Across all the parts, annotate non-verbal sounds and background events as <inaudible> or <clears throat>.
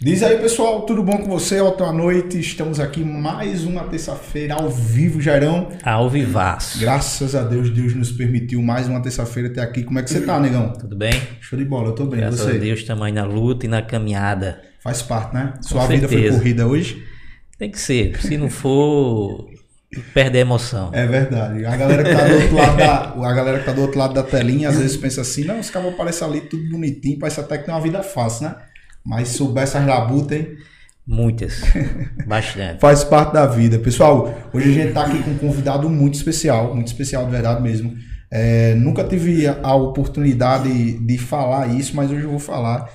Diz aí, pessoal, tudo bom com você? Boa noite. Estamos aqui mais uma terça-feira ao vivo, Jairão. Ao vivaço. Graças a Deus, Deus nos permitiu mais uma terça-feira até aqui. Como é que você tá, negão? Tudo bem? Show de bola, eu tô bem. Graças você? a Deus, também na luta e na caminhada. Faz parte, né? Sua Com vida foi certeza. corrida hoje? Tem que ser. Se não for, perde a emoção. É verdade. A galera que tá do outro lado da, a galera que tá do outro lado da telinha às vezes pensa assim, não, os caras aparecem ali tudo bonitinho, parece até que tem uma vida fácil, né? Mas se souber essas labutas, hein? Muitas. <laughs> Bastante. Faz parte da vida. Pessoal, hoje a gente tá aqui com um convidado muito especial, muito especial de verdade mesmo. É, nunca tive a oportunidade de falar isso, mas hoje eu vou falar.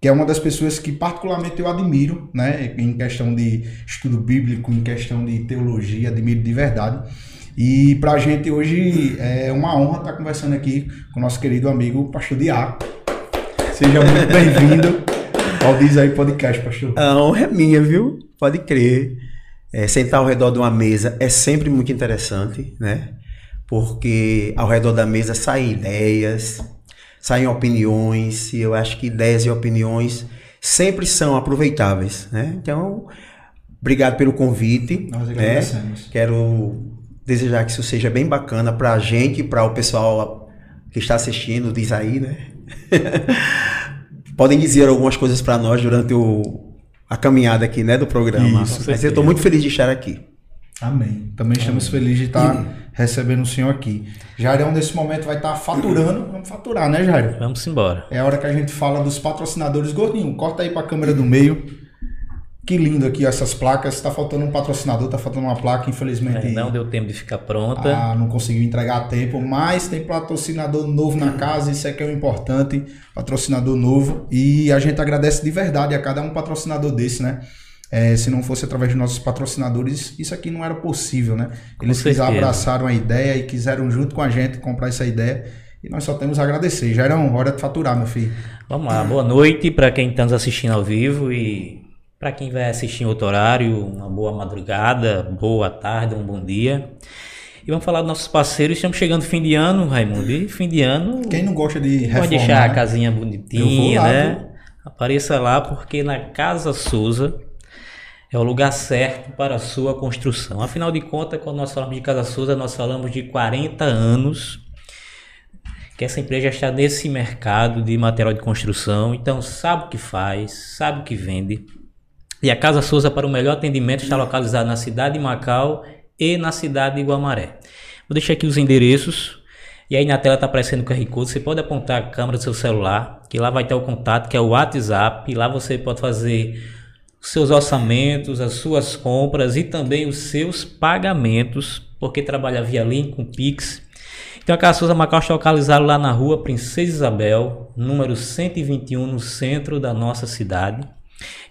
Que é uma das pessoas que particularmente eu admiro, né? Em questão de estudo bíblico, em questão de teologia, admiro de verdade. E pra gente hoje é uma honra estar conversando aqui com o nosso querido amigo Pastor Diaco. Seja muito <laughs> bem-vindo ao Diz aí Podcast, Pastor. A honra é minha, viu? Pode crer. É, sentar ao redor de uma mesa é sempre muito interessante, né? Porque ao redor da mesa saem ideias, saem opiniões, e eu acho que ideias e opiniões sempre são aproveitáveis, né? Então, obrigado pelo convite. Nós né? agradecemos. Quero desejar que isso seja bem bacana para a gente, para o pessoal que está assistindo, diz aí, né? <laughs> Podem dizer algumas coisas para nós durante o, a caminhada aqui, né, do programa. Isso, Mas eu estou muito feliz de estar aqui. Amém. Também estamos felizes de estar recebendo o Senhor aqui. Jairão, nesse momento, vai estar faturando. Vamos faturar, né, Jairo? Vamos embora. É a hora que a gente fala dos patrocinadores. Gordinho, corta aí para a câmera do meio. Que lindo aqui essas placas. Está faltando um patrocinador, está faltando uma placa, infelizmente. É, não deu tempo de ficar pronta. Ah, não conseguiu entregar a tempo, mas tem patrocinador novo na casa, isso é que é o importante, patrocinador novo. E a gente agradece de verdade a cada um patrocinador desse, né? É, se não fosse através de nossos patrocinadores, isso aqui não era possível, né? Eles abraçaram a ideia e quiseram junto com a gente comprar essa ideia. E nós só temos a agradecer. Jairão, hora de faturar, meu filho. Vamos lá. Boa noite para quem está nos assistindo ao vivo e para quem vai assistir em outro horário, uma boa madrugada, boa tarde, um bom dia. E vamos falar dos nossos parceiros. Estamos chegando fim de ano, Raimundo. E fim de ano, Quem não gosta de reformar, Pode deixar a né? casinha bonitinha, lá, né? viu? Apareça lá porque na Casa Souza é o lugar certo para a sua construção. Afinal de contas, quando nós falamos de Casa Souza, nós falamos de 40 anos que essa empresa já está nesse mercado de material de construção, então sabe o que faz, sabe o que vende. E a Casa Souza, para o melhor atendimento, está localizada na cidade de Macau e na cidade de Guamaré. Vou deixar aqui os endereços. E aí na tela está aparecendo o QR Code. Você pode apontar a câmera do seu celular, que lá vai ter o contato, que é o WhatsApp. Lá você pode fazer os seus orçamentos, as suas compras e também os seus pagamentos, porque trabalha via link com Pix. Então a Casa Souza Macau está localizado lá na rua Princesa Isabel, número 121, no centro da nossa cidade.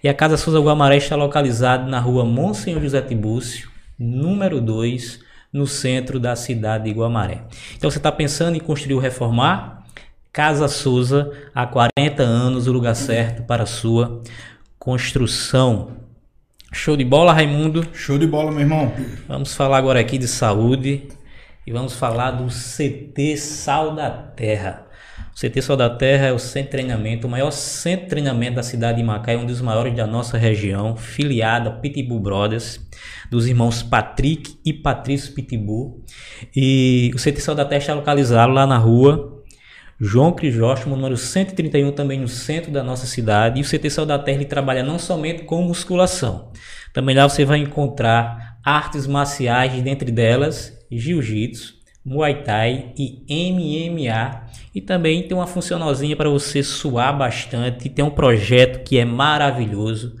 E a Casa Souza Guamaré está localizada na rua Monsenhor José Tibúcio, número 2, no centro da cidade de Guamaré. Então você está pensando em construir ou reformar? Casa Souza, há 40 anos, o lugar certo para a sua construção. Show de bola, Raimundo? Show de bola, meu irmão. Vamos falar agora aqui de saúde e vamos falar do CT Sal da Terra. O CT Sal da Terra é o centro de treinamento, o maior centro de treinamento da cidade de Macaé, um dos maiores da nossa região, filiado a Pitbull Brothers, dos irmãos Patrick e Patrício Pitbull. E o CT Sal da Terra está localizado lá na rua João Crisóstomo, número 131, também no centro da nossa cidade. E o CT Sal da Terra trabalha não somente com musculação, também lá você vai encontrar artes marciais, dentre delas jiu-jitsu, muay thai e MMA. E também tem uma funcionalzinha para você suar bastante. Tem um projeto que é maravilhoso,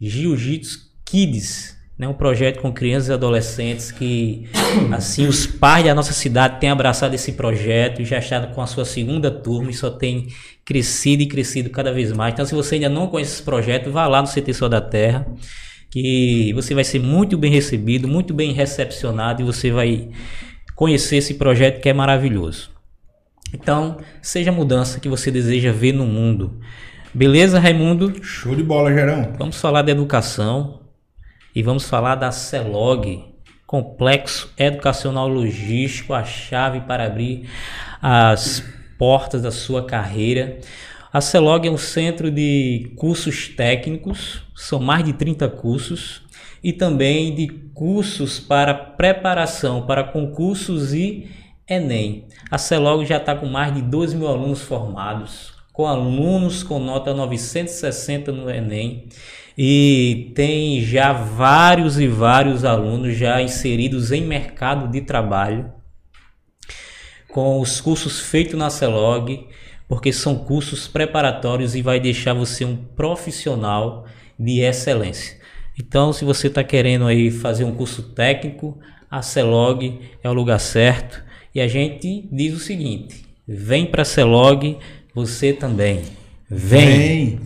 Jiu-Jitsu Kids, né? Um projeto com crianças e adolescentes que, assim, os pais da nossa cidade têm abraçado esse projeto e já está com a sua segunda turma e só tem crescido e crescido cada vez mais. Então, se você ainda não conhece esse projeto, vá lá no CT Sol da Terra, que você vai ser muito bem recebido, muito bem recepcionado e você vai conhecer esse projeto que é maravilhoso. Então, seja a mudança que você deseja ver no mundo. Beleza, Raimundo? Show de bola, Gerão. Vamos falar de educação e vamos falar da CELOG, Complexo Educacional Logístico, a chave para abrir as portas da sua carreira. A CELOG é um centro de cursos técnicos, são mais de 30 cursos, e também de cursos para preparação para concursos e Enem. A CELOG já está com mais de 2 mil alunos formados, com alunos com nota 960 no Enem e tem já vários e vários alunos já inseridos em mercado de trabalho com os cursos feitos na CELOG, porque são cursos preparatórios e vai deixar você um profissional de excelência. Então, se você está querendo aí fazer um curso técnico, a CELOG é o lugar certo. E a gente diz o seguinte: vem para a CELOG, você também. Vem. vem.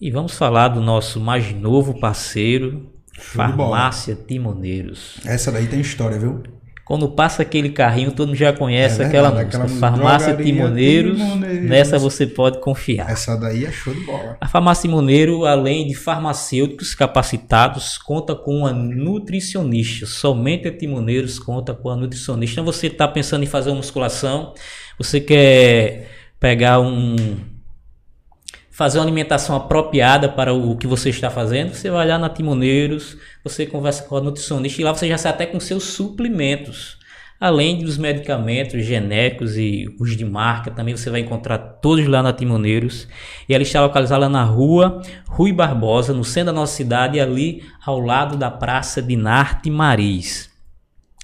E vamos falar do nosso mais novo parceiro, Farmácia Timoneiros. Essa daí tem história, viu? Quando passa aquele carrinho, todo mundo já conhece é aquela música. Aquela Farmácia Timoneiros, Timoneiros, nessa você pode confiar. Essa daí é show de bola. A Farmácia Timoneiro, além de farmacêuticos capacitados, conta com uma nutricionista. Somente a Timoneiros conta com a nutricionista. Então você está pensando em fazer uma musculação, você quer pegar um fazer uma alimentação apropriada para o que você está fazendo, você vai lá na Timoneiros, você conversa com a nutricionista e lá você já sai até com seus suplementos. Além dos medicamentos genéricos e os de marca, também você vai encontrar todos lá na Timoneiros. E ela está localizada na rua Rui Barbosa, no centro da nossa cidade, ali ao lado da Praça de Narte Maris.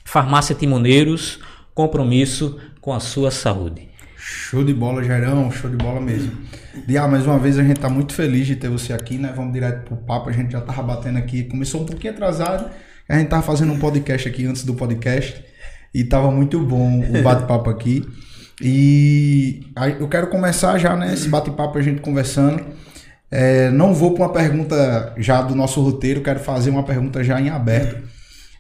Farmácia Timoneiros, compromisso com a sua saúde. Show de bola, Jairão, show de bola mesmo. Dia, mais uma vez a gente tá muito feliz de ter você aqui, né? Vamos direto pro papo, a gente já tava batendo aqui, começou um pouquinho atrasado, a gente tava fazendo um podcast aqui antes do podcast e tava muito bom o <laughs> bate-papo aqui. E eu quero começar já, né, esse bate-papo a gente conversando. É, não vou para uma pergunta já do nosso roteiro, quero fazer uma pergunta já em aberto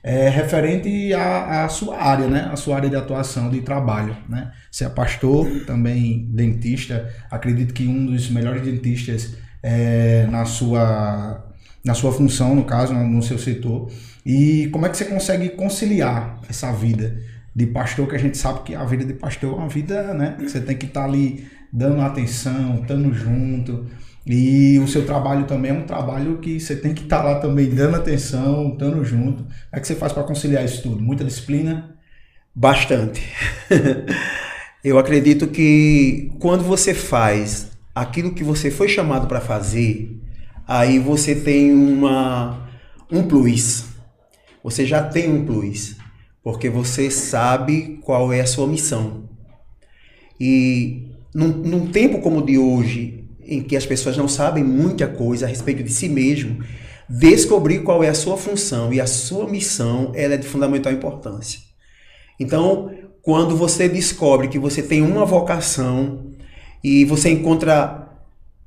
é, referente à, à, sua área, né? A sua área de atuação, de trabalho, né? Você é pastor, também dentista. Acredito que um dos melhores dentistas é, na sua na sua função, no caso, no seu setor. E como é que você consegue conciliar essa vida de pastor, que a gente sabe que a vida de pastor é uma vida, né? Que você tem que estar tá ali dando atenção, estando junto. E o seu trabalho também é um trabalho que você tem que estar tá lá também dando atenção, estando junto. É que você faz para conciliar isso tudo? Muita disciplina? Bastante. <laughs> Eu acredito que quando você faz aquilo que você foi chamado para fazer, aí você tem uma um plus. Você já tem um plus, porque você sabe qual é a sua missão. E num, num tempo como o de hoje, em que as pessoas não sabem muita coisa a respeito de si mesmo, descobrir qual é a sua função e a sua missão, ela é de fundamental importância. Então, quando você descobre que você tem uma vocação e você encontra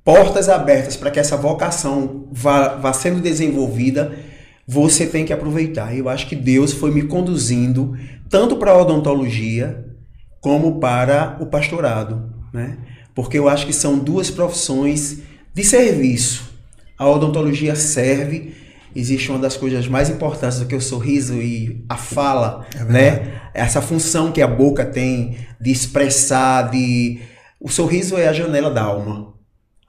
portas abertas para que essa vocação vá, vá sendo desenvolvida, você tem que aproveitar. Eu acho que Deus foi me conduzindo tanto para a odontologia como para o pastorado, né? Porque eu acho que são duas profissões de serviço. A odontologia serve, existe uma das coisas mais importantes do que o sorriso e a fala, é né? Essa função que a boca tem de expressar, de o sorriso é a janela da alma.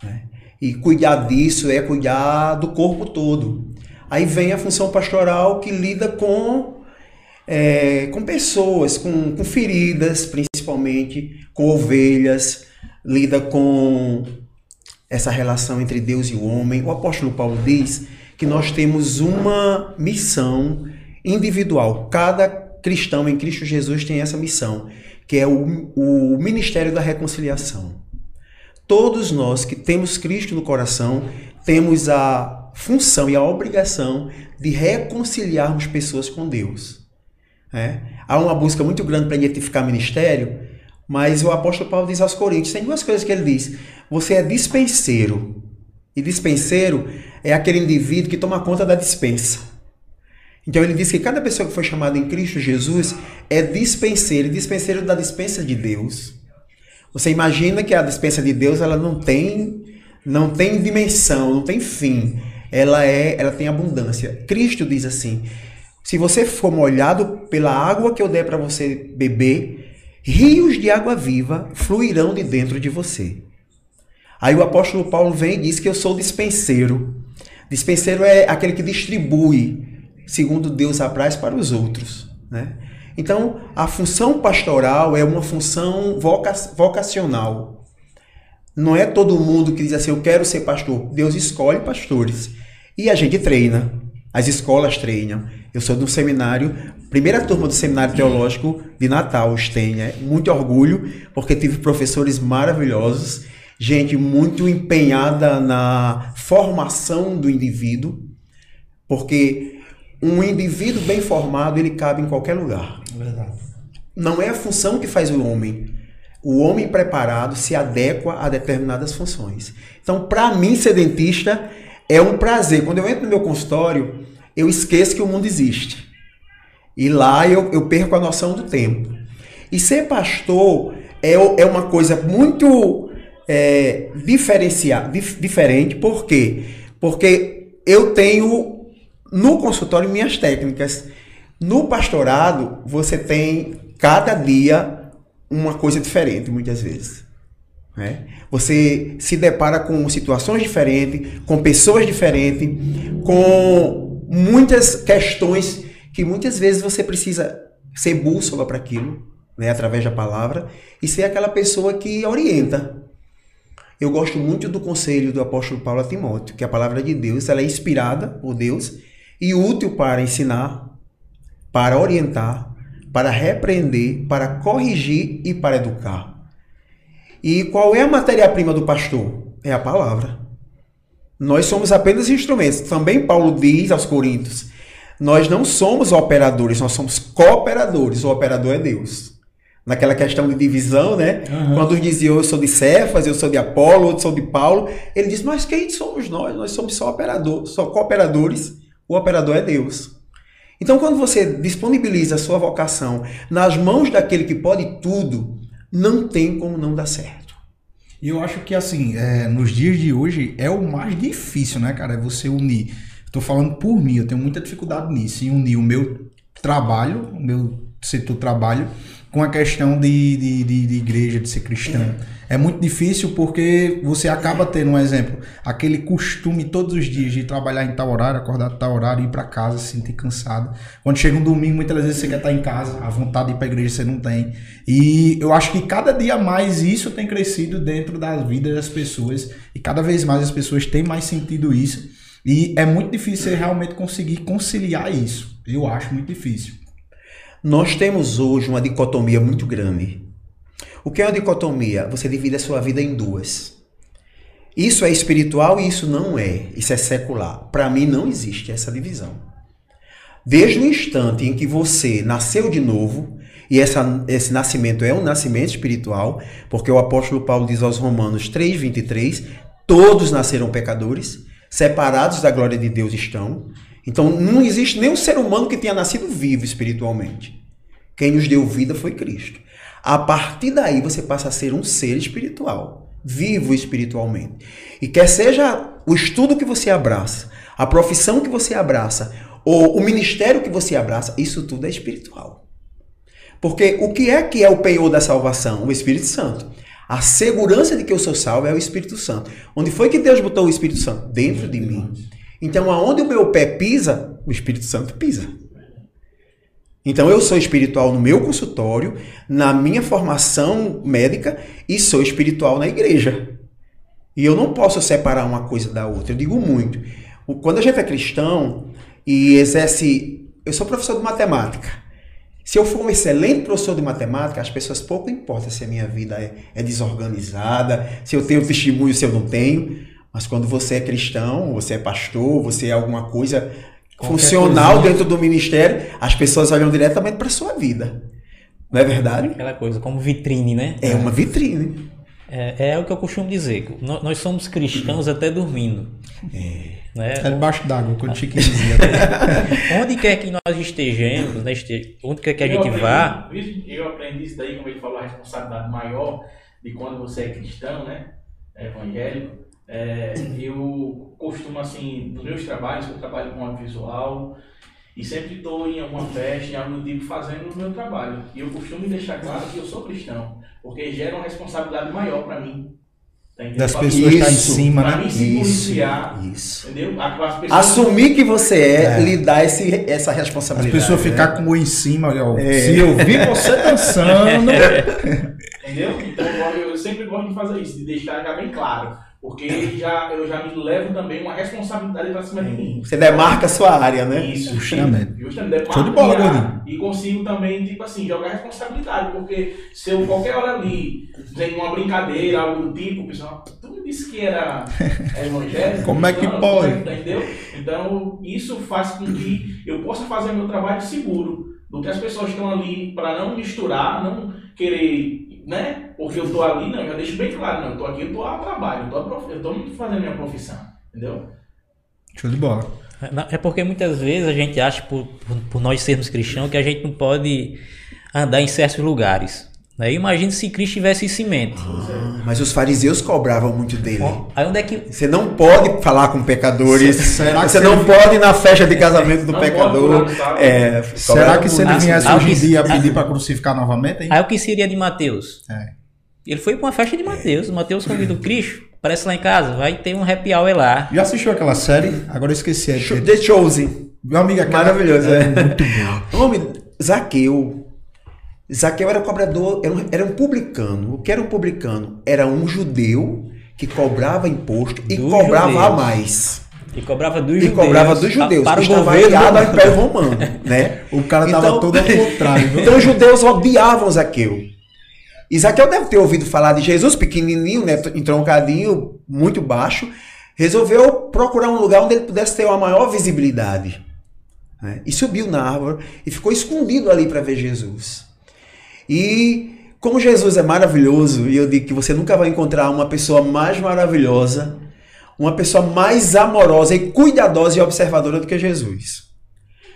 Né? E cuidar disso é cuidar do corpo todo. Aí vem a função pastoral que lida com, é, com pessoas, com, com feridas, principalmente, com ovelhas, lida com essa relação entre Deus e o homem. O apóstolo Paulo diz que nós temos uma missão individual. Cada cristão em Cristo Jesus tem essa missão, que é o, o ministério da reconciliação. Todos nós que temos Cristo no coração temos a função e a obrigação de reconciliarmos pessoas com Deus. É? Há uma busca muito grande para identificar ministério, mas o apóstolo Paulo diz aos Coríntios: tem duas coisas que ele diz. Você é dispenseiro. E dispenseiro é aquele indivíduo que toma conta da dispensa. Então ele diz que cada pessoa que foi chamada em Cristo Jesus é dispenseiro, dispenseiro da dispensa de Deus. Você imagina que a dispensa de Deus ela não tem não tem dimensão, não tem fim. Ela é, ela tem abundância. Cristo diz assim: se você for molhado pela água que eu der para você beber, rios de água viva fluirão de dentro de você. Aí o apóstolo Paulo vem e diz que eu sou dispenseiro. Dispenseiro é aquele que distribui, segundo Deus apraz, para os outros. Né? Então, a função pastoral é uma função voca vocacional. Não é todo mundo que diz assim, eu quero ser pastor. Deus escolhe pastores. E a gente treina. As escolas treinam. Eu sou do seminário, primeira turma do seminário teológico de Natal, Estênia. Muito orgulho, porque tive professores maravilhosos, gente muito empenhada na formação do indivíduo, porque um indivíduo bem formado, ele cabe em qualquer lugar. Verdade. Não é a função que faz o homem. O homem preparado se adequa a determinadas funções. Então, para mim, ser dentista é um prazer. Quando eu entro no meu consultório, eu esqueço que o mundo existe. E lá eu, eu perco a noção do tempo. E ser pastor é, é uma coisa muito é, diferenciada, dif, diferente. Por quê? Porque eu tenho no consultório minhas técnicas. No pastorado, você tem cada dia uma coisa diferente, muitas vezes. Né? Você se depara com situações diferentes, com pessoas diferentes, com muitas questões que muitas vezes você precisa ser bússola para aquilo, né? através da palavra, e ser aquela pessoa que orienta. Eu gosto muito do conselho do apóstolo Paulo a Timóteo, que a palavra de Deus ela é inspirada por Deus e útil para ensinar, para orientar, para repreender, para corrigir e para educar. E qual é a matéria-prima do pastor? É a palavra. Nós somos apenas instrumentos. Também Paulo diz aos Coríntios: nós não somos operadores, nós somos cooperadores. O operador é Deus. Naquela questão de divisão, né? Uhum. Quando dizia eu sou de Cefas, eu sou de Apolo, outro sou de Paulo, ele diz: Mas quem somos nós? Nós somos só operadores, só cooperadores. O operador é Deus. Então, quando você disponibiliza a sua vocação nas mãos daquele que pode tudo, não tem como não dar certo. E eu acho que, assim, é, nos dias de hoje é o mais difícil, né, cara? É você unir. Estou falando por mim, eu tenho muita dificuldade nisso, em unir o meu trabalho, o meu setor trabalho, com a questão de, de, de, de igreja, de ser cristão. É muito difícil porque você acaba tendo, um exemplo, aquele costume todos os dias de trabalhar em tal horário, acordar em tal horário, ir para casa, se sentir cansado. Quando chega um domingo, muitas vezes você quer estar em casa, a vontade de ir para a igreja você não tem. E eu acho que cada dia mais isso tem crescido dentro das vidas das pessoas e cada vez mais as pessoas têm mais sentido isso. E é muito difícil realmente conseguir conciliar isso. Eu acho muito difícil. Nós temos hoje uma dicotomia muito grande. O que é uma dicotomia? Você divide a sua vida em duas. Isso é espiritual e isso não é. Isso é secular. Para mim não existe essa divisão. Desde o instante em que você nasceu de novo, e essa, esse nascimento é um nascimento espiritual, porque o apóstolo Paulo diz aos Romanos 3,23: todos nasceram pecadores, separados da glória de Deus estão. Então não existe nenhum ser humano que tenha nascido vivo espiritualmente. Quem nos deu vida foi Cristo. A partir daí você passa a ser um ser espiritual, vivo espiritualmente. E quer seja o estudo que você abraça, a profissão que você abraça, ou o ministério que você abraça, isso tudo é espiritual. Porque o que é que é o penhor da salvação? O Espírito Santo. A segurança de que eu sou salvo é o Espírito Santo. Onde foi que Deus botou o Espírito Santo? Dentro de mim. Então, aonde o meu pé pisa, o Espírito Santo pisa. Então, eu sou espiritual no meu consultório, na minha formação médica e sou espiritual na igreja. E eu não posso separar uma coisa da outra. Eu digo muito. Quando a gente é cristão e exerce. Eu sou professor de matemática. Se eu for um excelente professor de matemática, as pessoas pouco importa se a minha vida é, é desorganizada, se eu tenho testemunho, se eu não tenho. Mas quando você é cristão, você é pastor, você é alguma coisa Qualquer funcional coisinha. dentro do ministério, as pessoas olham diretamente para sua vida. Não é verdade? Aquela coisa, como vitrine, né? É uma vitrine. É, é o que eu costumo dizer. Nós somos cristãos até dormindo. É. Né? É debaixo d'água, quando o Chiquinho dizia. <laughs> onde quer que nós estejamos, né? onde quer que a gente vá. Eu aprendi isso daí, como ele falou, a responsabilidade maior de quando você é cristão, né? Evangélico é, eu costumo, assim, nos meus trabalhos, eu trabalho com audiovisual, e sempre estou em alguma festa, em algum tipo, fazendo o meu trabalho. E eu costumo deixar claro que eu sou cristão, porque gera uma responsabilidade maior para mim. Tá? Das Pra- pessoas estar em Isso, cima, pra né? mim se Isso, isso. entendeu? As pessoas- Assumir que você é, É. lhe dá esse, essa As responsabilidade. pessoas né? ficar com o em cima, ó, É. se eu vi você dançando. <laughs> Entendeu? Então eu, eu sempre gosto de fazer isso, de deixar já bem claro. Porque já, eu já me levo também uma responsabilidade pra cima de mim. Você demarca a sua área, né? Isso, Justamente. Justamente. Show de bola. E consigo também, tipo assim, jogar responsabilidade. Porque se eu qualquer hora ali, em uma brincadeira, algo do tipo, o pessoal, tu me disse que era <laughs> evangélico. Como é que Não, pode? Entendeu? Então, isso faz com que eu possa fazer meu trabalho seguro. Do que as pessoas estão ali para não misturar, não querer, né? Porque eu tô ali, não, eu já deixo bem claro, não, eu tô aqui, eu tô a trabalho, eu tô, a prof... eu tô fazendo minha profissão, entendeu? Show de bola. É porque muitas vezes a gente acha, por, por, nós sermos cristãos, que a gente não pode andar em certos lugares. Né? Imagina se Cristo tivesse em semente. Mas os fariseus cobravam muito dele. Aí onde é que. Você não pode falar com pecadores. Será que você não pode ir na festa de casamento do Não pecador. no É, Será que se ele viesse Ah, hoje em dia pedir para crucificar novamente, hein? Aí o que seria de Mateus? É. Ele foi para uma festa de Mateus. Mateus convida o Cristo. Parece lá em casa. Vai ter um happy hour lá. Já assistiu aquela série? Agora eu esqueci. É, The Chosen. Meu amigo, aquela- Maravilhoso, é. Muito bom. Homem, Zaqueu. Zaqueu era cobrador, era um, era um publicano. O que era um publicano? Era um judeu que cobrava imposto e Dos cobrava a judeus. mais. E cobrava dos E judeus. cobrava dos judeus. Para o Estava governo. ao Império Romano, <laughs> né? O cara tava Então- todo ao contrário. <laughs> viu? Então os judeus odiavam Zaqueu. Zaqueu deve ter ouvido falar de Jesus, pequenininho, né, entroncadinho, muito baixo. Resolveu procurar um lugar onde ele pudesse ter uma maior visibilidade. né? E subiu na árvore e ficou escondido ali para ver Jesus. E como Jesus é maravilhoso, e eu digo que você nunca vai encontrar uma pessoa mais maravilhosa, uma pessoa mais amorosa e cuidadosa e observadora do que Jesus.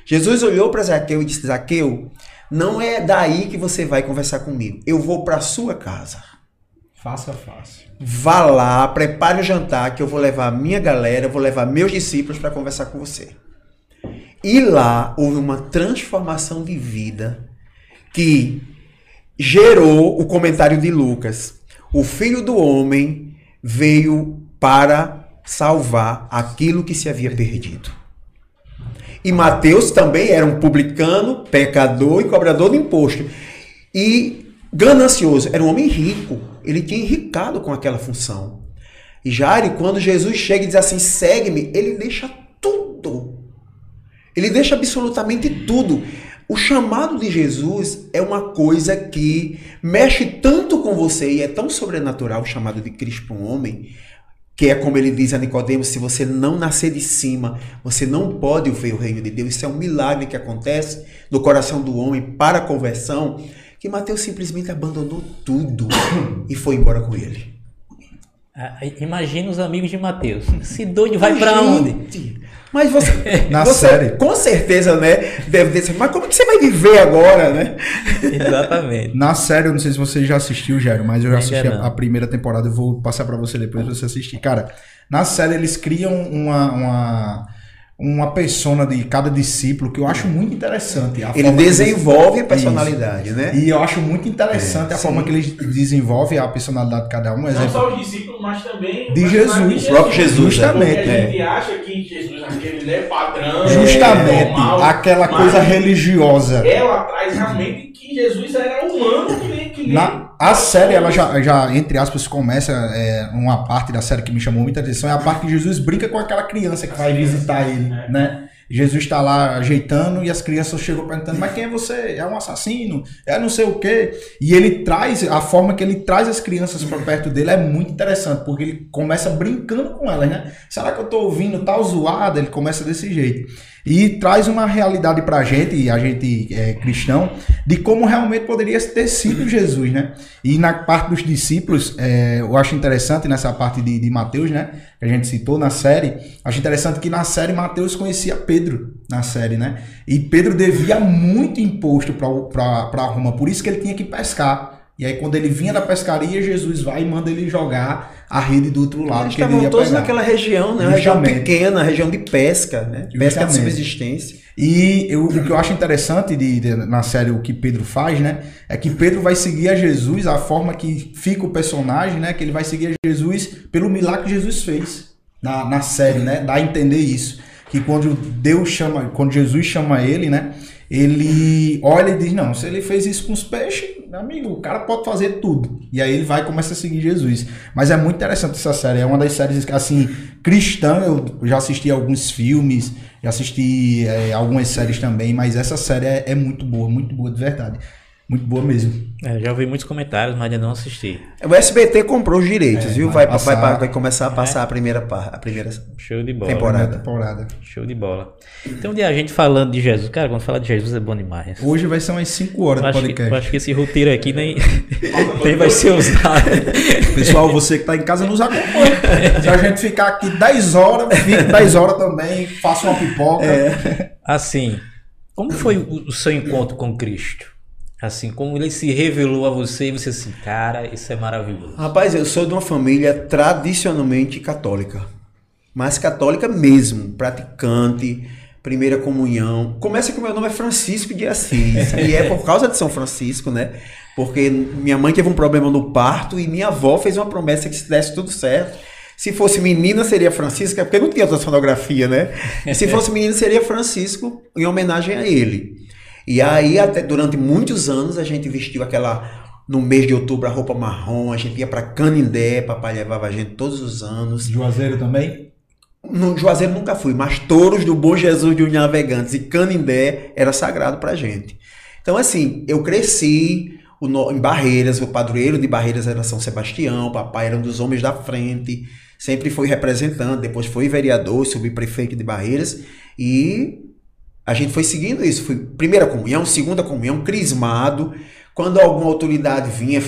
Jesus olhou para Zaqueu e disse: Zaqueu, não é daí que você vai conversar comigo. Eu vou para sua casa. Faça fácil. Vá lá, prepare o jantar que eu vou levar a minha galera, eu vou levar meus discípulos para conversar com você. E lá houve uma transformação de vida que gerou o comentário de Lucas. O filho do homem veio para salvar aquilo que se havia perdido. E Mateus também era um publicano, pecador e cobrador de imposto. E ganancioso, era um homem rico. Ele tinha enricado com aquela função. E Jairo, quando Jesus chega e diz assim: segue-me, ele deixa tudo. Ele deixa absolutamente tudo. O chamado de Jesus é uma coisa que mexe tanto com você e é tão sobrenatural o chamado de Cristo para um homem, que é como ele diz a Nicodemos, se você não nascer de cima, você não pode ver o reino de Deus. Isso é um milagre que acontece no coração do homem para a conversão, que Mateus simplesmente abandonou tudo e foi embora com ele. Ah, Imagina os amigos de Mateus. Esse doido vai pra onde? Mas você, <laughs> Na você série. com certeza, né, deve dizer, mas como que você vai viver agora, né? <laughs> Exatamente. Na série, eu não sei se você já assistiu, Jairo, mas eu já assisti a, a primeira temporada. Eu vou passar pra você depois pra você assistir. Cara, na série eles criam uma, uma, uma persona de cada discípulo que eu acho muito interessante. A Ele que eles- desenvolve a personalidade, né? E eu acho muito interessante a forma que eles desenvolvem a personalidade de cada um. Um Não exemplo. só os discípulos, mas também De Jesus, o próprio Jesus, justamente, Porque a né? gente acha que Jesus aquele né, padrão, Justamente normal, aquela coisa religiosa. Ela traz realmente que Jesus era humano que nem que nem Na, a série, ela já, já, entre aspas, começa é, uma parte da série que me chamou muita atenção, é a parte que Jesus brinca com aquela criança que vai visitar ele, né? Jesus está lá ajeitando e as crianças chegam perguntando, mas quem é você? É um assassino? É não sei o quê. E ele traz, a forma que ele traz as crianças para perto dele é muito interessante, porque ele começa brincando com elas, né? Será que eu tô ouvindo tal zoada? Ele começa desse jeito. E traz uma realidade pra gente, e a gente é cristão, de como realmente poderia ter sido Jesus, né? E na parte dos discípulos, é, eu acho interessante nessa parte de, de Mateus, né? Que a gente citou na série, acho interessante que na série Mateus conhecia Pedro, na série, né? E Pedro devia muito imposto para Roma, por isso que ele tinha que pescar. E aí, quando ele vinha da pescaria, Jesus vai e manda ele jogar a rede do outro lado. Eles estavam todos pegar. naquela região, né? Uma região pequena, região de pesca, né? Pesca de subsistência. E eu- o que eu acho interessante de, de- na série o que Pedro faz, né? É que Pedro vai seguir a Jesus, a forma que fica o personagem, né? Que ele vai seguir a Jesus pelo milagre que Jesus fez na, na série, né? Dá a entender isso. Que quando Deus chama, quando Jesus chama ele, né? Ele olha e diz: Não, se ele fez isso com os peixes, amigo, o cara pode fazer tudo. E aí ele vai e começa a seguir Jesus. Mas é muito interessante essa série. É uma das séries, assim, cristã. Eu já assisti alguns filmes, já assisti é, algumas séries também. Mas essa série é, é muito boa, muito boa de verdade. Muito boa mesmo. É, já ouvi muitos comentários, mas ainda não assisti. O SBT comprou os direitos, É, viu? vai Vai, vai, passar. vai começar a passar a primeira a primeira Show de bola. Temporada. Primeira temporada. Show de bola. Então, de a gente falando de Jesus. Cara, quando fala de Jesus é bom demais. Hoje vai ser umas 5 horas Eu de acho, que, podcast. eu acho que esse roteiro aqui nem, <laughs> nem vai ser usado. Pessoal, você que tá em casa nos acompanha. <laughs> Se a gente ficar aqui 10 horas, fique 10 horas também, faça uma pipoca. Assim, como foi o seu encontro com Cristo? Assim, como ele se revelou a você e você assim, cara, isso é maravilhoso. Rapaz, eu sou de uma família tradicionalmente católica. Mas católica mesmo, praticante, primeira comunhão. Começa que o meu nome é Francisco de Assis. <laughs> e é por causa de São Francisco, né? Porque minha mãe teve um problema no parto e minha avó fez uma promessa que se desse tudo certo. Se fosse menina, seria Francisca, porque não tinha outra sonografia, né? <laughs> Se fosse menino, seria Francisco, em homenagem a ele. E aí, até durante muitos anos, a gente vestiu aquela no mês de outubro a roupa marrom, a gente ia para Canindé, papai levava a gente todos os anos. Juazeiro também? No Juazeiro nunca fui, mas Touros do Bom Jesus de Navegantes e Canindé era sagrado pra gente. Então assim, eu cresci no- em Barreiras, o padroeiro de Barreiras era São Sebastião, o papai era um dos homens da frente, sempre foi representante, depois foi vereador, subprefeito de Barreiras e a gente foi seguindo isso. Foi primeira comunhão, segunda comunhão, crismado. Quando alguma autoridade vinha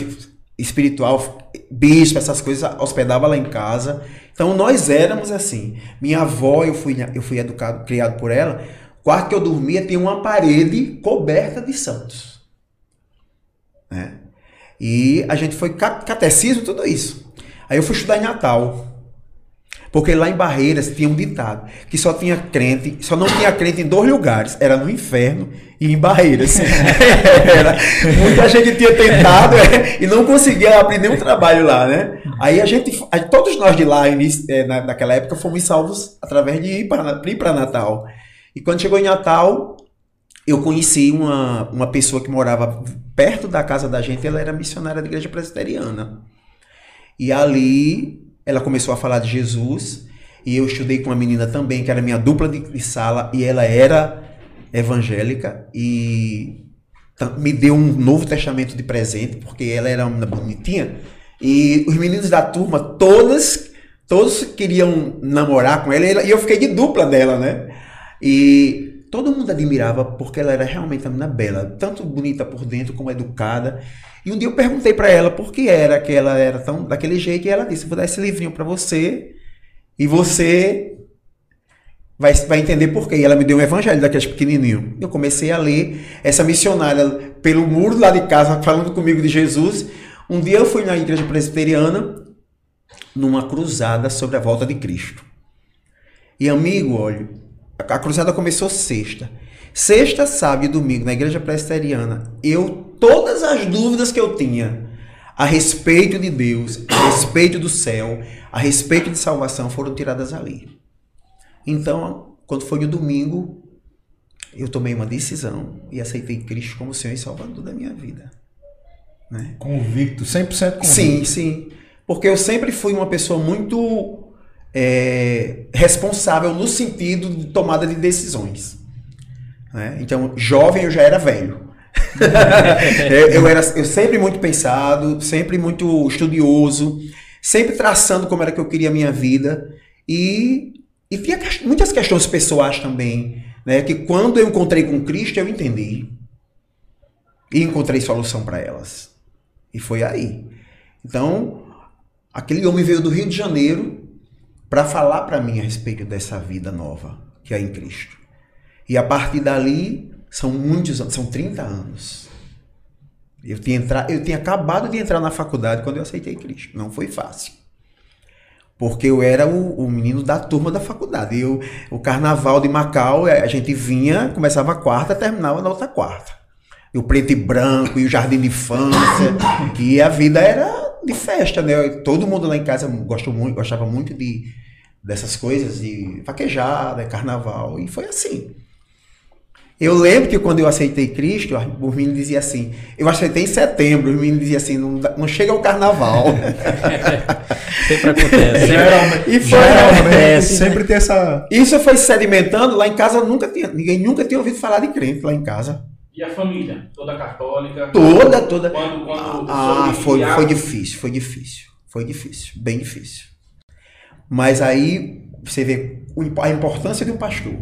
espiritual, bispo, essas coisas, hospedava lá em casa. Então nós éramos assim. Minha avó, eu fui, eu fui educado, criado por ela. O quarto que eu dormia tinha uma parede coberta de santos. Né? E a gente foi ca- catecismo, tudo isso. Aí eu fui estudar em Natal. Porque lá em Barreiras tinha um ditado que só tinha crente, só não tinha crente em dois lugares, era no inferno e em Barreiras. <laughs> Era- muita gente tinha tentado é, e não conseguia abrir nenhum trabalho lá, né? Aí a gente, todos nós de lá, é, na, naquela época, fomos salvos através de ir para Natal. E quando chegou em Natal, eu conheci uma, uma pessoa que morava perto da casa da gente, ela era missionária da igreja presbiteriana. E ali ela começou a falar de Jesus. E eu estudei com uma menina também, que era minha dupla de, de sala, e ela era evangélica. E me deu um Novo Testamento de presente, porque ela era uma bonitinha. E os meninos da turma, todas, todos queriam namorar com ela- e eu fiquei de dupla dela, né? E todo mundo admirava porque ela era realmente uma menina bela, tanto bonita por dentro como educada. E um dia eu perguntei pra ela por que era que ela era tão daquele jeito e ela disse: "Vou dar esse livrinho pra você e você vai, vai entender por quê". E ela me deu um evangelho daqueles pequenininho. Eu comecei a ler essa missionária pelo muro lá de casa falando comigo de Jesus. Um dia eu fui na igreja presbiteriana numa cruzada sobre a volta de Cristo. E amigo, olha, a cruzada começou sexta. Sexta, sábado e domingo, na igreja presbiteriana, eu, todas as dúvidas que eu tinha a respeito de Deus, a respeito do céu, a respeito de salvação, foram tiradas ali. Então, quando foi no domingo, eu tomei uma decisão e aceitei Cristo como Senhor e Salvador da minha vida. Né? Convicto, 100% convicto. Sim, sim. Porque eu sempre fui uma pessoa muito é, responsável no sentido de tomada de decisões. né? Então, jovem eu já era velho. <laughs> eu, era eu sempre muito pensado, sempre muito estudioso, sempre traçando como era que eu queria a minha vida. E, e tinha muitas questões pessoais também, né? Que quando eu encontrei com Cristo, eu entendi. E encontrei solução para elas. E foi aí. Então, aquele homem veio do Rio de Janeiro para falar para mim a respeito dessa vida nova que é em Cristo. E a partir dali, são muitos anos, são 30 anos. Eu tinha, entra... eu tinha acabado de entrar na faculdade quando eu aceitei Cristo. Não foi fácil. Porque eu era o, o menino da turma da faculdade. Eu, o carnaval de Macau, a gente vinha, começava a quarta, terminava na outra quarta. E o preto e branco, e o jardim de infância. e a vida era de festa, né? Todo mundo lá em casa gostou muito, gostava muito de, dessas coisas, de vaquejada, carnaval. E foi assim. Eu lembro que quando eu aceitei Cristo, o menino dizia assim, eu aceitei em setembro, o menino dizia assim, não, não chega o carnaval. <laughs> sempre acontece. Geralmente, e foi, geralmente, sempre tem essa... Isso foi sedimentando, lá em casa nunca tinha, ninguém nunca tinha ouvido falar de crente lá em casa. E a família? Toda católica? Toda, toda. Quando, quando ah, foi, foi difícil, foi difícil. Foi difícil, bem difícil. Mas aí você vê a importância de um pastor.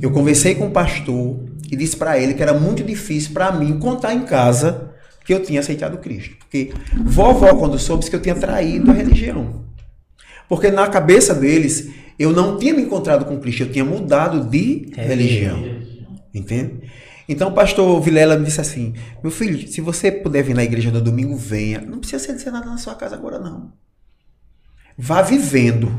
Eu conversei com o pastor e disse para ele que era muito difícil para mim contar em casa que eu tinha aceitado Cristo. Porque vovó, quando soube, que eu tinha traído a religião. Porque na cabeça deles, eu não tinha me encontrado com Cristo, eu tinha mudado de religião. Entende? Então o pastor Vilela me disse assim: Meu filho, se você puder vir na igreja no domingo, venha. Não precisa ser nada na sua casa agora, não. Vá vivendo.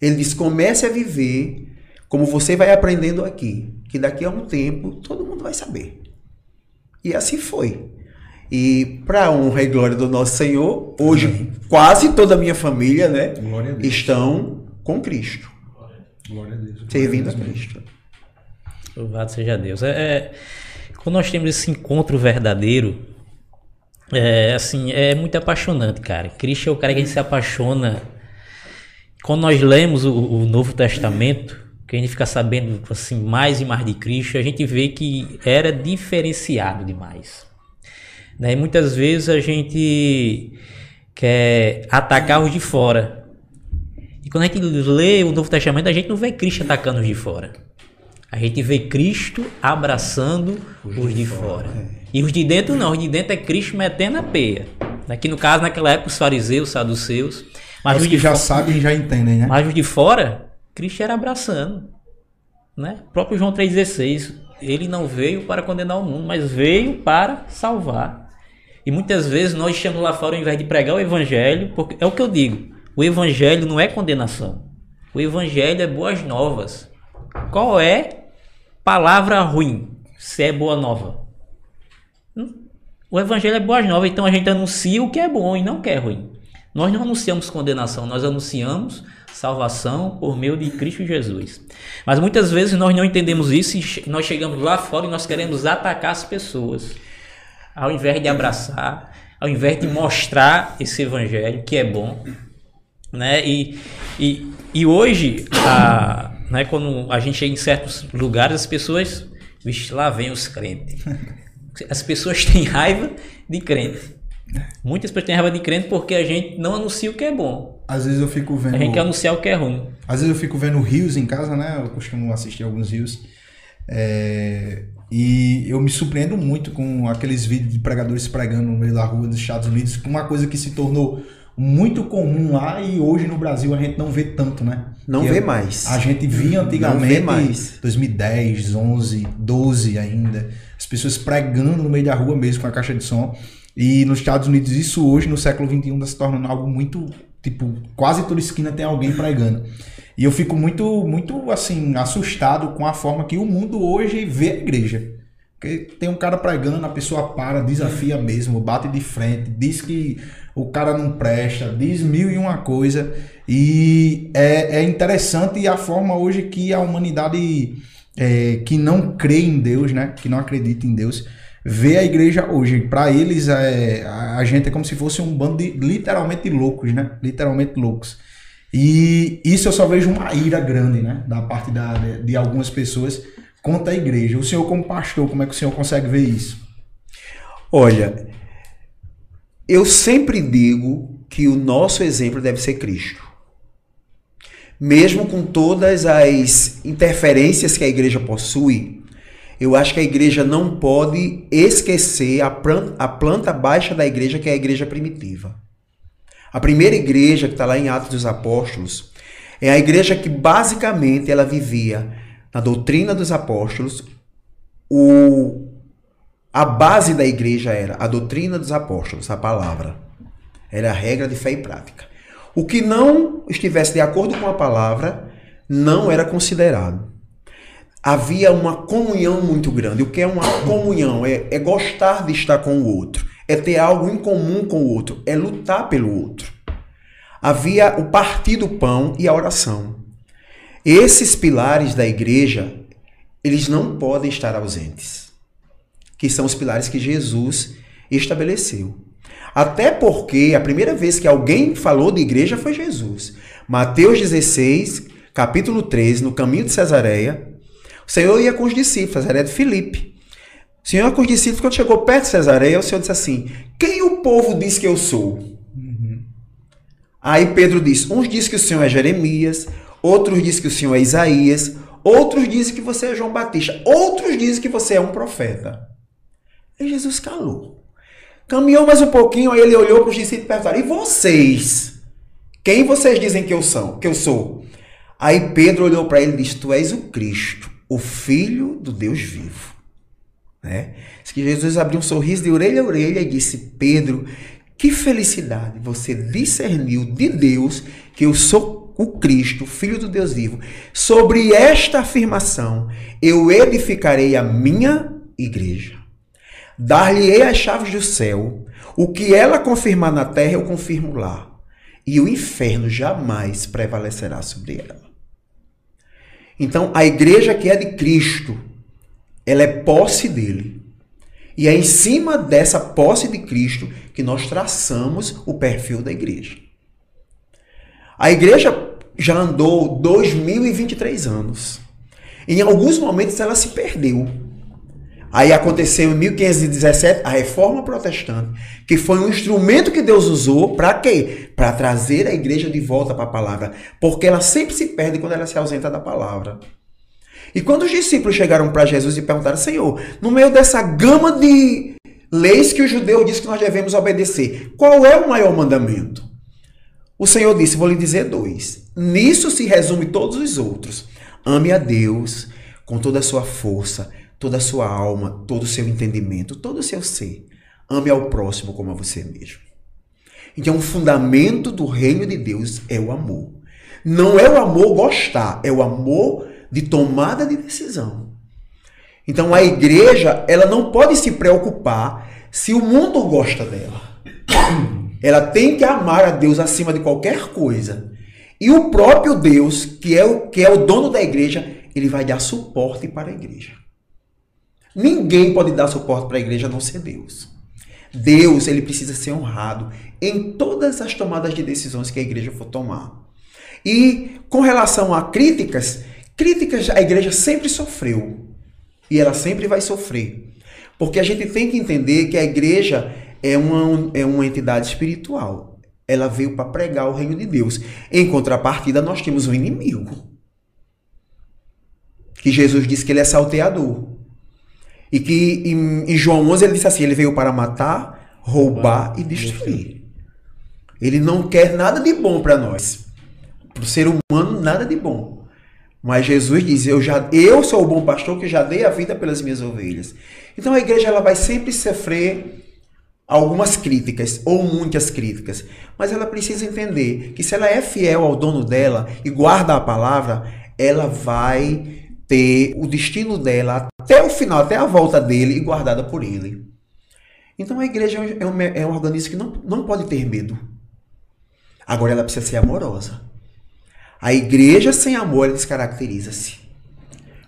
Ele disse: comece a viver como você vai aprendendo aqui, que daqui a um tempo todo mundo vai saber. E assim foi. E para honra e glória do nosso Senhor, hoje Amém. quase toda a minha família, né, a estão com Cristo. Glória a Deus. Servindo a Cristo. Louvado seja Deus. É, é, quando nós temos esse encontro verdadeiro, é assim, é muito apaixonante, cara. Cristo é o cara que a gente se apaixona. Quando nós lemos o, o Novo Testamento, que a gente fica sabendo assim mais e mais de Cristo, a gente vê que era diferenciado demais. Né? E muitas vezes a gente quer atacar os de fora. E quando a gente lê o Novo Testamento, a gente não vê Cristo atacando os de fora. A gente vê Cristo abraçando os, os de, de, fora. fora. É. E os de dentro não, os de dentro é Cristo metendo a peia. Aqui no caso, naquela época, os fariseus, os saduceus. Mas os, os que já sabem já entendem, né? Mas os de fora Cristo era abraçando. Né? O próprio João 3,16, ele não veio para condenar o mundo, mas veio para salvar. E muitas vezes nós estamos lá fora ao invés de pregar o evangelho, porque é o que eu digo, o evangelho não é condenação. O evangelho é boas novas. Qual é palavra ruim se é boa nova? Hum? O evangelho é boas novas, então a gente anuncia o que é bom e não o que é ruim. Nós não anunciamos condenação, nós anunciamos salvação por meio de Cristo Jesus. Mas muitas vezes nós não entendemos isso e nós chegamos lá fora e nós queremos atacar as pessoas. Ao invés de abraçar, ao invés de mostrar esse evangelho que é bom, né? E, e, e hoje, a, né, quando a gente chega em certos lugares, as pessoas, vixe, lá vem os crentes. <laughs> As pessoas têm raiva de crente. Muitas pessoas têm raiva de crente porque a gente não anuncia o que é bom. Às vezes eu fico vendo. A gente quer anunciar o que é ruim. Às vezes eu fico vendo rios em casa, né? Eu costumo assistir alguns rios. É... E eu me surpreendo muito com aqueles vídeos de pregadores pregando no meio da rua dos Estados Unidos, com uma coisa que se tornou muito comum lá e hoje no Brasil a gente não vê tanto, né? Não e vê mais. A gente via antigamente, mais. 2010, 11, 12 ainda, as pessoas pregando no meio da rua mesmo com a caixa de som. E nos Estados Unidos, isso hoje, no século XXI, está se tornando algo muito. Tipo, quase toda esquina tem alguém pregando. E eu fico muito, muito, assim, assustado com a forma que o mundo hoje vê a igreja. Porque tem um cara pregando, a pessoa para, desafia mesmo, bate de frente, diz que o cara não presta, diz mil e uma coisa. E é, é interessante a forma hoje que a humanidade é, que não crê em Deus, né? Que não acredita em Deus, ver a igreja hoje. Para eles, é, a gente é como se fosse um bando de literalmente loucos, né? Literalmente loucos. E isso eu só vejo uma ira grande, né? Da parte da, de algumas pessoas contra a igreja. O senhor, como pastor, como é que o senhor consegue ver isso? Olha, eu sempre digo que o nosso exemplo deve ser Cristo. Mesmo com todas as interferências que a igreja possui, eu acho que a igreja não pode esquecer a planta, a planta baixa da igreja, que é a igreja primitiva. A primeira igreja, que está lá em Atos dos Apóstolos, é a igreja que basicamente ela vivia na doutrina dos apóstolos, o, A base da igreja era a doutrina dos apóstolos, a palavra. Era a regra de fé e prática. O que não estivesse de acordo com a palavra não era considerado. Havia uma comunhão muito grande. O que é uma comunhão? É, é gostar de estar com o outro, é ter algo em comum com o outro, é lutar pelo outro. Havia o partir do pão e a oração. Esses pilares da igreja, eles não podem estar ausentes, que são os pilares que Jesus estabeleceu. Até porque a primeira vez que alguém falou de igreja foi Jesus. Mateus 16, capítulo 13, no caminho de Cesareia, o Senhor ia com os discípulos, Cesareia de Filipe. O Senhor ia com os discípulos, quando chegou perto de Cesareia, o Senhor disse assim: Quem o povo diz que eu sou? Uhum. Aí Pedro disse: Uns dizem que o Senhor é Jeremias, outros dizem que o Senhor é Isaías, outros dizem que você é João Batista, outros dizem que você é um profeta. E Jesus calou. Caminhou mais um pouquinho, aí ele olhou para os discípulos e perguntou: E vocês? Quem vocês dizem que eu sou? Que eu sou? Aí Pedro olhou para ele e disse: Tu és o Cristo, o Filho do Deus vivo. Né? Diz que Jesus abriu um sorriso de orelha a orelha e disse: Pedro, que felicidade você discerniu de Deus que eu sou o Cristo, Filho do Deus vivo. Sobre esta afirmação, eu edificarei a minha igreja. Dar-lhe-ei as chaves do céu. O que ela confirmar na terra, eu confirmo lá. E o inferno jamais prevalecerá sobre ela. Então, a igreja que é de Cristo, ela é posse dele. E é em cima dessa posse de Cristo que nós traçamos o perfil da igreja. A igreja já andou 2023 anos. Em alguns momentos ela se perdeu. Aí aconteceu em 1517 a reforma protestante, que foi um instrumento que Deus usou para quê? Para trazer a igreja de volta para a palavra, porque ela sempre se perde quando ela se ausenta da palavra. E quando os discípulos chegaram para Jesus e perguntaram: Senhor, no meio dessa gama de leis que o judeu diz que nós devemos obedecer, qual é o maior mandamento? O Senhor disse: Vou lhe dizer dois. Nisso se resume todos os outros. Ame a Deus com toda a sua força, toda a sua alma, todo o seu entendimento, todo o seu ser. Ame ao próximo como a você mesmo. Então, o fundamento do reino de Deus é o amor. Não é o amor gostar, é o amor de tomada de decisão. Então a igreja, ela não pode se preocupar se o mundo gosta dela. Ela tem que amar a Deus acima de qualquer coisa. E o próprio Deus, que é o, que é o dono da igreja, ele vai dar suporte para a igreja. Ninguém pode dar suporte para a igreja a não ser Deus. Deus, ele precisa ser honrado em todas as tomadas de decisões que a igreja for tomar. E com relação a críticas, Críticas a igreja sempre sofreu. E ela sempre vai sofrer. Porque a gente tem que entender que a igreja é uma, é uma entidade espiritual. Ela veio para pregar o reino de Deus. Em contrapartida, nós temos um inimigo. Que Jesus disse que ele é salteador. E que em, em João 11 ele disse assim: ele veio para matar, roubar e destruir. Ele não quer nada de bom para nós. Para o ser humano, nada de bom. Mas Jesus diz: eu, já, eu sou o bom pastor que já dei a vida pelas minhas ovelhas. Então a igreja ela vai sempre sofrer algumas críticas, ou muitas críticas. Mas ela precisa entender que se ela é fiel ao dono dela e guarda a palavra, ela vai ter o destino dela até o final, até a volta dele e guardada por ele. Então a igreja é um, é um organismo que não, não pode ter medo. Agora ela precisa ser amorosa. A igreja sem amor descaracteriza-se.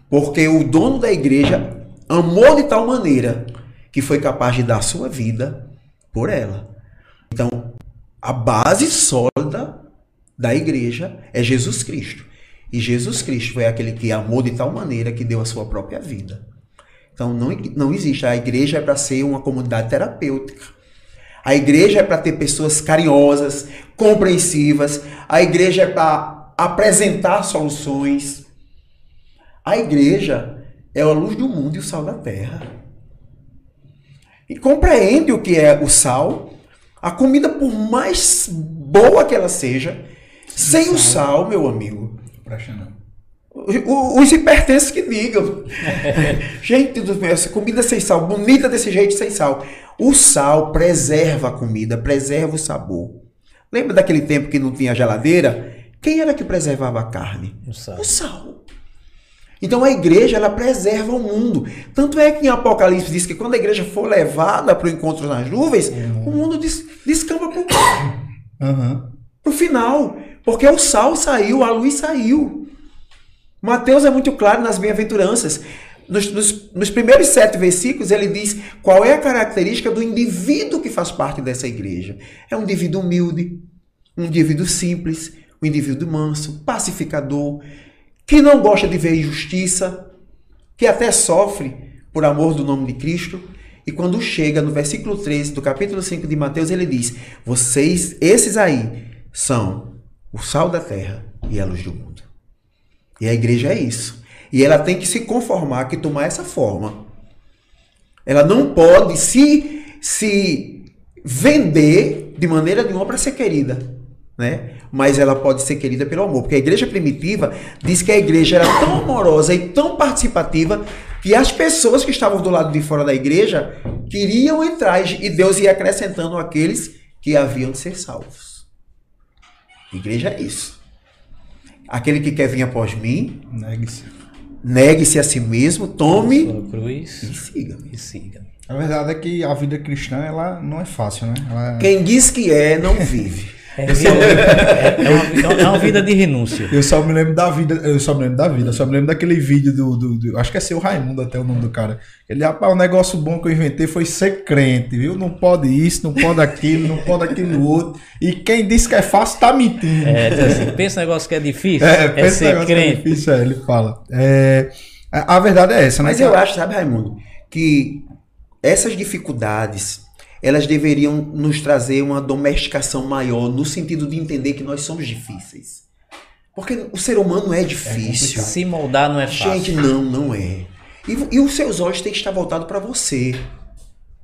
Porque o dono da igreja amou de tal maneira que foi capaz de dar sua vida por ela. Então, a base sólida da igreja é Jesus Cristo. E Jesus Cristo foi aquele que amou de tal maneira que deu a sua própria vida. Então, não, não existe. A igreja é para ser uma comunidade terapêutica. A igreja é para ter pessoas carinhosas, compreensivas. A igreja é para apresentar soluções. A igreja é a luz do mundo e o sal da terra. E compreende o que é o sal. A comida, por mais boa que ela seja, sem o sal, meu amigo, Os hipertensos que digam. <laughs> Gente do essa comida sem sal, bonita desse jeito sem sal. O sal preserva a comida, preserva o sabor. Lembra daquele tempo que não tinha geladeira? Quem era que preservava a carne? O sal. O sal. Então a igreja ela preserva o mundo. Tanto é que em Apocalipse diz que quando a igreja for levada para o encontro nas nuvens, o mundo des descamba para o <coughs> final. Porque o sal saiu, a luz saiu. Mateus é muito claro nas bem-aventuranças. Nos, nos- nos primeiros sete versículos, ele diz qual é a característica do indivíduo que faz parte dessa igreja. É um indivíduo humilde, um indivíduo simples, um indivíduo manso, pacificador, que não gosta de ver injustiça, que até sofre por amor do nome de Cristo. E quando chega no versículo 13 do capítulo 5 de Mateus, ele diz: Vocês, esses aí, são o sal da terra e a luz do mundo. E a igreja é isso. E ela tem que se conformar, que tomar essa forma. Ela não pode se, se vender de maneira nenhuma para ser querida. Né? Mas ela pode ser querida pelo amor. Porque a igreja primitiva diz que a igreja era tão amorosa e tão participativa que as pessoas que estavam do lado de fora da igreja queriam entrar e Deus ia acrescentando aqueles que haviam de ser salvos. Igreja é isso. Aquele que quer vir após mim, Negue-se. negue-se a si mesmo, tome Sua cruz e siga-me. e siga. A verdade é que a vida cristã, ela não é fácil, né? Ela... Quem diz que é, não vive. É, é- é uma, é uma vida de renúncia. Eu só me lembro da vida, eu só me lembro da vida, eu só me lembro daquele vídeo do, do, do- acho que é seu Raimundo até o nome do cara. Ele, rapaz, o negócio bom que eu inventei foi ser crente, viu? Não pode isso, não pode aquilo, não pode aquilo outro. E quem disse que é fácil tá mentindo. É, diz assim, pensa um negócio que é difícil, É, é, pensa ser negócio que é crente. difícil, é, ele fala. É, a, a verdade é essa, né? Mas eu acho, sabe, Raimundo, que essas dificuldades, elas deveriam nos trazer uma domesticação maior, no sentido de entender que nós somos difíceis. Porque o ser humano é difícil. Se moldar não é fácil. Gente, não, não é. E, e os seus olhos têm que estar voltados para você.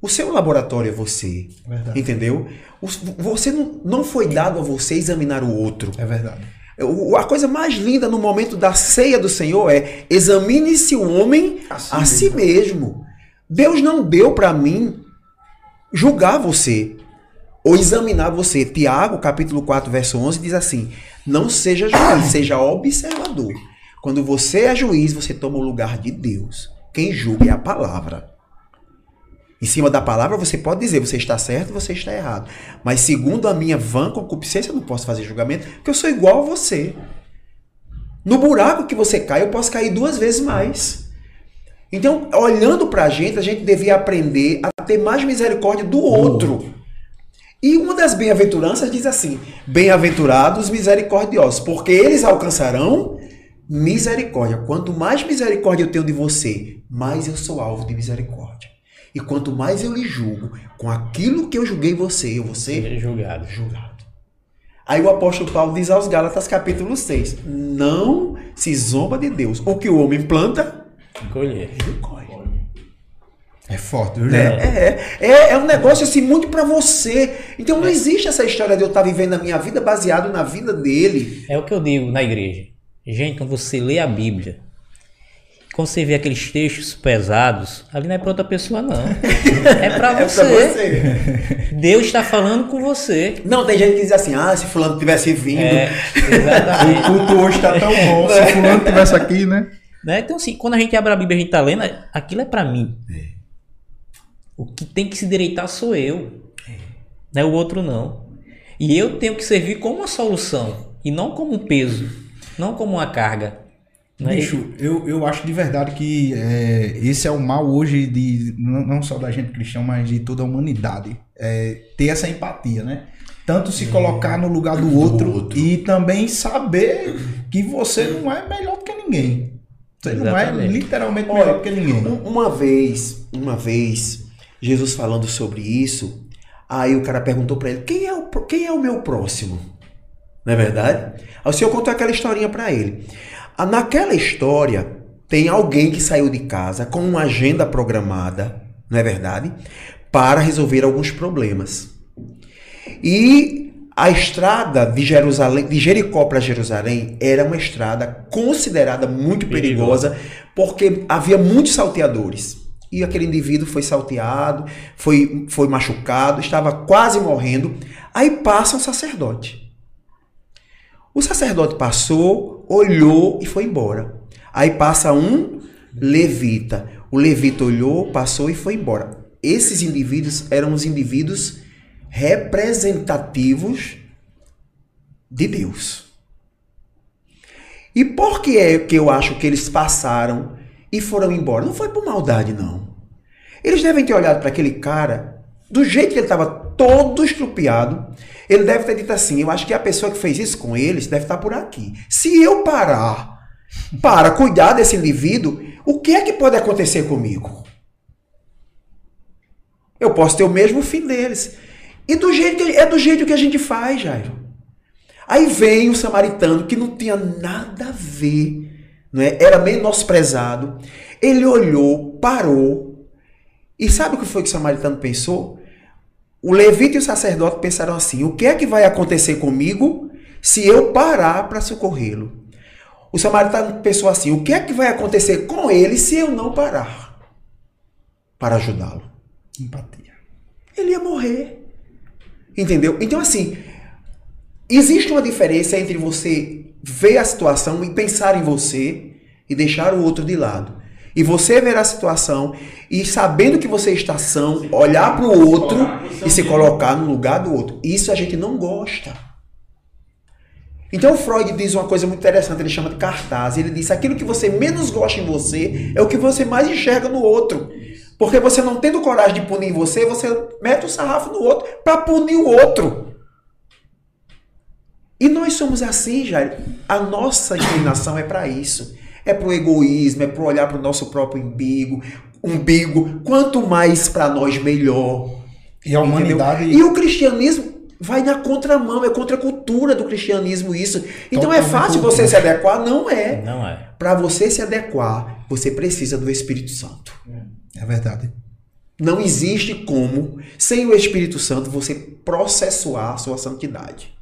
O seu laboratório é você. Verdade. Entendeu? O- você não, não foi dado a você examinar o outro. É verdade. O- A coisa mais linda no momento da ceia do Senhor é examine-se o homem a si, mesmo. Deus não deu para mim julgar você ou examinar você. Tiago, capítulo 4, verso 11 diz assim: "Não seja juiz, <coughs> seja observador. Quando você é juiz, você toma o lugar de Deus. Quem julga é a palavra. Em cima da palavra você pode dizer você está certo, você está errado. Mas segundo a minha vã concupiscência, eu não posso fazer julgamento, porque eu sou igual a você. No buraco que você cai, eu posso cair duas vezes mais. Então, olhando pra gente, a gente devia aprender a ter mais misericórdia do outro. E uma das bem-aventuranças diz assim: Bem-aventurados misericordiosos, porque eles alcançarão misericórdia. Quanto mais misericórdia eu tenho de você, mais eu sou alvo de misericórdia. E quanto mais eu lhe julgo com aquilo que eu julguei você, eu vou ser Seja julgado. julgado. Aí o apóstolo Paulo diz aos Gálatas, capítulo 6: Não se zomba de Deus. O que o homem planta, Colher. ele colhe. É forte, viu, É, é, é, é um negócio assim muito pra você. Então não existe essa história de eu estar vivendo a minha vida baseado na vida dele. É o que eu digo na igreja. Gente, quando você lê a Bíblia, quando você vê aqueles textos pesados, ali não é para outra pessoa, não. <laughs> É para É você. pra você. Deus está falando com você. Não, tem gente que diz assim: ah, se fulano tivesse vindo. É, <laughs> O exatamente. culto hoje tá tão bom. Se fulano tivesse aqui, né? Né? Então, assim, quando a gente abre a Bíblia e a gente tá lendo, aquilo é para mim. O que tem que se direitar sou eu. Não é o outro, não. E eu tenho que servir como uma solução e não como um peso, não como uma carga. Não é? Bicho, eu, eu acho de verdade que é, esse é o mal hoje de não, só da gente cristã, mas de toda a humanidade. É, ter essa empatia, né? Tanto se colocar no lugar do outro, outro. e também saber que você não é melhor do que ninguém. Você não é Exatamente. literalmente Olha, melhor do que ninguém. Um- Uma vez, uma vez, Jesus falando sobre isso, aí o cara perguntou pra ele: quem é o, quem é o meu próximo? Não é verdade? Aí o Senhor contou aquela historinha pra ele. Ah, Naquela história, tem alguém que saiu de casa com uma agenda programada, não é verdade? Para resolver alguns problemas. E A estrada de Jerusalém, de Jericó para Jerusalém, era uma estrada considerada muito perigosa, porque havia muitos salteadores. E aquele indivíduo foi salteado, foi, foi machucado, estava quase morrendo. Aí passa um sacerdote. O sacerdote passou, olhou e foi embora. Aí passa um levita. O levita olhou, passou e foi embora. Esses indivíduos eram os indivíduos representativos de Deus. E por que é que eu acho que eles passaram e foram embora? Não foi por maldade, não. Eles devem ter olhado para aquele cara, do jeito que ele estava todo estrupiado, ele deve ter dito assim: Eu acho que a pessoa que fez isso com eles deve estar por aqui. Se eu parar para cuidar desse indivíduo, o que é que pode acontecer comigo? Eu posso ter o mesmo fim deles. E do jeito que, é do jeito que a gente faz, Jairo. Aí vem o samaritano que não tinha nada a ver, não é? era menosprezado. Ele olhou, parou. E sabe o que foi que o samaritano pensou? O levita e o sacerdote pensaram assim: o que é que vai acontecer comigo se eu parar para socorrê-lo? O samaritano pensou assim: o que é que vai acontecer com ele se eu não parar para ajudá-lo? Empatia. Ele ia morrer. Entendeu? Então, assim, existe uma diferença entre você ver a situação e pensar em você e deixar o outro de lado. E você ver a situação e sabendo que você está são, olhar para o outro e se colocar no lugar do outro. Isso a gente não gosta. Então Freud diz uma coisa muito interessante, ele chama de cartaz. Ele diz: aquilo que você menos gosta em você é o que você mais enxerga no outro. Porque você não tendo coragem de punir você, você mete o sarrafo no outro para punir o outro. E nós somos assim, Jair. A nossa inclinação é para isso. É para o egoísmo, é para olhar para o nosso próprio umbigo. Umbigo, quanto mais para nós, melhor. E a humanidade. Entendeu? E o cristianismo vai na contramão, é contra a cultura do cristianismo isso. Então é fácil você se adequar? Não é. Não é. Para você se adequar, você precisa do Espírito Santo. É verdade. Não existe como, sem o Espírito Santo, você processuar a sua santidade.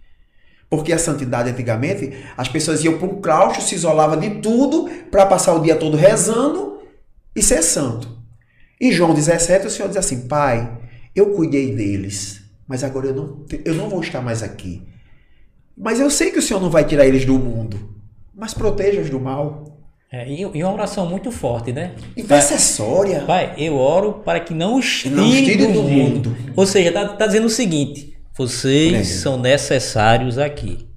Porque a santidade, antigamente, as pessoas iam para um claustro, se isolavam de tudo para passar o dia todo rezando e ser santo. Em João 17, o Senhor diz assim: Pai, eu cuidei deles, mas agora eu não, eu não vou estar mais aqui. Mas eu sei que o Senhor não vai tirar eles do mundo, mas proteja-os do mal. É, e, e, uma oração muito forte, né? Intercessória. Pai, eu oro para que não os tire, não tire do, do mundo. mundo. Ou seja, está tá dizendo o seguinte: vocês são necessários aqui.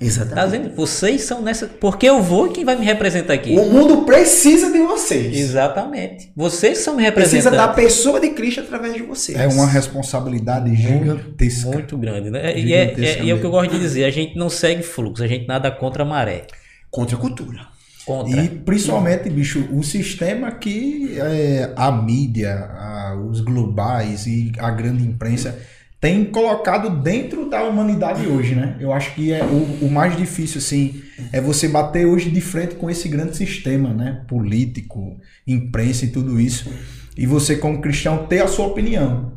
Exatamente. Tá vocês são nessa. Porque eu vou e quem vai me representar aqui? O mundo precisa de vocês. Exatamente. Vocês são me representantes. Precisa da pessoa de Cristo através de vocês. É uma responsabilidade gigantesca. Muito grande, né? E é, é, e é o que eu gosto de dizer: a gente não segue fluxo, a gente nada contra a maré. Contra a cultura. Contra. E principalmente, bicho, o sistema que é, a mídia, a, os globais e a grande imprensa tem colocado dentro da humanidade hoje, né? Eu acho que é o, o, mais difícil, assim, é você bater hoje de frente com esse grande sistema, né? Político, imprensa e tudo isso. E você, como cristão, ter a sua opinião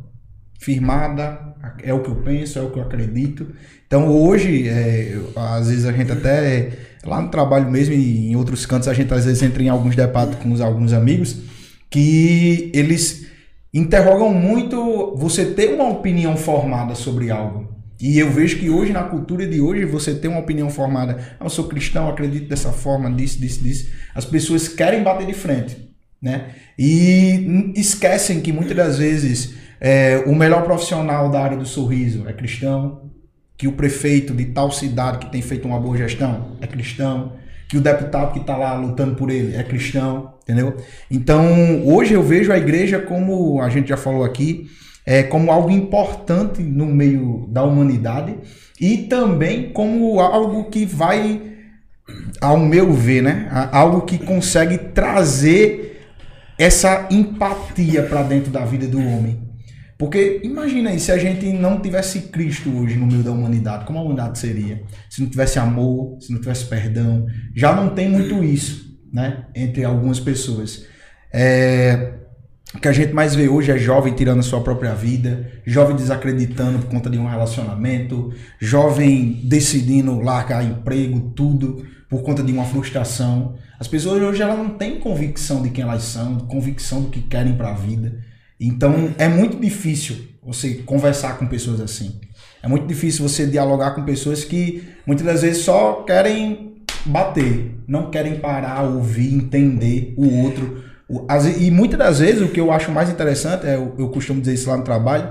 firmada, é o que eu penso, é o que eu acredito. Então, hoje, é, às vezes a gente até lá no trabalho mesmo e em outros cantos a gente às vezes entra em alguns debates com alguns amigos que eles interrogam muito você ter uma opinião formada sobre algo. E eu vejo que hoje, na cultura de hoje, você ter uma opinião formada, ah, eu sou cristão, acredito dessa forma, disso, disso, disso. As pessoas querem bater de frente, né? E esquecem que muitas das vezes é, o melhor profissional da área do sorriso é cristão, que o prefeito de tal cidade que tem feito uma boa gestão é cristão, que o deputado que está lá lutando por ele é cristão, entendeu? Então, hoje eu vejo a igreja como a gente já falou aqui, é como algo importante no meio da humanidade e também como algo que vai, ao meu ver, né, algo que consegue trazer essa empatia para dentro da vida do homem. Porque imagina aí, se a gente não tivesse Cristo hoje no meio da humanidade, como a humanidade seria? Se não tivesse amor, se não tivesse perdão. Já não tem muito isso, né? Entre algumas pessoas. É... O que a gente mais vê hoje é jovem tirando a sua própria vida, jovem desacreditando por conta de um relacionamento, jovem decidindo largar emprego, tudo, por conta de uma frustração. As pessoas hoje elas não têm convicção de quem elas são, convicção do que querem para a vida. Então é muito difícil você conversar com pessoas assim. É muito difícil você dialogar com pessoas que muitas das vezes só querem bater, não querem parar, ouvir, entender o outro e muitas das vezes, o que eu acho mais interessante, é, eu, costumo dizer isso lá no trabalho,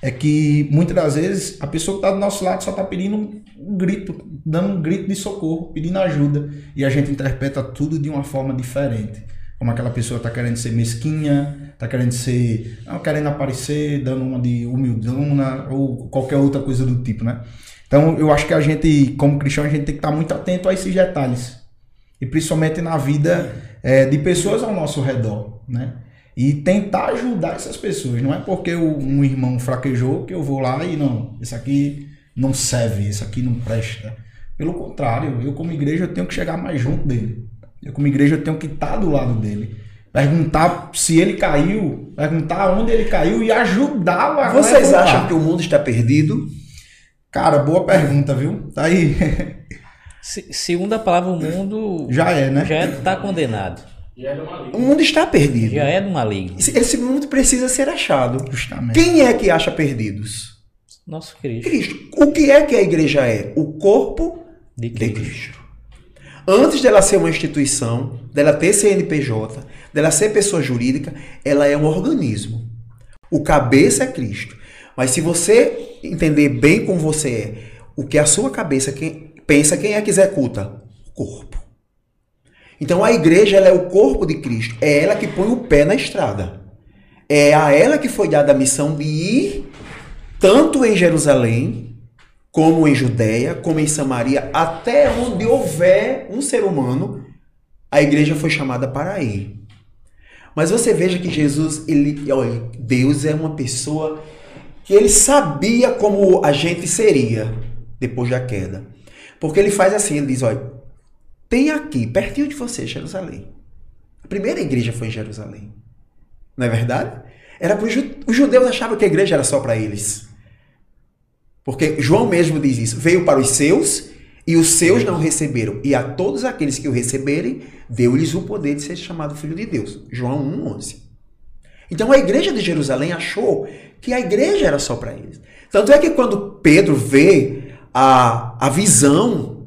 é que muitas das vezes a pessoa que está do nosso lado só está pedindo um grito, dando um grito de socorro, pedindo ajuda. E a gente interpreta tudo de uma forma diferente. Como aquela pessoa está querendo ser mesquinha, está querendo ser. Não, querendo aparecer, dando uma de humildona, ou qualquer outra coisa do tipo, né? Então eu acho que a gente, como cristão, a gente tem que estar tá muito atento a esses detalhes. E principalmente na vida é, de pessoas ao nosso redor, né? E tentar ajudar essas pessoas. Não é porque um irmão fraquejou que eu vou lá e não, isso aqui não serve, isso aqui não presta. Pelo contrário, eu como igreja eu tenho que chegar mais junto dele. Eu como igreja eu tenho que estar do lado dele. Perguntar se ele caiu, perguntar onde ele caiu e ajudá-lo a Vocês acham que o mundo está perdido? Cara, boa pergunta, viu? Tá aí. Se, segundo a palavra, o mundo já é, né? Já está condenado. Já é do maligno. O mundo está perdido. Já é do maligno. Esse mundo precisa ser achado. Justamente. Quem é que acha perdidos? Nosso Cristo. Cristo. O que é que a igreja é? O corpo de Cristo. De Cristo. Antes dela ser uma instituição, dela ter CNPJ, dela ser pessoa jurídica, ela é um organismo. O cabeça é Cristo. Mas se você entender bem como você é, o que a sua cabeça, quem, Pensa quem é que executa? O corpo. Então a igreja é o corpo de Cristo. É ela que põe o pé na estrada. É a ela que foi dada a missão de ir tanto em Jerusalém, como em Judéia, como em Samaria, até onde houver um ser humano, a igreja foi chamada para ir. Mas você veja que Jesus, ele, olha, Deus é uma pessoa que ele sabia como a gente seria depois da queda. Porque ele faz assim, ele diz, olha, tem aqui, pertinho de você, Jerusalém. A primeira igreja foi em Jerusalém. Não é verdade? Era para os judeus achavam que a igreja era só para eles. Porque João mesmo diz isso. Veio para os seus e os seus não receberam. E a todos aqueles que o receberem, deu-lhes o poder de ser chamado filho de Deus. João 1,11. Então a igreja de Jerusalém achou que a igreja era só para eles. Tanto é que quando Pedro vê a, a visão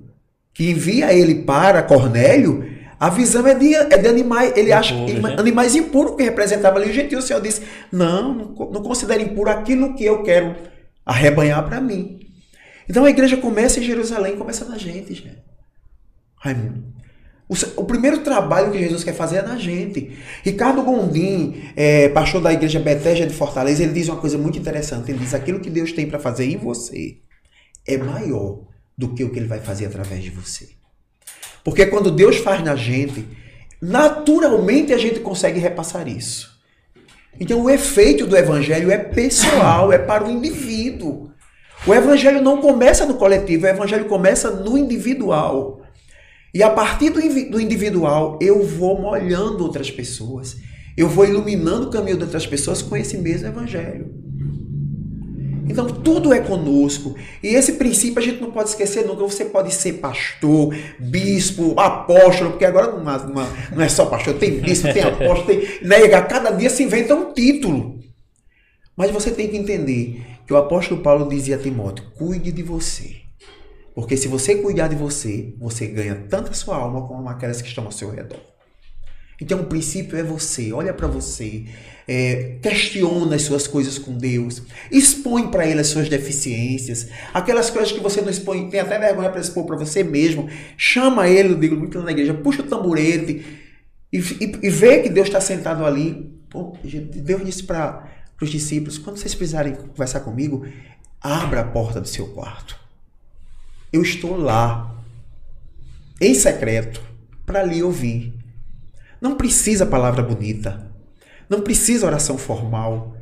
que envia ele para Cornélio, a visão é de, é de animais, ele acha né? animais impuros que representava ali o gentil. O Senhor disse: Não, não considere impuro aquilo que eu quero arrebanhar para mim. Então a igreja começa em Jerusalém, começa na gente, gente. Raimundo. O, o, primeiro trabalho que Jesus quer fazer é na gente. Ricardo Gondim, é, pastor da igreja Betesda de Fortaleza, ele diz uma coisa muito interessante. Ele diz: aquilo que Deus tem para fazer em você é maior do que o que ele vai fazer através de você. Porque quando Deus faz na gente, naturalmente a gente consegue repassar isso. Então o efeito do evangelho é pessoal, é para o indivíduo. O evangelho não começa no coletivo, o evangelho começa no individual. E a partir do individual, eu vou molhando outras pessoas. Eu vou iluminando o caminho de outras pessoas com esse mesmo evangelho. Então tudo é conosco. E esse princípio a gente não pode esquecer nunca. Você pode ser pastor, bispo, apóstolo, porque agora não, não, não é só pastor, tem bispo, tem apóstolo, tem. Nega, cada dia se inventa um título. Mas você tem que entender que o apóstolo Paulo dizia a Timóteo: cuide de você. Porque se você cuidar de você, você ganha tanto a sua alma como aquelas que estão ao seu redor. Então o princípio é você, olha para você, é, questiona as suas coisas com Deus, expõe para Ele as suas deficiências, aquelas coisas que você não expõe, tem até vergonha para expor para você mesmo, chama Ele, eu digo muito na igreja, puxa o tamborete e, e, e vê que Deus está sentado ali. Pô, Deus disse para os discípulos: quando vocês precisarem conversar comigo, abra a porta do seu quarto. Eu estou lá, em secreto, para lhe ouvir. Não precisa palavra bonita. Não precisa oração formal.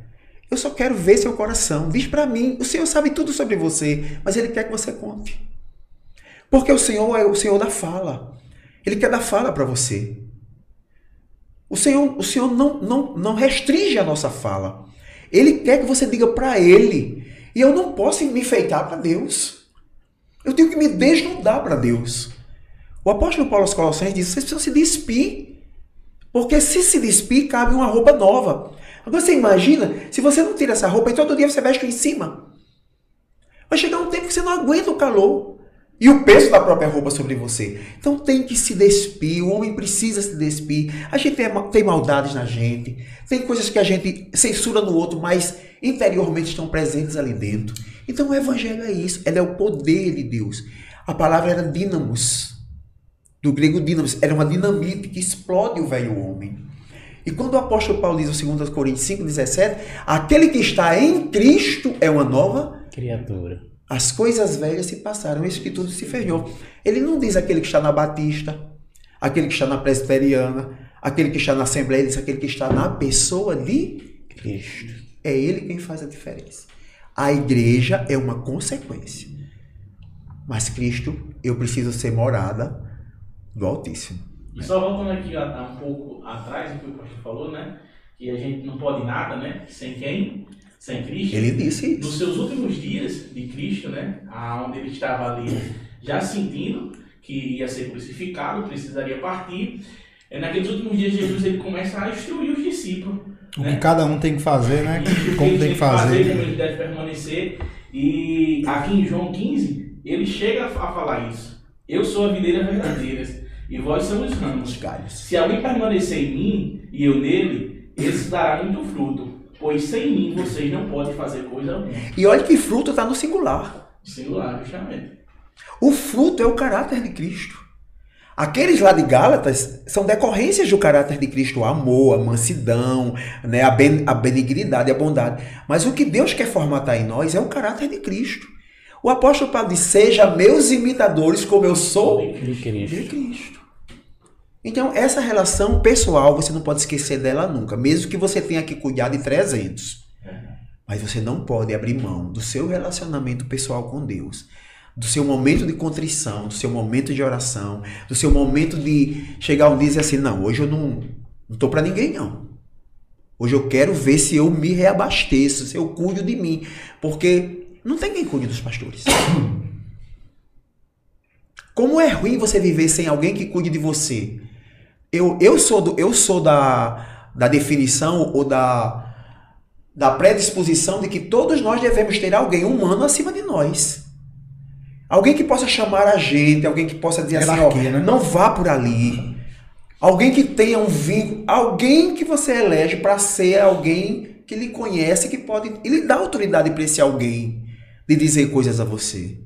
Eu só quero ver seu coração. Diz para mim, o Senhor sabe tudo sobre você, mas Ele quer que você conte. Porque o Senhor é o Senhor da fala. Ele quer dar fala para você. O Senhor, o Senhor não, não, não restringe a nossa fala. Ele quer que você diga para Ele. E eu não posso me enfeitar para Deus. Eu tenho que me desnudar para Deus. O apóstolo Paulo aos Colossenses diz: vocês precisam se despir. Porque se se despir, cabe uma roupa nova. Agora você imagina, se você não tira essa roupa e todo dia você veste em cima. Vai chegar um tempo que você não aguenta o calor. E o peso da própria roupa sobre você. Então tem que se despir, o homem precisa se despir. A gente tem, tem maldades na gente, tem coisas que a gente censura no outro, mas interiormente estão presentes ali dentro. Então o evangelho é isso, ela é o poder de Deus. A palavra era dínamos, do grego dínamos, era uma dinamite que explode o velho homem. E quando o apóstolo Paulo diz em 2 Coríntios 5,17, aquele que está em Cristo é uma nova criatura. As coisas velhas se passaram, isso que tudo se fechou. Ele não diz aquele que está na Batista, aquele que está na Presbiteriana, aquele que está na Assembleia, ele diz aquele que está na pessoa de Cristo. É ele quem faz a diferença. A igreja é uma consequência. Mas Cristo, eu preciso ser morada do Altíssimo. E só voltando aqui um pouco atrás, o que o pastor falou, né? Que a gente não pode nada, né? Sem quem? sem Cristo. Ele disse isso. Nos seus últimos dias de Cristo, né, aonde ele estava ali já sentindo que ia ser crucificado, precisaria partir. É, naqueles últimos dias, Jesus ele começa a instruir os discípulos. O né? que cada um tem que fazer, né? E como tem que fazer. fazer. Como ele deve permanecer. E aqui em João 15, ele chega a falar isso. Eu sou a videira verdadeira e vós somos os ramos. Galhos. Se alguém permanecer em mim e eu nele, esse dará muito fruto pois sem mim vocês não podem fazer coisa alguma. E olha que fruto está no singular. Singular, justamente. O fruto é o caráter de Cristo. Aqueles lá de Gálatas são decorrências do caráter de Cristo, o amor, a mansidão, né, a, ben, a benignidade, a bondade. Mas o que Deus quer formatar em nós é o caráter de Cristo. O apóstolo Paulo diz: Seja meus imitadores como eu sou de Cristo. De Cristo. Então, essa relação pessoal, você não pode esquecer dela nunca, mesmo que você tenha que cuidar de 300. Mas você não pode abrir mão do seu relacionamento pessoal com Deus, do seu momento de contrição, do seu momento de oração, do seu momento de chegar um dia e dizer assim: não, hoje eu não estou para ninguém, não. Hoje eu quero ver se eu me reabasteço, se eu cuido de mim. Porque não tem quem cuide dos pastores. <coughs> Como é ruim você viver sem alguém que cuide de você. Eu, eu sou, do, eu sou da, da definição ou da, da predisposição de que todos nós devemos ter alguém humano acima de nós. Alguém que possa chamar a gente, alguém que possa dizer assim, ó, né? não vá por ali. Alguém que tenha um vínculo, alguém que você elege para ser alguém que lhe conhece, que pode e lhe dá autoridade para esse alguém de dizer coisas a você.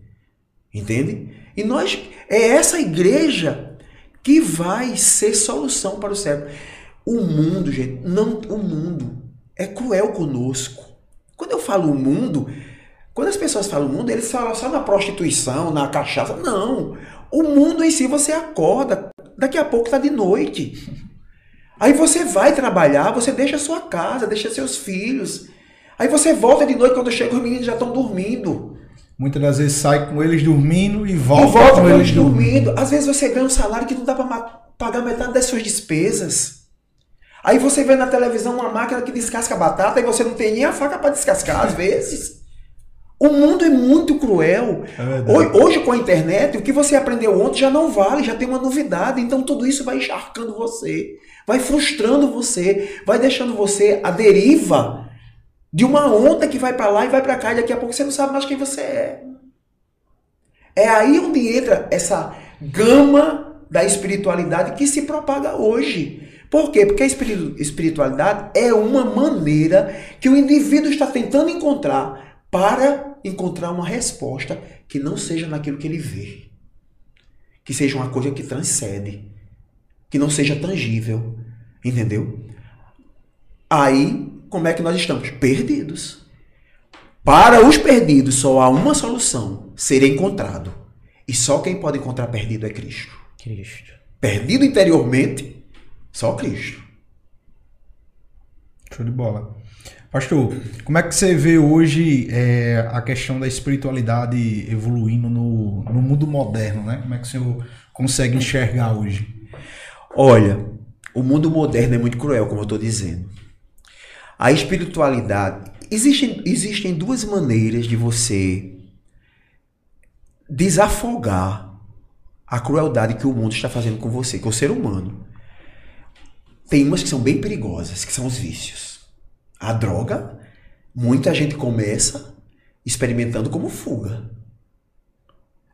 Entende? E nós é essa igreja que vai ser solução para o século. O mundo, gente, não, o mundo é cruel conosco. Quando eu falo o mundo, quando as pessoas falam mundo, eles falam só na prostituição, na cachaça. Não. O mundo em si você acorda, daqui a pouco está de noite. Aí você vai trabalhar, você deixa sua casa, deixa seus filhos. Aí você volta de noite quando chega os meninos já estão dormindo. Muitas das vezes sai com eles dormindo e volta, e volta com, eles dormindo. dormindo. Às vezes você ganha um salário que não dá para pagar metade das suas despesas. Aí você vê na televisão uma máquina que descasca batata e você não tem nem a faca para descascar, às <laughs> vezes. O mundo é muito cruel. É hoje, hoje, com a internet, o que você aprendeu ontem já não vale, já tem uma novidade. Então tudo isso vai encharcando você, vai frustrando você, vai deixando você à deriva de uma onda que vai para lá e vai para cá e daqui a pouco você não sabe mais quem você é. É aí onde entra essa gama da espiritualidade que se propaga hoje. Por quê? Porque a espiritualidade é uma maneira que o indivíduo está tentando encontrar para encontrar uma resposta que não seja naquilo que ele vê. Que seja uma coisa que transcende. Que não seja tangível. Entendeu? Aí como é que nós estamos? Perdidos. Para os perdidos, só há uma solução: ser encontrado. E só quem pode encontrar perdido é Cristo. Cristo. Perdido interiormente, só Cristo. Show de bola. Pastor, como é que você vê hoje é, a questão da espiritualidade evoluindo no, no mundo moderno, né? Como é que o senhor consegue enxergar hoje? Olha, o mundo moderno é muito cruel, como eu estou dizendo. A espiritualidade. Existem, existem duas maneiras de você desafogar a crueldade que o mundo está fazendo com você, com o ser humano. Tem umas que são bem perigosas, que são os vícios. A droga, muita gente começa experimentando como fuga.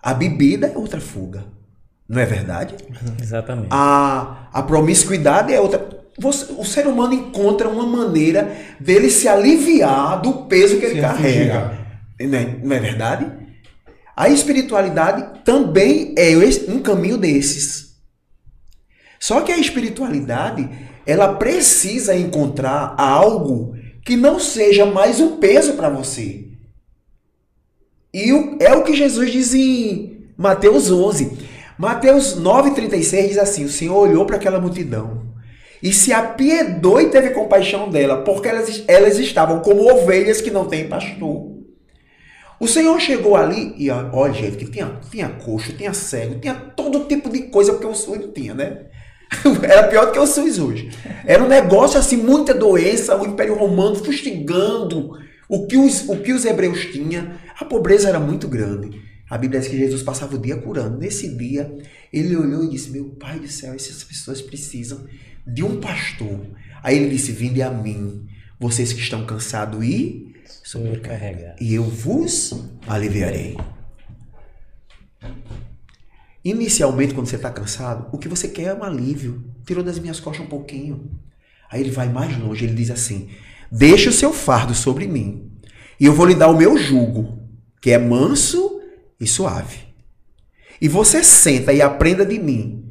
A bebida é outra fuga. Não é verdade? Exatamente. A, a promiscuidade é outra. Você, o ser humano encontra uma maneira dele se aliviar do peso que ele Se carrega. Não é, não é verdade? A espiritualidade também é um caminho desses. Só que a espiritualidade, ela precisa encontrar algo que não seja mais um peso para você. E é o que Jesus diz em Mateus 11. Mateus 9,36 diz assim: O Senhor olhou para aquela multidão e se apiedou e teve compaixão dela, porque elas, elas estavam como ovelhas que não têm pastor. O Senhor chegou ali e olha, gente, que tinha, tinha coxo, tinha cego, tinha todo tipo de coisa, porque o SUS não tinha, né? <laughs> Era pior do que o SUS hoje. Era um negócio assim, muita doença, o Império Romano fustigando o que os, o que os hebreus tinham. A pobreza era muito grande. A Bíblia diz que Jesus passava o dia curando. Nesse dia, ele olhou e disse: Meu Pai do céu, essas pessoas precisam de um pastor. Aí ele disse: Vinde a mim, vocês que estão cansados e sobrecarregados, e eu vos aliviarei. Inicialmente, quando você está cansado, o que você quer é um alívio. Tirou das minhas costas um pouquinho. Aí ele vai mais longe, ele diz assim: Deixe o seu fardo sobre mim, e eu vou lhe dar o meu jugo, que é manso e suave. E você senta e aprenda de mim,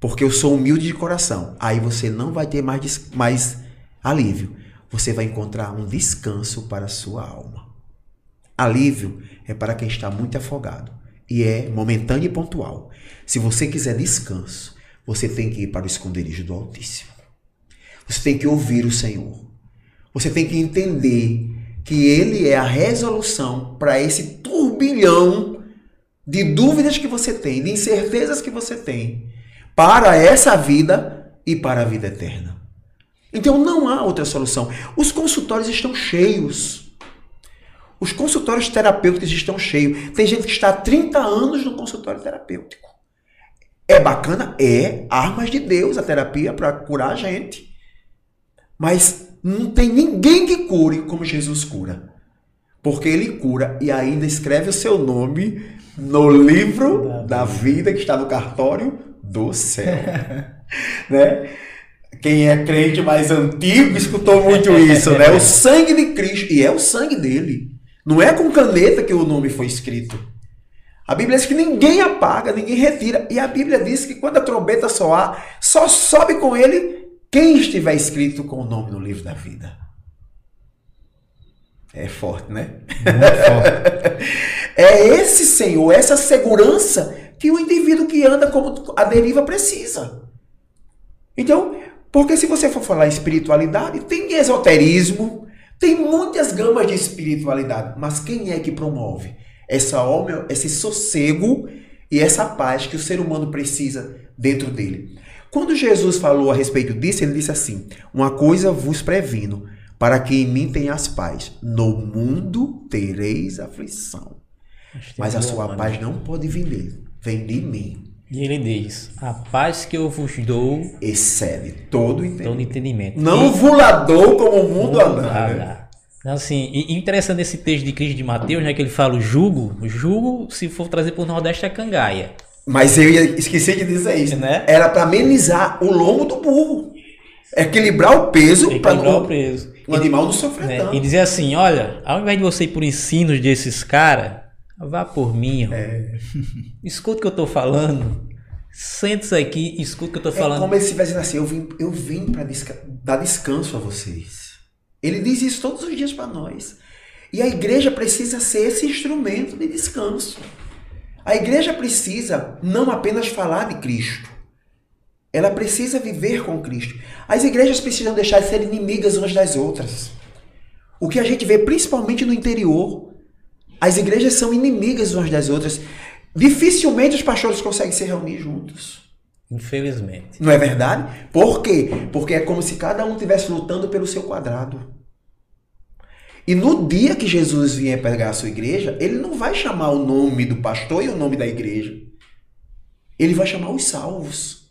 porque eu sou humilde de coração. Aí você não vai ter mais, mais alívio. Você vai encontrar um descanso para a sua alma. Alívio é para quem está muito afogado e é momentâneo e pontual. Se você quiser descanso, você tem que ir para o esconderijo do Altíssimo. Você tem que ouvir o Senhor. Você tem que entender que Ele é a resolução para esse turbilhão de dúvidas que você tem, de incertezas que você tem, para essa vida e para a vida eterna. Então não há outra solução. Os consultórios estão cheios. Os consultórios terapêuticos estão cheios. Tem gente que está há 30 anos no consultório terapêutico. É bacana? É. Armas de Deus a terapia para curar a gente. Mas não tem ninguém que cure como Jesus cura. Porque ele cura e ainda escreve o seu nome no livro da vida que está no cartório do céu. <laughs> né? Quem é crente mais antigo escutou muito isso, né? O sangue de Cristo. E é o sangue dele. Não é com caneta que o nome foi escrito. A Bíblia diz que ninguém apaga, ninguém retira. E a Bíblia diz que quando a trombeta soar, só sobe com ele quem estiver escrito com o nome no livro da vida. É forte, né? Muito forte. <laughs> é esse Senhor, essa segurança que o indivíduo que anda como a deriva precisa. Então, porque se você for falar espiritualidade, tem esoterismo, tem muitas gamas de espiritualidade, mas quem é que promove essa alma, esse sossego e essa paz que o ser humano precisa dentro dele? Quando Jesus falou a respeito disso, ele disse assim: Uma coisa vos previno, para que em mim tenhas paz. No mundo tereis aflição. Mas a sua paz não pode vir dele, vem de mim. E ele diz: A paz que eu vos dou excede todo entendimento. Todo entendimento. Não vulador como o mundo anda. Então, assim, e interessante esse texto de Cristo de Mateus, né, que ele fala o jugo. O jugo, se for trazer para o Nordeste, é cangaia. Mas eu ia esqueci de dizer isso. Né? Era para amenizar o lombo do burro. Equilibrar o peso para o, o peso. o animal não sofrer né? E dizer assim, olha, ao invés de você ir por ensinos desses caras, vá por mim. É. <laughs> Escuta o que eu tô falando. Sente-se aqui, escuta o que eu tô falando. É como se estivesse assim, eu vim, eu vim para desca dar descanso a vocês. Ele diz isso todos os dias para nós. E a igreja precisa ser esse instrumento de descanso. A igreja precisa não apenas falar de Cristo, ela precisa viver com Cristo. As igrejas precisam deixar de ser inimigas umas das outras. O que a gente vê principalmente no interior, as igrejas são inimigas umas das outras. Dificilmente os pastores conseguem se reunir juntos. Infelizmente. Não é verdade? Por quê? Porque é como se cada um estivesse lutando pelo seu quadrado. E no dia que Jesus vier pegar a sua igreja, ele não vai chamar o nome do pastor e o nome da igreja. Ele vai chamar os salvos.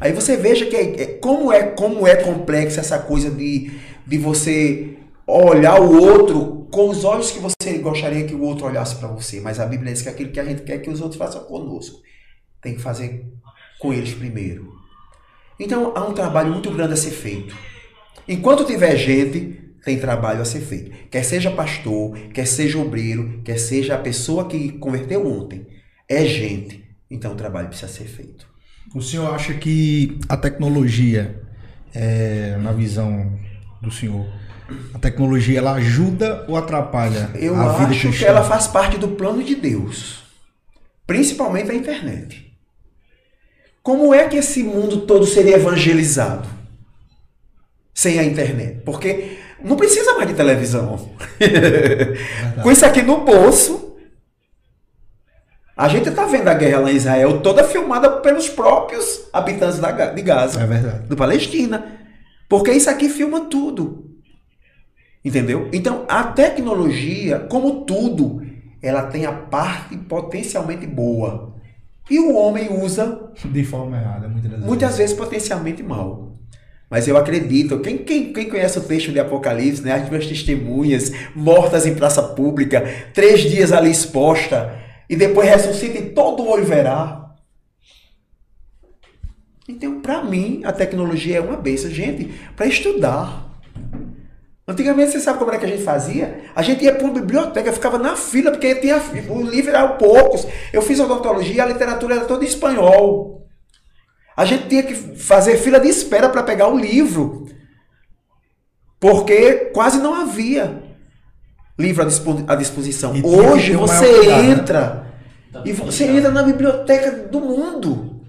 Aí você veja que é, é, como é como é complexa essa coisa de, de você olhar o outro com os olhos que você gostaria que o outro olhasse para você. Mas a Bíblia diz que aquilo que a gente quer que os outros façam conosco, tem que fazer com eles primeiro. Então há um trabalho muito grande a ser feito. Enquanto tiver gente, tem trabalho a ser feito. Quer seja pastor, quer seja obreiro, quer seja a pessoa que converteu ontem. É gente. Então o trabalho precisa ser feito. O senhor acha que a tecnologia, é, na visão do senhor, a tecnologia ela ajuda ou atrapalha Eu a vida acho que ela faz parte do plano de Deus. Principalmente a internet. Como é que esse mundo todo seria evangelizado sem a internet? Porque não precisa mais de televisão. Com isso aqui no bolso, a gente está vendo a guerra lá em Israel toda filmada pelos próprios habitantes da de Gaza É do Palestina. Porque isso aqui filma tudo. Entendeu? Então, a tecnologia, como tudo, ela tem a parte potencialmente boa. E o homem usa, De forma errada, muitas das muitas vezes, potencialmente mal. Mas eu acredito, quem, quem, quem conhece o texto de Apocalipse, né, as duas testemunhas mortas em praça pública, três dias ali exposta, e depois ressuscita e todo olho verá. Então, para mim, a tecnologia é uma benção, gente, para estudar. Antigamente, você sabe como era que a gente fazia? A gente ia para uma biblioteca, ficava na fila, porque tinha, o livro era poucos. Eu fiz odontologia, a literatura era toda em espanhol. A gente tinha que fazer fila de espera para pegar o livro. Porque quase não havia livro à dispo- à disposição. E Hoje você cuidado, né? entra e você entra na biblioteca do mundo.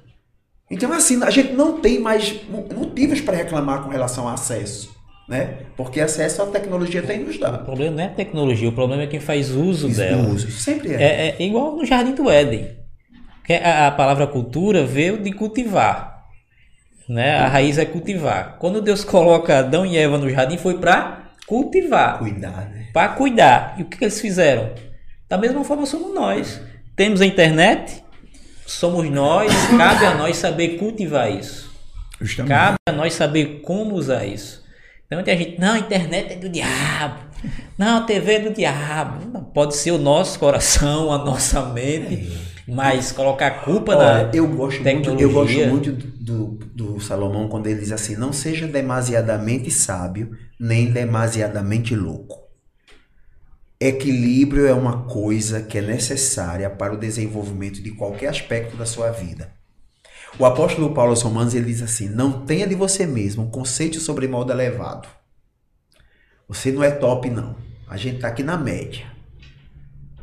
Então, assim, a gente não tem mais mo- motivos para reclamar com relação ao acesso. Né? Porque acesso a tecnologia tem nos O dado. problema não é a tecnologia, o problema é quem faz uso Isso dela. uso. Sempre é. É, é igual no Jardim do Éden. Que a, a palavra cultura veio de cultivar. Né? A raiz é cultivar. Quando Deus coloca Adão e Eva no jardim, foi para cultivar, Cuidar, né? para cuidar. E o que, que eles fizeram? Da mesma forma somos nós. Temos a internet, somos nós, cabe a nós saber cultivar isso. Justamente. Cabe a nós saber como usar isso. Tem gente, não, a internet é do diabo. Não, a TV é do diabo. Não, Pode ser o nosso coração, a nossa mente, mas colocar a culpa Olha, na eu gosto muito, eu gosto tecnologia. muito do, do Salomão quando ele diz assim: não seja demasiadamente sábio, nem demasiadamente louco. Equilíbrio é uma coisa que é necessária para o desenvolvimento de qualquer aspecto da sua vida. O apóstolo Paulo aos Romanos ele diz assim: não tenha de você mesmo um conceito sobre modo elevado. Você não é top, não. A gente está aqui na média.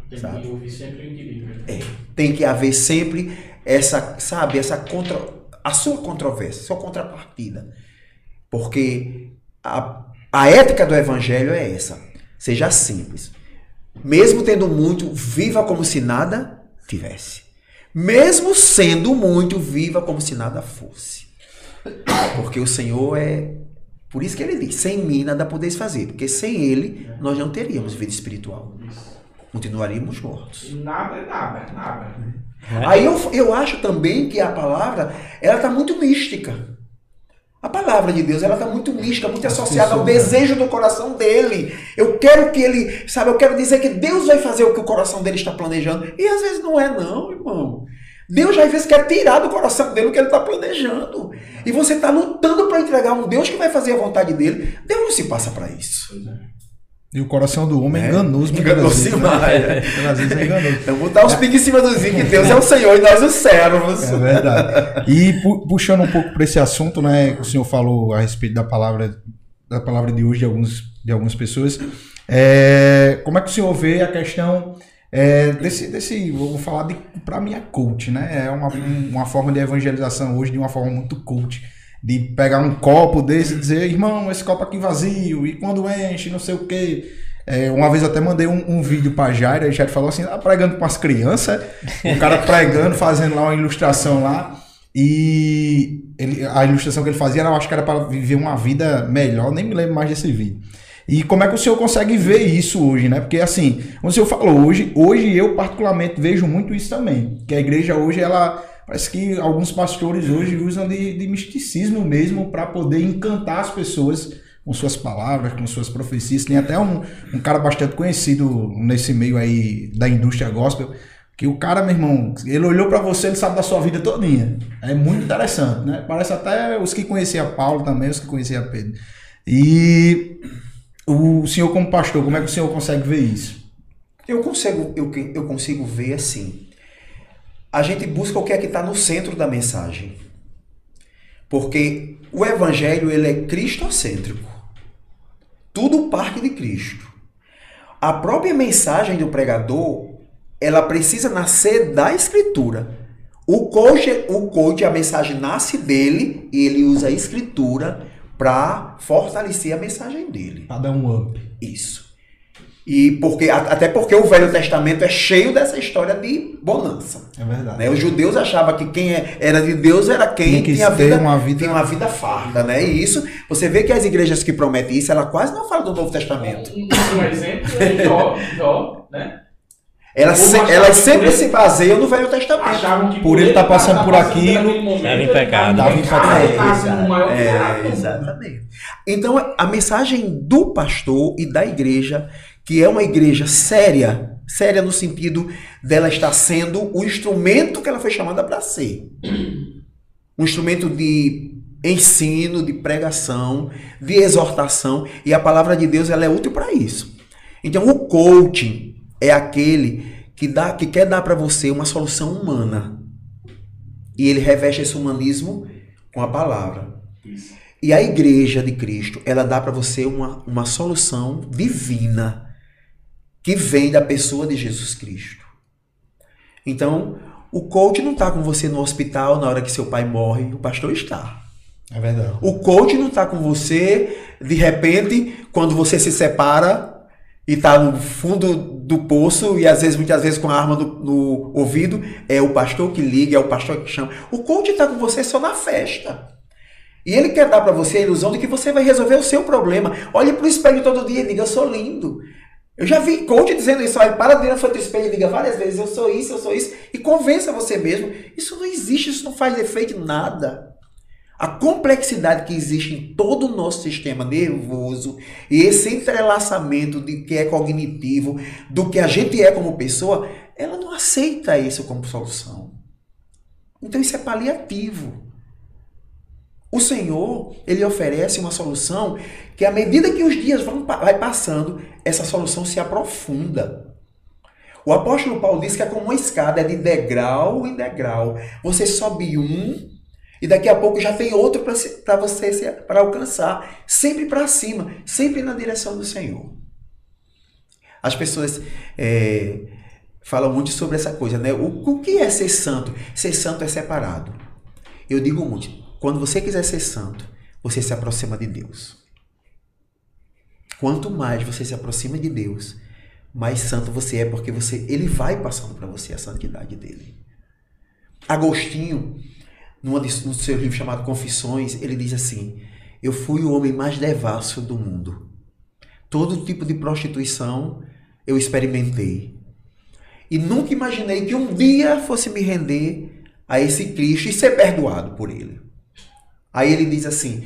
Tem Sabe? que ouvir sempre o equilíbrio. É, tem que haver sempre essa, sabe, essa contra, a sua controvérsia, a sua contrapartida. Porque a, a ética do evangelho é essa. Seja simples. Mesmo tendo muito, viva como se nada tivesse. Mesmo sendo muito, viva como se nada fosse. Porque o Senhor é. Por isso que ele diz: sem mim nada podeis fazer. Porque sem ele nós não teríamos vida espiritual. Continuaríamos mortos. Nada é nada, nada. né? Aí eu, eu acho também que a palavra, ela está muito mística. A palavra de Deus, ela está muito mística, muito associada ao desejo do coração dele. Eu quero que ele, sabe, eu quero dizer que Deus vai fazer o que o coração dele está planejando. E às vezes não é não, irmão. Deus às vezes quer tirar do coração dele o que ele está planejando. E você está lutando para entregar um Deus que vai fazer a vontade dele. Deus não se passa para isso. Pois é. E o coração do homem é É. enganoso demais. Né? <laughs> Muitas vezes é enganoso. Então botar os pingos em cima dos i, que Deus é o Senhor e nós os servos. É verdade. E pu- puxando um pouco para esse assunto, né, que o senhor falou a respeito da palavra da palavra de hoje de alguns de algumas pessoas, é, como é que o senhor vê a questão é, desse desse vou falar de para mim é coach, né? É uma, um- uma forma de evangelização hoje de uma forma muito coach. De pegar um copo desse e dizer, irmão, esse copo aqui vazio, e quando enche, não sei o quê. É, uma vez até mandei um, um vídeo pra Jairo, e Jairo falou assim, ah, pregando com as crianças, o cara pregando, fazendo lá uma ilustração lá, e ele, a ilustração que ele fazia, eu acho que era para viver uma vida melhor, nem me lembro mais desse vídeo. E como é que o senhor consegue ver isso hoje, né? Porque assim, o senhor falou, hoje, hoje eu particularmente vejo muito isso também. Que a igreja hoje, ela parece que alguns pastores hoje usam de, de misticismo mesmo para poder encantar as pessoas com suas palavras, com suas profecias. Tem até um, um cara bastante conhecido nesse meio aí da indústria gospel, que o cara, meu irmão, ele olhou para você, ele sabe da sua vida todinha. É muito interessante, né? Parece até os que conheciam Paulo também, os que conheciam Pedro. E o senhor como pastor, como é que o senhor consegue ver isso? Eu consigo, eu, eu consigo ver assim. A gente busca o que é que está no centro da mensagem. Porque o evangelho ele é cristocêntrico. Tudo parte de Cristo. A própria mensagem do pregador, ela precisa nascer da escritura. O coach, o coach, a mensagem nasce dele e ele usa a escritura para fortalecer a mensagem dele. Para dar um up. Isso. E porque, até porque o Velho Testamento é cheio dessa história de bonança. É verdade. Né? Os judeus achavam que quem é, era de Deus era quem tinha, tinha vida, uma vida... tinha uma vida farta. Né? E isso, você vê que as igrejas que prometem isso, ela quase não fala do Novo Testamento. Um, um exemplo é Jó, Jó né? Elas, se, elas sempre se baseiam no Velho Testamento. por ele estar tá passando por aquilo, estava em pecado. Estava em pecado. É, exatamente. Então, a mensagem do pastor e da igreja, que é uma igreja séria, séria no sentido dela estar sendo o instrumento que ela foi chamada para ser. Um instrumento de ensino, de pregação, de exortação, e a palavra de Deus ela é útil para isso. Então, o coaching é aquele que, dá, que quer dar para você uma solução humana. E ele reveste esse humanismo com a palavra. Isso. E a igreja de Cristo, ela dá para você uma, uma solução divina que vem da pessoa de Jesus Cristo. Então, o coach não está com você no hospital na hora que seu pai morre, o pastor está. É verdade. O coach não está com você, de repente, quando você se separa e está no fundo do poço e às vezes, muitas vezes com a arma no, no ouvido, é o pastor que liga, é o pastor que chama. O coach está com você só na festa. E ele quer dar para você a ilusão de que você vai resolver o seu problema. Olhe para o espelho todo dia e diga, eu sou lindo. Eu já vi coach dizendo isso, olha, para de na frente do espelho e diga várias vezes, eu sou isso, eu sou isso, e convença você mesmo. Isso não existe, isso não faz efeito em nada. A complexidade que existe em todo o nosso sistema nervoso e esse entrelaçamento de que é cognitivo, do que a gente é como pessoa, ela não aceita isso como solução. Então isso é paliativo. O Senhor, ele oferece uma solução que à medida que os dias vão vai passando, essa solução se aprofunda. O apóstolo Paulo diz que é como uma escada, é de degrau em degrau. Você sobe um, e daqui a pouco já tem outro para você para alcançar, sempre para cima, sempre na direção do Senhor. As pessoas é, falam muito sobre essa coisa, né? O, o que é ser santo? Ser santo é separado. Eu digo muito, quando você quiser ser santo, você se aproxima de Deus. Quanto mais você se aproxima de Deus, mais santo você é, porque você, ele vai passando para você a santidade dele. Agostinho, de, no seu livro chamado Confissões, ele diz assim: Eu fui o homem mais devasso do mundo. Todo tipo de prostituição eu experimentei. E nunca imaginei que um dia fosse me render a esse Cristo e ser perdoado por ele. Aí ele diz assim: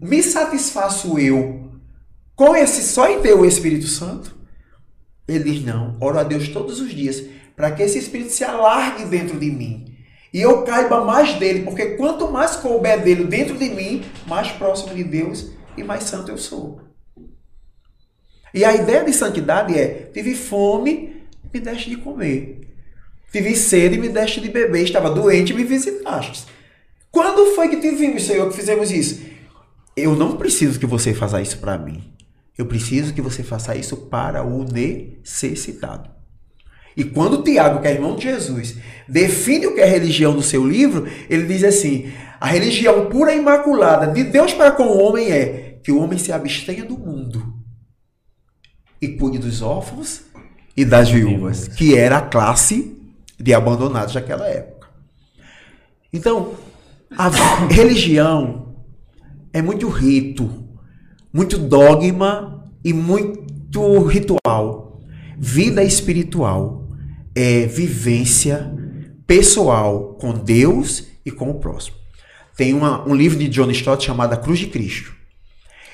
Me satisfaço eu com esse só em ter o Espírito Santo? Ele diz: Não, oro a Deus todos os dias para que esse Espírito se alargue dentro de mim e eu caiba mais dele, porque quanto mais couber dele dentro de mim, mais próximo de Deus e mais santo eu sou. E a ideia de santidade é: tive fome, me deste de comer. Tive sede, me deste de beber. Estava doente, me visitaste. Quando foi que te vimos, Senhor, que fizemos isso? Eu não preciso que você faça isso para mim. Eu preciso que você faça isso para o necessitado. E quando Tiago, que é irmão de Jesus, define o que é religião no seu livro, ele diz assim: a religião pura e imaculada de Deus para com o homem é que o homem se abstenha do mundo e cuide dos órfãos e das viúvas, que era a classe de abandonados daquela época. Então, a religião é muito rito, muito dogma e muito ritual. Vida espiritual é vivência pessoal com Deus e com o próximo. Tem uma, um livro de John Stott chamado A Cruz de Cristo.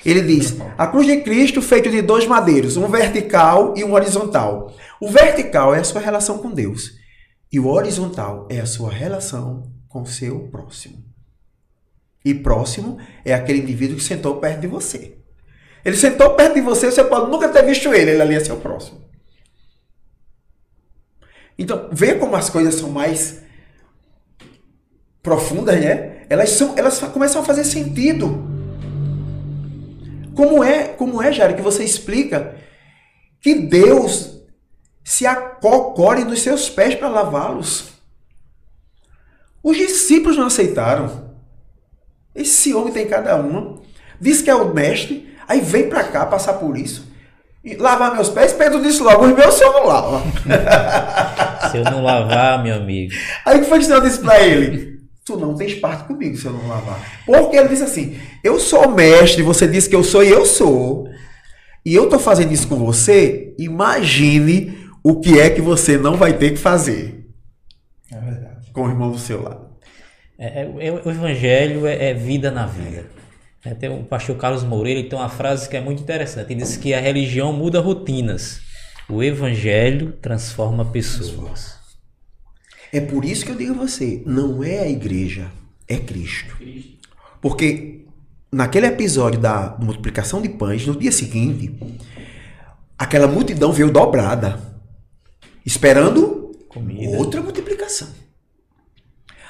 Ele diz: a cruz de Cristo feito de dois madeiros, um vertical e um horizontal. O vertical é a sua relação com Deus e o horizontal é a sua relação com o seu próximo. E próximo é aquele indivíduo que sentou perto de você. Ele sentou perto de você, você pode nunca ter visto ele, ele ali é seu próximo. Então, vê como as coisas são mais profundas, né? Elas, são, elas começam a fazer sentido. Como é, como é, Jair, que você explica que Deus se acocore nos seus pés para lavá-los? Os discípulos não aceitaram. Esse homem tem cada uma. Diz que é o mestre, aí vem para cá passar por isso. E lavar meus pés, Pedro disse logo, os meus o senhor não lava. Se eu não lavar, meu amigo. Aí o que foi que o senhor disse para ele? Tu não tens parte comigo se eu não lavar. Porque ele disse assim: Eu sou mestre, você disse que eu sou e eu sou. E eu estou fazendo isso com você. Imagine o que é que você não vai ter que fazer. É verdade. Com o irmão do seu lado. É, é, é, o evangelho é, é, vida na vida. É, tem o pastor Carlos Moreira tem uma frase que é muito interessante. Ele diz que a religião muda rotinas. O evangelho transforma pessoas. É por isso que eu digo a você, não é a igreja, é Cristo. Porque naquele episódio da multiplicação de pães, no dia seguinte, aquela multidão veio dobrada, esperando Comida. outra multiplicação.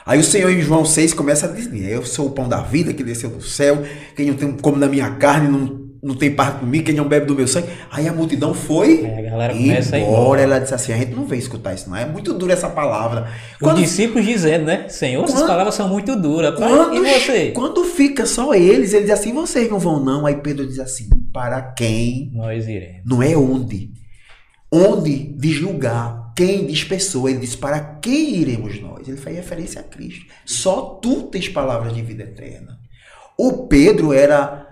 Aí o Senhor em João 6 começa a dizer: Eu sou o pão da vida que desceu do céu, quem não tem como da minha carne não não tem parte comigo, quem não bebe do meu sangue. Aí a multidão foi é, a galera começa embora. Ela disse assim: a gente não vem escutar isso, não. É muito dura essa palavra. Quando, Os discípulos dizendo, né? Senhor, quando, essas palavras são muito duras. Quando, e você? Quando fica só eles, ele diz assim: vocês não vão, não. Aí Pedro diz assim: para quem? Nós iremos. Não é onde. Onde de julgar, quem diz. Ele diz: para quem iremos nós? Ele faz referência a Cristo. Só tu tens palavras de vida eterna. O Pedro era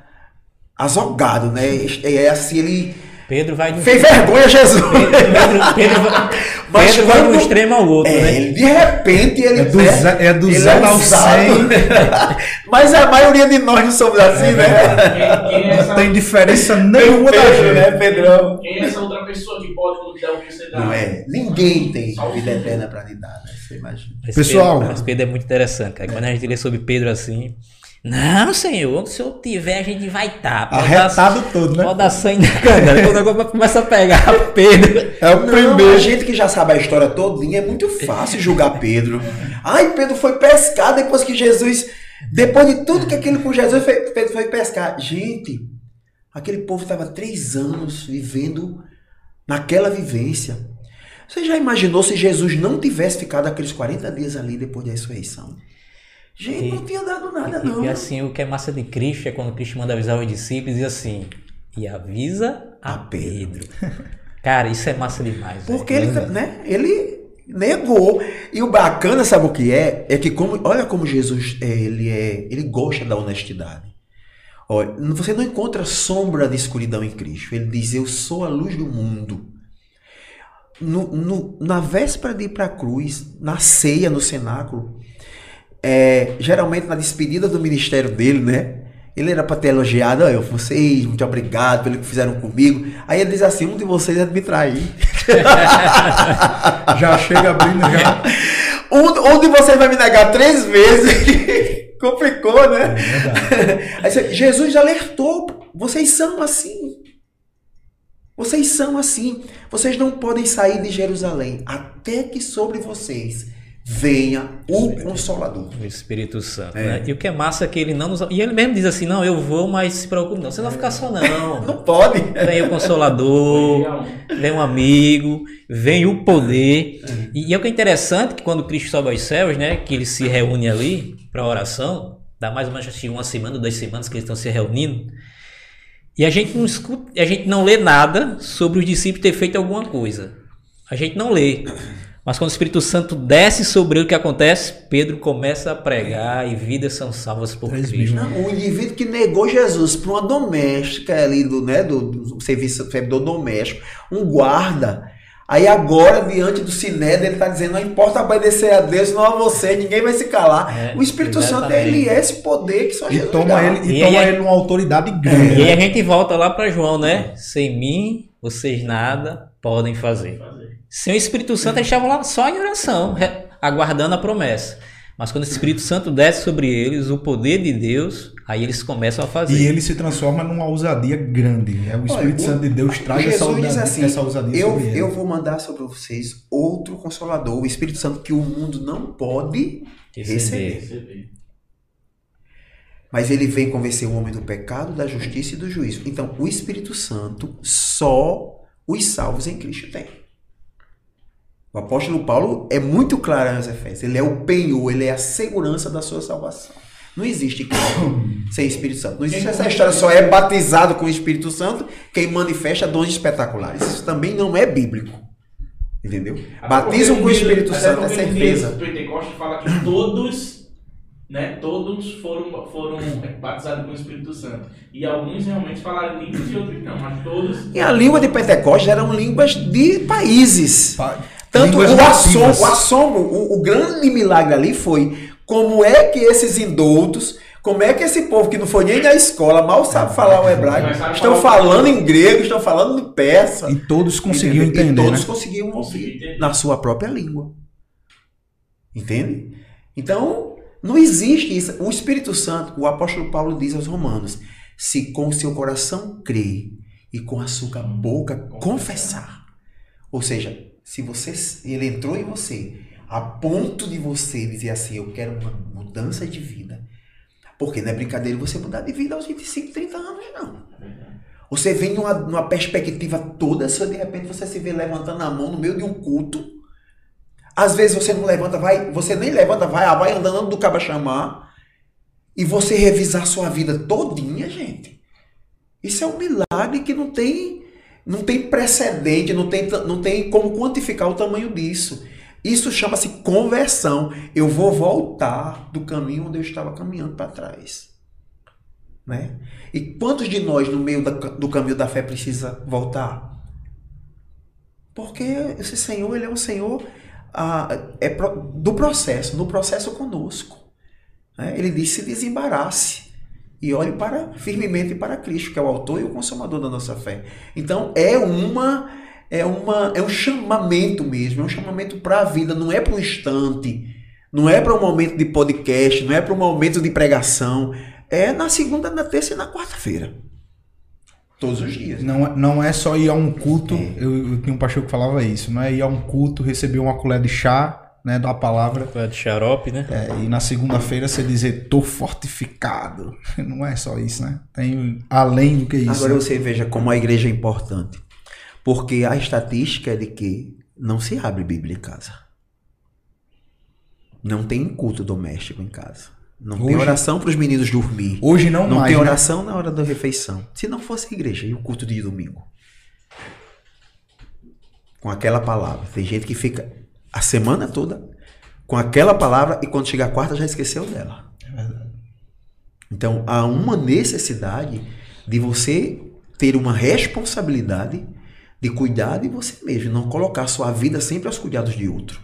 azogado, né? É assim, ele. Pedro vai no... Fez vergonha, Jesus! Pedro, Pedro, Pedro, vai, <laughs> Mas Pedro vai de um extremo ao outro, é, né? Ele, de repente ele. É do, né? zero, é do zero ao cem. <laughs> Mas a maioria de nós não somos assim, é, né? Quem, quem é essa... Não tem diferença nenhuma da gente, né, Pedrão? Quem é essa outra pessoa que pode dar o que você dá? Não é. Ninguém tem vida eterna para lhe dar, né? Você imagina. Mas Pessoal. Pedro, mas Pedro é muito interessante, cara. Quando a gente lê sobre Pedro assim. Não, senhor, o senhor tiver, a gente vai estar. Tá. Arretado dar, todo, né? Pode dar sangue na canela. Quando o negócio começa a pegar <laughs> Pedro. É o não, primeiro. A gente que já sabe a história todinha, é muito fácil julgar Pedro. Ai, Pedro foi pescar depois que Jesus. Depois de tudo que aquilo com Jesus, Pedro foi pescar. Gente, aquele povo estava três anos vivendo naquela vivência. Você já imaginou se Jesus não tivesse ficado aqueles 40 dias ali depois da ressurreição? Gente, e, não tinha dado nada, não. E assim, o que é massa de Cristo é quando Cristo manda avisar os discípulos e assim: e avisa a, a Pedro. Pedro. Cara, isso é massa demais. Porque ele, né, ele negou. E o bacana, sabe o que é? É que como, olha como Jesus é, ele é, ele gosta da honestidade. Olha, você não encontra sombra de escuridão em Cristo. Ele diz: Eu sou a luz do mundo. No, no, na véspera de ir para a cruz, na ceia, no cenáculo, é, geralmente na despedida do ministério dele, né? Ele era para ter elogiado, eu, vocês, muito obrigado pelo que fizeram comigo. Aí ele diz assim: um de vocês é de me trair. <laughs> já chega abrindo, já. Um, um de vocês vai me negar três vezes. <laughs> Complicou, né? É Aí, Jesus alertou: vocês são assim. Vocês são assim. Vocês não podem sair de Jerusalém até que sobre vocês venha o Consolador. O Espírito Santo. É. Né? E o que é massa é que ele não nos. E ele mesmo diz assim: não, eu vou, mas se preocupe, não. Você não vai ficar só, não. <laughs> não pode. Vem o Consolador, vem um amigo, vem o poder. É. E, e é o que é interessante que quando Cristo sobe aos céus, né? Que ele se reúne ali para oração, dá mais ou menos assim, uma semana, duas semanas que eles estão se reunindo. E a gente não escuta, a gente não lê nada sobre os discípulos ter feito alguma coisa. A gente não lê. Mas quando o Espírito Santo desce sobre ele, o que acontece? Pedro começa a pregar e vidas são salvas por Três Cristo. Não, o indivíduo que negou Jesus para uma doméstica ali do, né, do, do serviço servidor doméstico, um guarda. Aí agora, diante do Sinédrio, ele está dizendo, não importa obedecer a Deus, não a você, ninguém vai se calar. É, o Espírito Santo, exatamente. ele é esse poder que só E Jesus toma dá. ele, e E toma aí- ele uma autoridade grande. E aí a gente volta lá para João, né? Sem mim, vocês nada podem fazer. Sem o Espírito Santo, eles estavam lá só em oração, aguardando a promessa. Mas quando o Espírito Santo desce sobre eles, o poder de Deus, aí eles começam a fazer. E ele se transforma numa ousadia grande. É o Espírito Olha, Santo de Deus traz essa ousadia, diz assim, essa ousadia eu, sobre ele. eu vou mandar sobre vocês outro consolador, o Espírito Santo que o mundo não pode receber. Receber. Mas ele vem convencer o homem do pecado, da justiça e do juízo. Então, o Espírito Santo só os salvos em Cristo tem. O apóstolo Paulo é muito claro nas Efésios. Ele é o penhor, ele é a segurança da sua salvação. Não existe cristão sem Espírito Santo. Não existe essa história, só é batizado com o Espírito Santo quem manifesta dons espetaculares. Isso também não é bíblico. Entendeu? Batismo com o Espírito Santo é certeza. livro do Pentecoste fala que todos, né, todos foram, foram batizados com o Espírito Santo. E alguns realmente falaram línguas e outros não, mas todos. E a língua de Pentecostes eram línguas de países. Pa- Tanto línguas o assombro, o, assombro o, o grande milagre ali foi como é que esses indoutos, como é que esse povo que não foi nem na escola, mal sabe falar o hebraico, estão falando em grego, estão falando em persa. E todos conseguiam entendeu? entender, E todos né? conseguiam Conseguiu ouvir entender. na sua própria língua. Entende? Então, não existe isso. O Espírito Santo, o apóstolo Paulo diz aos romanos, se com o seu coração crer e com a sua boca confessar. Ou seja, se você ele entrou em você a ponto de você dizer assim, eu quero uma mudança de vida. Porque não é brincadeira você mudar de vida aos 25, 30 anos, não. Você vem numa, numa perspectiva toda, só de repente você se vê levantando a mão no meio de um culto. Às vezes você não levanta, vai, você nem levanta, vai, ah, vai andando do cabo chamar. E você revisar sua vida todinha, gente. Isso é um milagre que não tem, não tem precedente, não tem, não tem como quantificar o tamanho disso. Isso chama-se conversão. Eu vou voltar do caminho onde eu estava caminhando para trás. Né? E quantos de nós no meio da- do caminho da fé precisa voltar? Porque esse Senhor, ele é um Senhor ah, é pro- do processo, no processo conosco. né? Ele diz: se e olhe para firmemente para Cristo, que é o autor e o consumador da nossa fé. Então é uma é uma é um chamamento mesmo, é um chamamento para a vida, não é para um instante, não é para um momento de podcast, não é para um momento de pregação, é na segunda, na terça e na quarta-feira. Todos os dias. Não, é- não é só ir a um culto, É. eu, eu tinha um pastor que falava isso, não é ir a um culto, receber uma colher de chá, né, da palavra, É de xarope, né? é, e na segunda-feira você dizer, tô fortificado. <laughs> Não é só isso, né? Tem além do que isso. Agora né? você veja como a igreja é importante. Porque a estatística é de que não se abre Bíblia em casa. Não tem culto doméstico em casa. Não tem Hoje- oração para os meninos dormir. Hoje não, Não mais, tem né? oração na hora da refeição. Se não fosse a igreja e o culto de domingo. Com aquela palavra. Tem gente que fica a semana toda com aquela palavra e quando chega a quarta já esqueceu dela. Então há uma necessidade de você ter uma responsabilidade de cuidar de você mesmo, não colocar sua vida sempre aos cuidados de outro.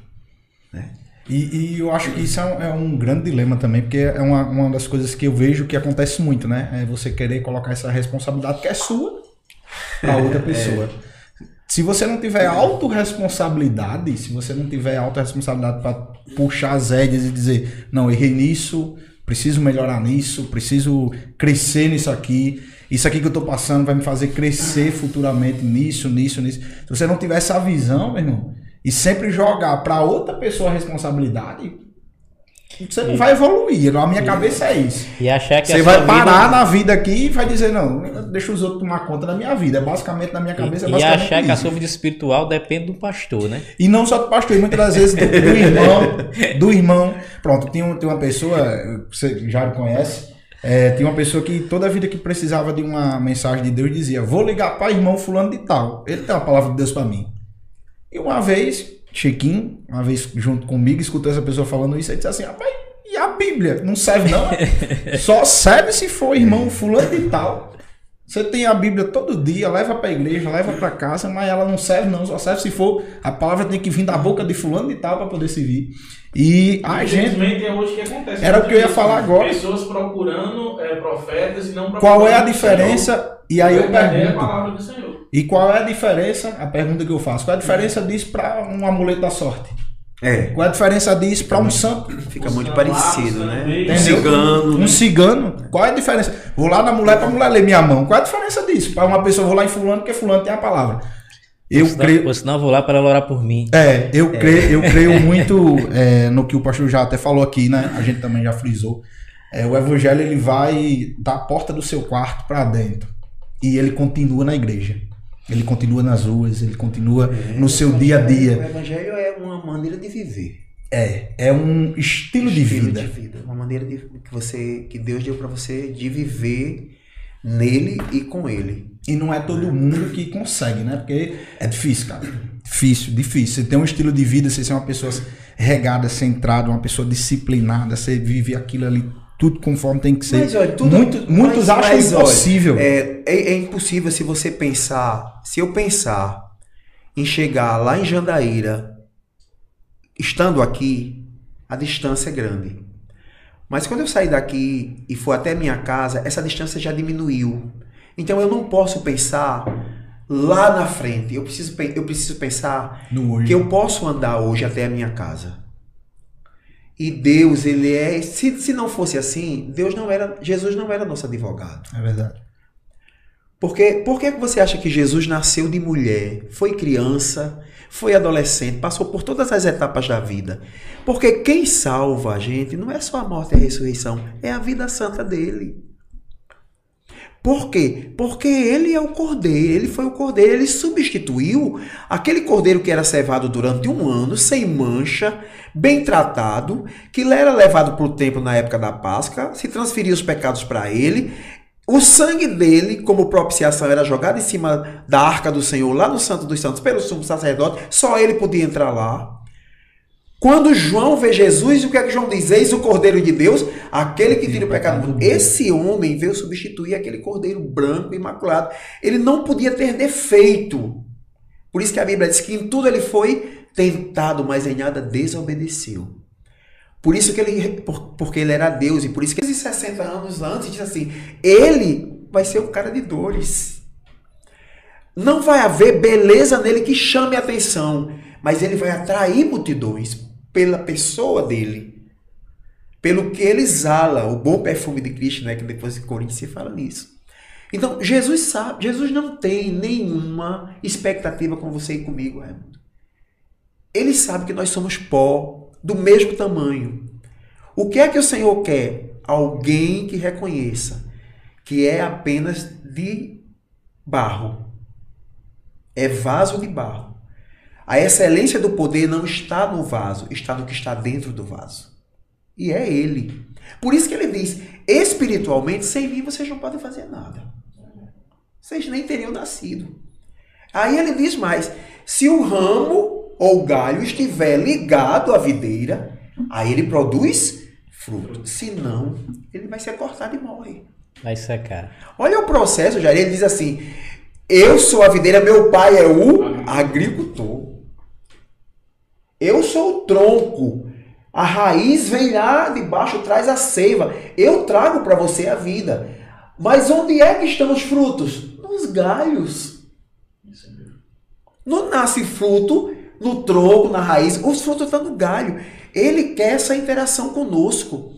E, e eu acho que isso é um, é um grande dilema também, porque é uma, uma das coisas que eu vejo que acontece muito, né? É você querer colocar essa responsabilidade que é sua para outra <laughs> pessoa. Se você não tiver autorresponsabilidade, se você não tiver autorresponsabilidade para puxar as rédeas e dizer, não, errei nisso, preciso melhorar nisso, preciso crescer nisso aqui, isso aqui que eu tô passando vai me fazer crescer futuramente nisso, nisso, nisso. Se você não tiver essa visão, meu irmão, e sempre jogar para outra pessoa a responsabilidade, você não vai evoluir. A minha cabeça é isso. E achar que Você a vai parar vida... na vida aqui e vai dizer, não, deixa os outros tomar conta da minha vida. É basicamente, na minha cabeça, é E, e basicamente achar que a isso. sua vida espiritual depende do pastor, né? E não só do pastor, e muitas das vezes do, do irmão, do irmão. Pronto, tem, um- tem uma pessoa, você já conhece, É, tinha uma pessoa que toda vida que precisava de uma mensagem de Deus dizia: Vou ligar para irmão fulano de tal. Ele tem uma palavra de Deus para mim. E uma vez, Chiquinho, uma vez junto comigo, escutou essa pessoa falando isso, e disse assim: Rapaz, e a Bíblia? Não serve não? <laughs> Só serve se for irmão fulano de tal. Você tem a Bíblia todo dia, leva para a igreja, leva para casa, mas ela não serve não, só serve se for a palavra tem que vir da boca de fulano de tal para poder servir. E a gente Infelizmente é hoje que acontece. Era o que eu ia falar agora. Pessoas procurando é, profetas e não procurando qual é a diferença? E aí eu verdadeira pergunto. E qual é a diferença? A pergunta que eu faço. Qual é a diferença disso para um amuleto da sorte? É, Qual é a diferença disso para um santo? fica muito parecido, né? Entendeu? Cigano, Um cigano. Qual é a diferença? Vou lá na mulher para a mulher ler minha mão. Qual é a diferença disso? Para uma pessoa, vou lá em fulano, porque fulano tem a palavra. Eu Ou senão- creio. Ou senão vou lá para ela orar por mim. É, eu creio, eu creio <laughs> muito é, no que o pastor já até falou aqui, né? A gente também já frisou. É, o evangelho ele vai da porta do seu quarto para dentro e ele continua na igreja. Ele continua nas ruas, ele continua no seu dia a O dia. evangelho é uma maneira de viver. É, é um estilo de Estilo vida. de vida. Uma maneira de, que você que Deus deu para você de viver nele e com ele. E não é todo mundo que consegue, né? Porque é difícil, cara. Difícil, difícil. Você tem um estilo de vida, você ser uma pessoa regada, centrada, uma pessoa disciplinada, você vive aquilo ali tudo conforme tem que ser. Mas, olha, tudo- Muito- muitos mas- acham mas, olha, impossível. É, é, é impossível se você pensar, se eu pensar em chegar lá em Jandaíra, estando aqui, a distância é grande. Mas quando eu sair daqui e for até minha casa, essa distância já diminuiu. Então eu não posso pensar lá na frente. Eu preciso, eu preciso pensar que eu posso andar hoje até a minha casa. E Deus, ele é. Se, se não fosse assim, Deus não era. Jesus não era nosso advogado. É verdade. Porque por que que você acha que Jesus nasceu de mulher, foi criança, foi adolescente, passou por todas as etapas da vida? Porque quem salva a gente não é só a morte e a ressurreição, é a vida santa dele. Por quê? Porque ele é o cordeiro, ele foi o cordeiro, ele substituiu aquele cordeiro que era cevado durante um ano, sem mancha, bem tratado, que era levado para o templo na época da Páscoa, se transferia os pecados para ele, o sangue dele, como propiciação, era jogado em cima da arca do Senhor, lá no Santo dos Santos, pelo sumo sacerdote, só ele podia entrar lá. Quando João vê Jesus, o que é que João diz? Eis o Cordeiro de Deus, aquele que tira o pecado do mundo. Esse homem veio substituir aquele cordeiro branco, imaculado. Ele não podia ter defeito. Por isso que a Bíblia diz que em tudo ele foi tentado, mas em nada desobedeceu. Por isso que ele, por- porque ele era Deus, e por isso que esses 60 anos antes diz assim: ele vai ser um cara de dores. Não vai haver beleza nele que chame a atenção, mas ele vai atrair multidões pela pessoa dele, pelo que ele exala, o bom perfume de Cristo, né? Que depois em Coríntios se fala nisso. Então, Jesus sabe, Jesus não tem nenhuma expectativa com você e comigo, Raimundo. Ele sabe que nós somos pó do mesmo tamanho. O que é que o Senhor quer? Alguém que reconheça que é apenas de barro. É vaso de barro. A excelência do poder não está no vaso, está no que está dentro do vaso. E é Ele. Por isso que ele diz: espiritualmente, sem mim vocês não podem fazer nada. Vocês nem teriam nascido. Aí ele diz mais: se o ramo ou o galho estiver ligado à videira, aí ele produz fruto. Se não, ele vai ser cortado e morre. Vai secar. Olha o processo, Jair. Ele diz assim: Eu sou a videira, meu pai é o agricultor. Eu sou o tronco. A raiz vem lá de baixo, traz a seiva. Eu trago para você a vida. Mas onde é que estão os frutos? Nos galhos. Não nasce fruto no tronco, na raiz. Os frutos estão no galho. Ele quer essa interação conosco.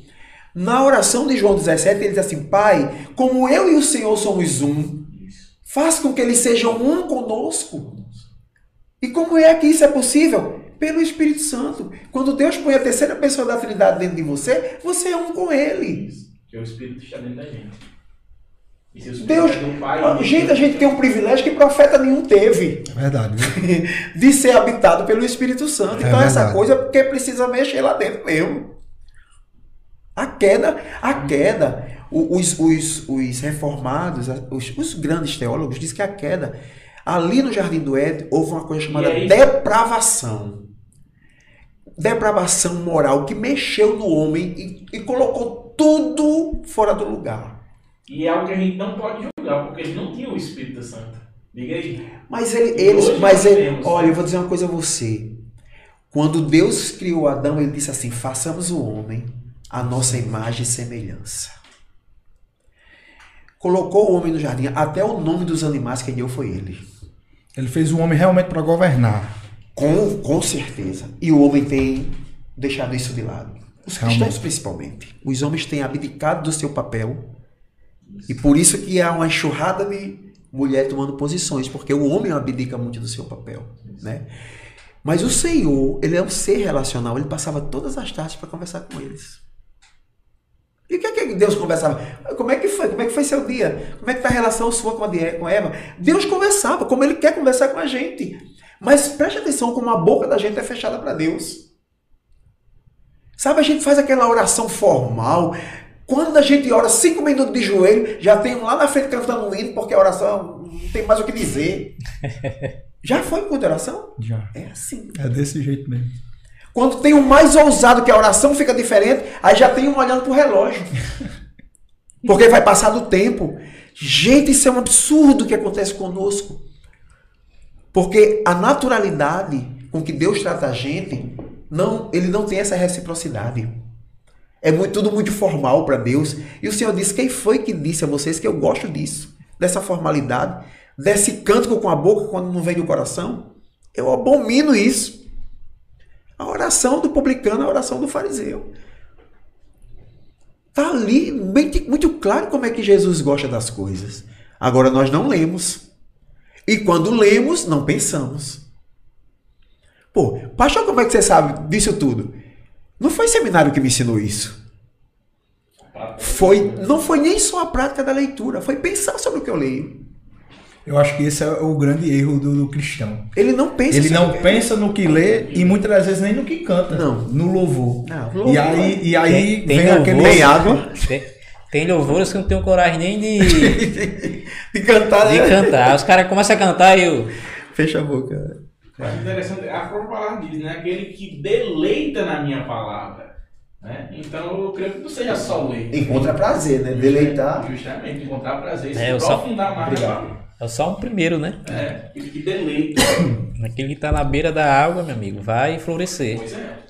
Na oração de João 17, ele diz assim: Pai, como eu e o Senhor somos um, faz com que eles sejam um conosco. E como é que isso é possível? Pelo Espírito Santo. Quando Deus põe a terceira pessoa da Trindade dentro de você, você é um com Ele. Que o Espírito está dentro da gente. E se o Espírito Deus, é Pai, Ah, gente, a gente tem um privilégio que profeta nenhum teve. É verdade. viu? <laughs> de ser habitado pelo Espírito Santo. É então essa coisa é porque precisa mexer lá dentro mesmo. A queda, a queda. Os, os, os reformados, os, os grandes teólogos, dizem que a queda, ali no Jardim do Éden, houve uma coisa chamada depravação. Depravação moral que mexeu no homem e, e colocou tudo fora do lugar. E é algo que a gente não pode julgar, porque eles não tinham o Espírito Santo. Diga aí. Mas ele, eles, mas ele, temos. olha, eu vou dizer uma coisa a você. Quando Deus criou Adão, ele disse assim: façamos o homem a nossa imagem e semelhança. Colocou o homem no jardim, até o nome dos animais que deu foi ele. Ele fez o homem realmente para governar. Com, com certeza. E o homem tem deixado isso de lado. Os cristãos, Realmente. principalmente. Os homens têm abdicado do seu papel. E por isso que há uma enxurrada de mulher tomando posições, porque o homem abdica muito do seu papel, né? Mas o Senhor, ele é um ser relacional, ele passava todas as tardes para conversar com eles. E o que é que Deus conversava? Como é que foi? Como é que foi seu dia? Como é que está a relação sua com a com Eva? Deus conversava, como ele quer conversar com a gente. Mas preste atenção como a boca da gente é fechada para Deus. Sabe, a gente faz aquela oração formal. Quando a gente ora cinco minutos de joelho, já tem um lá na frente cantando um hino, porque a oração não tem mais o que dizer. <laughs> Já foi com oração? Já. É assim. É desse jeito mesmo. Quando tem um mais ousado que a oração fica diferente, aí já tem um olhando pro relógio. <laughs> Porque vai passar do tempo. Gente, isso é um absurdo que acontece conosco. Porque a naturalidade com que Deus trata a gente, não, ele não tem essa reciprocidade. É muito, tudo muito formal para Deus. E o Senhor disse: Quem foi que disse a vocês que eu gosto disso? Dessa formalidade, desse cântico com a boca quando não vem do coração? Eu abomino isso. A oração do publicano é a oração do fariseu. Está ali bem- muito claro como é que Jesus gosta das coisas. Agora nós não lemos. E quando lemos, não pensamos. Pô, pastor, como é que você sabe disso tudo? Não foi seminário que me ensinou isso. Foi, não foi nem só a prática da leitura, foi pensar sobre o que eu leio. Eu acho que esse é o grande erro do, do cristão. Ele não pensa Ele sobre não que- pensa no que lê e muitas das vezes nem no que canta. Não. No louvor. Não, E louvor. aí, e aí Tem- tem vem louvor. aquele. Tem água? Tem, tem louvores que não tenho coragem nem de, de <laughs> De cantar, né? cantar. Os caras começam a cantar e eu. Fecha a boca. Acho interessante, a própria palavra diz, né? Aquele que deleita na minha palavra. Né? Então eu creio que não seja só ler. Encontra prazer, né? Deleitar. Justamente, encontrar prazer, É, se eu só- aprofundar mais palavra. É só um primeiro, né? É, aquele que deleita. Aquele que tá na beira da água, meu amigo, vai florescer. Pois é.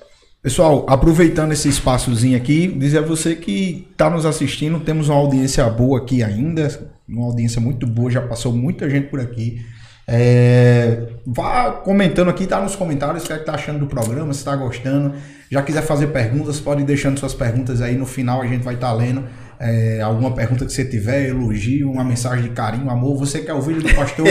Pessoal, aproveitando esse espaçozinho aqui, dizer a você que está nos assistindo, temos uma audiência boa aqui ainda, uma audiência muito boa, já passou muita gente por aqui. É, vá comentando aqui, tá nos comentários o que é que tá achando do programa, se tá gostando. Já quiser fazer perguntas, pode ir deixando suas perguntas aí no final, a gente vai estar lendo. É, alguma pergunta que você tiver, elogio, uma mensagem de carinho, amor. Você quer o vídeo do pastor?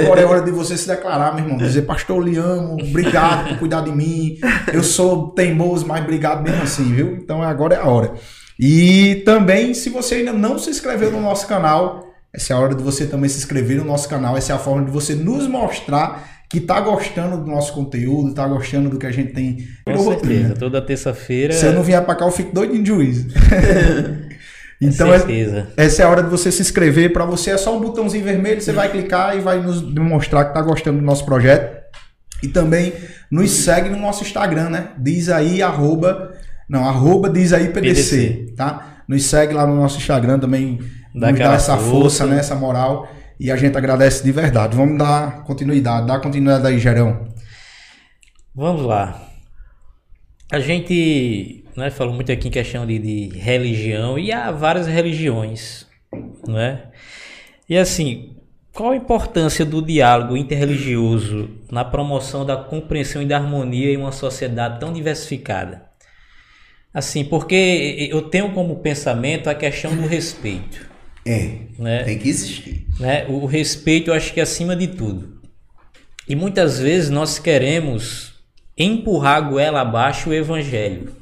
Agora é hora de você se declarar, meu irmão. Dizer, pastor, eu lhe amo, obrigado por cuidar de mim. Eu sou teimoso, mas obrigado mesmo assim, viu? Então agora é a hora. E também, se você ainda não se inscreveu no nosso canal, essa é a hora de você também se inscrever no nosso canal. Essa é a forma de você nos mostrar que tá gostando do nosso conteúdo, tá gostando do que a gente tem. Com rotina. certeza. Toda terça-feira. Se eu não vier pra cá, eu fico doidinho de juízo. <laughs> então, é- essa é a hora de você se inscrever. Para você é só um botãozinho vermelho, você vai clicar e vai nos demonstrar que tá gostando do nosso projeto. E também nos segue no nosso Instagram, né? Diz aí, arroba. Não, arroba diz aí PDC, PDC. tá? Nos segue lá no nosso Instagram também. Dá nos dá essa força, força. né? Essa moral. E a gente agradece de verdade. Vamos dar continuidade. Dá continuidade aí, Gerão. Vamos lá. A gente né, falou muito aqui em questão de, de religião e há várias religiões, não é? E assim, qual a importância do diálogo interreligioso na promoção da compreensão e da harmonia em uma sociedade tão diversificada? Assim, porque eu tenho como pensamento a questão do respeito, É, né? tem que existir. né? O respeito eu acho que é acima de tudo. E muitas vezes nós queremos empurrar a goela abaixo o evangelho,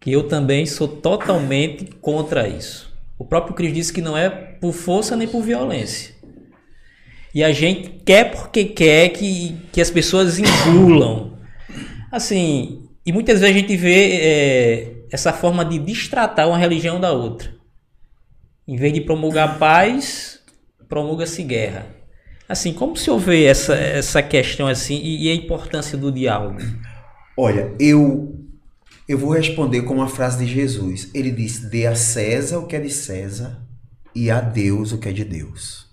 que eu também sou totalmente contra isso. O próprio Cristo disse que não é por força nem por violência. E a gente quer porque quer que, que as pessoas engulam. Assim, e muitas vezes a gente vê é, essa forma de destratar uma religião da outra. Em vez de promulgar paz, promulga-se guerra. Assim, como se houver essa, essa questão assim e, e a importância do diálogo? Olha, eu eu vou responder com uma frase de Jesus. Ele disse: "Dê a César o que é de César e a Deus o que é de Deus".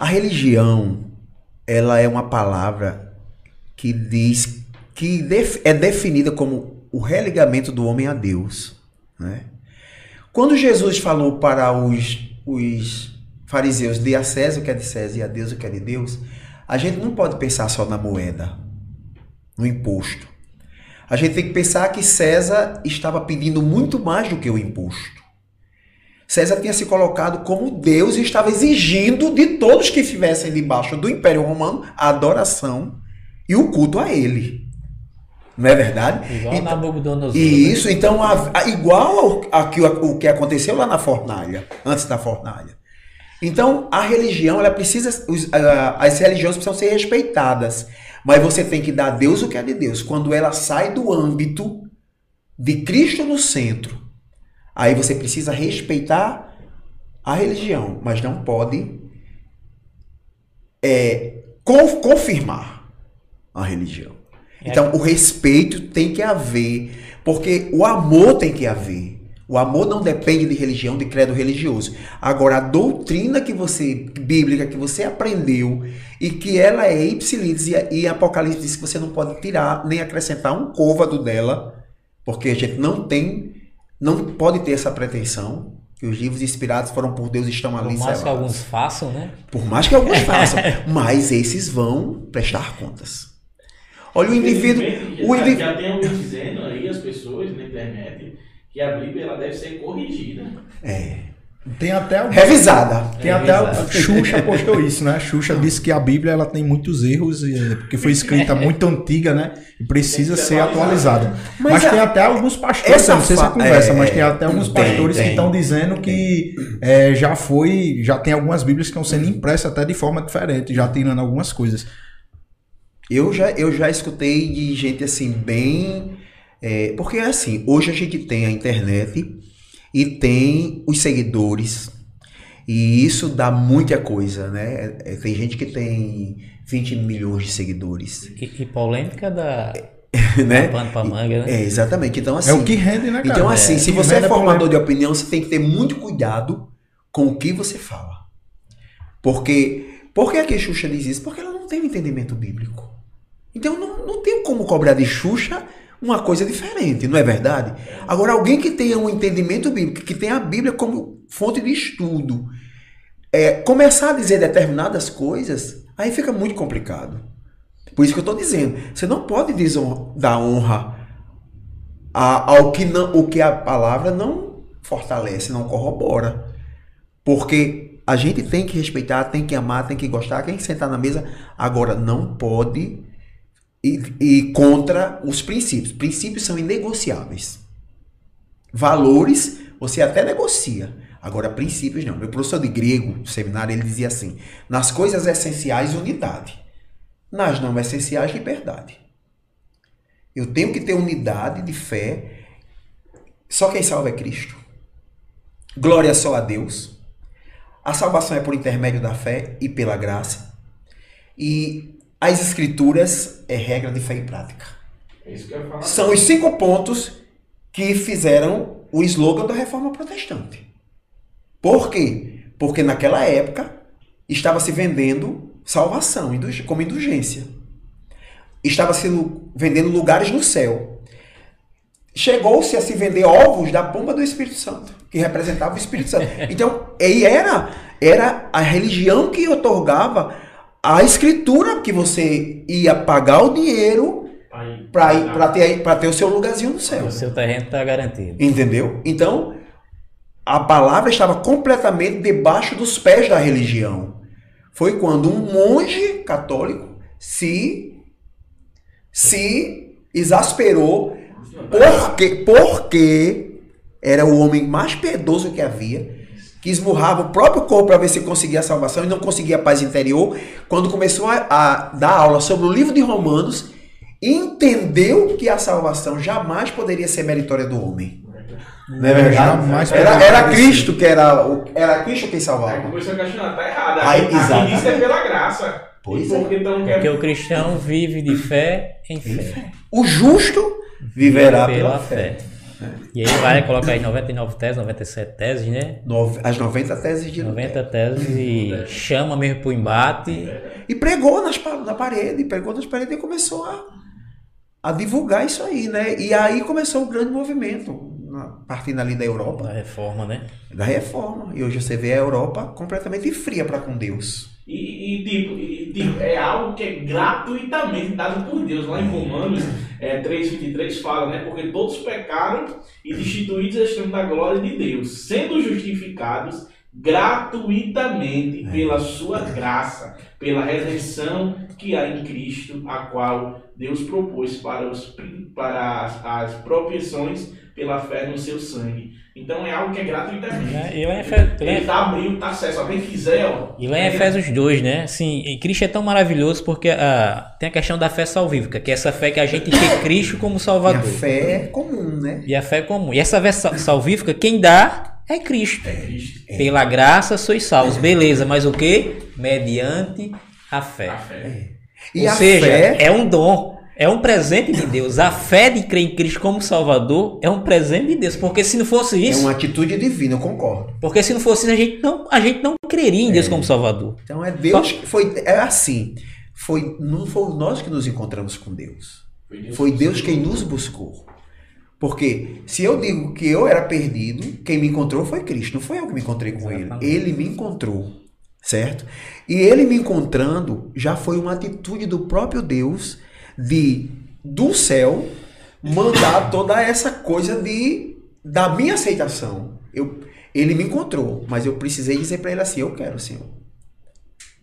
A religião, ela é uma palavra que diz que é definida como o religamento do homem a Deus, né? Quando Jesus falou para os, os fariseus, dê a César o que é de César e a Deus o que é de Deus, a gente não pode pensar só na moeda, no imposto. A gente tem que pensar que César estava pedindo muito mais do que o imposto. César tinha se colocado como Deus e estava exigindo de todos que estivessem debaixo do Império Romano a adoração e o culto a ele. Não é verdade? Igual Então- Nabucodonosor. e né? isso, então, a- a- igual ao, a o que aconteceu lá na fornalha, antes da fornalha. Então, a religião, ela precisa, os- as religiões precisam ser respeitadas, mas você tem que dar a Deus o que é de Deus. Quando ela sai do âmbito de Cristo no centro, aí você precisa respeitar a religião, mas não pode é, con- confirmar a religião. Então, o respeito tem que haver, porque o amor tem que haver. O amor não depende de religião, de credo religioso. Agora, a doutrina que você, bíblica, que você aprendeu e que ela é ipsilis e, Apocalipse diz que você não pode tirar nem acrescentar um côvado dela, porque a gente não tem, não pode ter essa pretensão, que os livros inspirados foram por Deus e estão ali Por mais que selados. alguns façam, né? Por mais que alguns <laughs> façam, mas esses vão prestar contas. Olha o indivíduo, o já, indivíduo já tem alguém dizendo aí, as pessoas na internet, que a Bíblia ela deve ser corrigida. é Tem até o revisada. Tem É, até a Xuxa <laughs> postou isso, né? A Xuxa disse que a Bíblia ela tem muitos erros, e- porque foi escrita <laughs> muito antiga, né? E precisa que ser ser atualizada. Mas, Mas a- tem até alguns pastores, essa não sei se é conversa, é, mas tem até alguns tem, pastores que tem. estão dizendo que é, já foi, já tem algumas Bíblias que estão sendo impressas até de forma diferente, já tirando algumas coisas. Eu já, eu já escutei de gente assim, bem. É, porque assim, hoje a gente tem a internet e tem os seguidores. E isso dá muita coisa, né? É, tem gente que tem 20 milhões de seguidores. E, e polêmica da <laughs> né? pano pra manga, né? É, exatamente. Então, assim. é o que rende, né, cara? Então, assim, É. se você rende é formador polêmica. de opinião, você tem que ter muito cuidado com o que você fala. Porque. Por que a que Xuxa diz isso? Porque ela não tem um entendimento bíblico. Então não, não tem como cobrar de Xuxa uma coisa diferente, não é verdade? Agora, alguém que tenha um entendimento bíblico, que tenha a Bíblia como fonte de estudo, é, começar a dizer determinadas coisas, aí fica muito complicado. Por isso que eu estou dizendo, você não pode dar honra a- ao que, não, o que a palavra não fortalece, não corrobora. Porque a gente tem que respeitar, tem que amar, tem que gostar, tem que sentar na mesa. Agora, não pode ir, ir contra os princípios. Princípios são inegociáveis. Valores, você até negocia. Agora, princípios não. Meu professor de grego, no seminário, ele dizia assim: nas coisas essenciais, unidade. Nas não essenciais, liberdade. Eu tenho que ter unidade de fé. Só quem salva é Cristo. Glória só a Deus. A salvação é por intermédio da fé e pela graça. E as escrituras é regra de fé e prática. É isso que eu falar. São os cinco pontos que fizeram o slogan da reforma protestante. Por quê? Porque naquela época estava se vendendo salvação como indulgência. Estava se vendendo lugares no céu. Chegou-se a se vender ovos da pomba do Espírito Santo, que representava o Espírito Santo. <laughs> Então, e era, era a religião que otorgava a escritura que você ia pagar o dinheiro Aí, para ir para ter para ter o seu lugarzinho no céu. O seu terreno está garantido. Entendeu? Então, a palavra estava completamente debaixo dos pés da religião. Foi quando um monge católico se se exasperou porque porque era o homem mais piedoso que havia, que esmurrava o próprio corpo para ver se conseguia a salvação e não conseguia a paz interior. Quando começou a, a dar aula sobre o livro de Romanos, entendeu que a salvação jamais poderia ser meritória do homem. Não é verdade? Jamais Era, poderia era. Cristo que era o. Era Cristo quem Aí salvava. começou a questionar, tá errado. Aí, Aqui, diz que é pela graça. Pois e por que então quer Porque o cristão vive de fé em fé. O justo viverá pela, pela fé. E aí vai colocar aí 99 teses, 97 teses, né? As 90 teses de 90 teses e chama mesmo pro embate. E pregou nas, na parede, pregou nas paredes e começou a, a divulgar isso aí, né? E aí começou um grande movimento, na- partindo ali da Da Europa, reforma, né? da reforma. E hoje você vê a Europa completamente fria para com Deus. E, e, tipo, tipo, é algo que é gratuitamente dado por Deus. Lá em Romanos é, 3,23 fala, né? Porque todos pecaram e destituídos estão da glória de Deus, sendo justificados gratuitamente pela sua graça, pela redenção que há em Cristo, a qual Deus propôs para, os, para as, as propiciações pela fé no seu sangue. Então é algo que é gratuitamente. Em Ele tá abrindo, tá acesso. Alguém quiser, ó. E lá em Efésios 2, né? Assim, e Cristo é tão maravilhoso porque ah, tem a questão da fé salvífica, que é essa fé que a gente tem Cristo como E a Salvador. fé é comum, né? E a fé é comum. E essa fé sal- salvífica, quem dá é Cristo. É Cristo. Pela graça sois salvos. Beleza, mas o que? Mediante a fé. A fé. E Ou a seja, fé é um dom. É um presente de Deus. A fé de crer em Cristo como Salvador é um presente de Deus. Porque se não fosse é isso, uma atitude divina, eu concordo. porque se não fosse isso, a gente não, a gente não creria em Deus como Salvador. Então é Deus que foi é assim. Foi não foi nós que nos encontramos com Deus. Foi Deus quem nos buscou. Porque se eu digo que eu era perdido, quem me encontrou foi Cristo. Não foi eu que me encontrei com ele. Exatamente. Ele me encontrou. Certo? E ele me encontrando já foi uma atitude do próprio Deus de do céu mandar toda essa coisa de da minha aceitação. Eu, ele me encontrou, mas eu precisei dizer para ele assim: Eu quero, Senhor.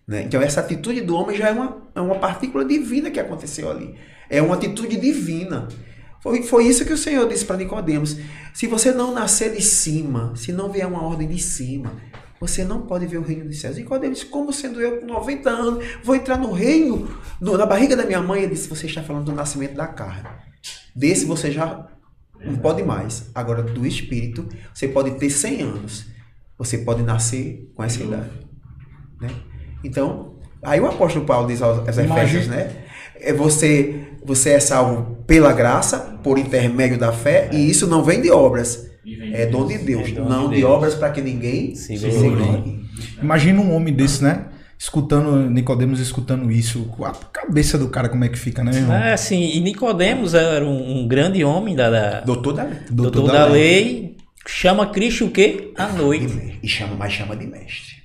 Né? Então, essa atitude do homem já é uma, é uma partícula divina que aconteceu ali. É uma atitude divina. Foi, foi isso que o Senhor disse para Nicodemos. Se você não nascer de cima, se não vier uma ordem de cima, você não pode ver o reino dos céus. Nicodemos disse, como sendo eu com 90 anos, vou entrar no reino, no- na barriga da minha mãe? Ele disse, você está falando do nascimento da carne. Desse você já não pode mais. Agora, do espírito, você pode ter 100 anos. Você pode nascer com essa idade. Né? Então, aí o apóstolo Paulo diz aos, Efésios, né? É você, você é salvo pela graça, por intermédio da fé, e isso não vem de obras. É dom de Deus, É dom não de de Deus. obras para que ninguém Se glorie. Imagina um homem desse, né? Escutando, Nicodemos escutando isso. A cabeça do cara como é que fica, né, irmão? É, assim, e Nicodemos era um, um grande homem da, da Doutor da lei. doutor, da, lei. Chama Cristo o quê? À noite. E chama, mas chama de mestre.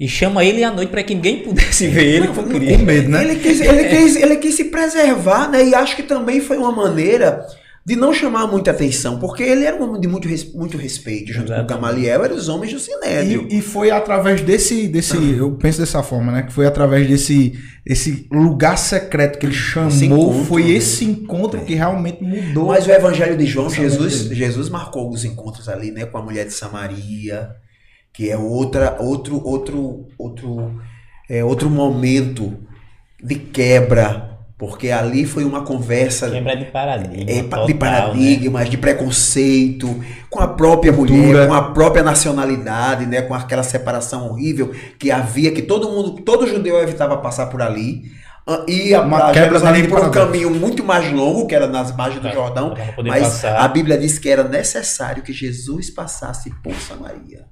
E chama ele à noite para que ninguém pudesse ver ele com Com Cristo. medo, né? Ele quis, ele, quis, ele quis se preservar, né? E acho que também foi uma maneira de não chamar muita atenção, porque ele era um homem de muito, muito respeito, junto Exatamente. com Gamaliel, eram os homens do Sinédrio. E, e foi através desse, desse, eu penso dessa forma, né? Que foi através desse, esse lugar secreto que ele chamou, Esse encontro, foi né? esse encontro que realmente mudou. Mas o Evangelho de João, Jesus, mente Jesus marcou os encontros ali, né, com a mulher de Samaria, que é outra, outro, outro, outro, é, outro momento de quebra, porque ali foi uma conversa Quebra de paradigma. é, total, de né? paradigmas, de preconceito, com a própria Cultura. mulher, com a própria nacionalidade, né, com aquela separação horrível que havia, que todo mundo, todo judeu evitava passar por ali. Ah, Ia Uma quebra Jerusalém por um caminho muito mais longo, que era nas margens do Pra- Jordão, mas passar. a Bíblia diz que era necessário que Jesus passasse por Samaria.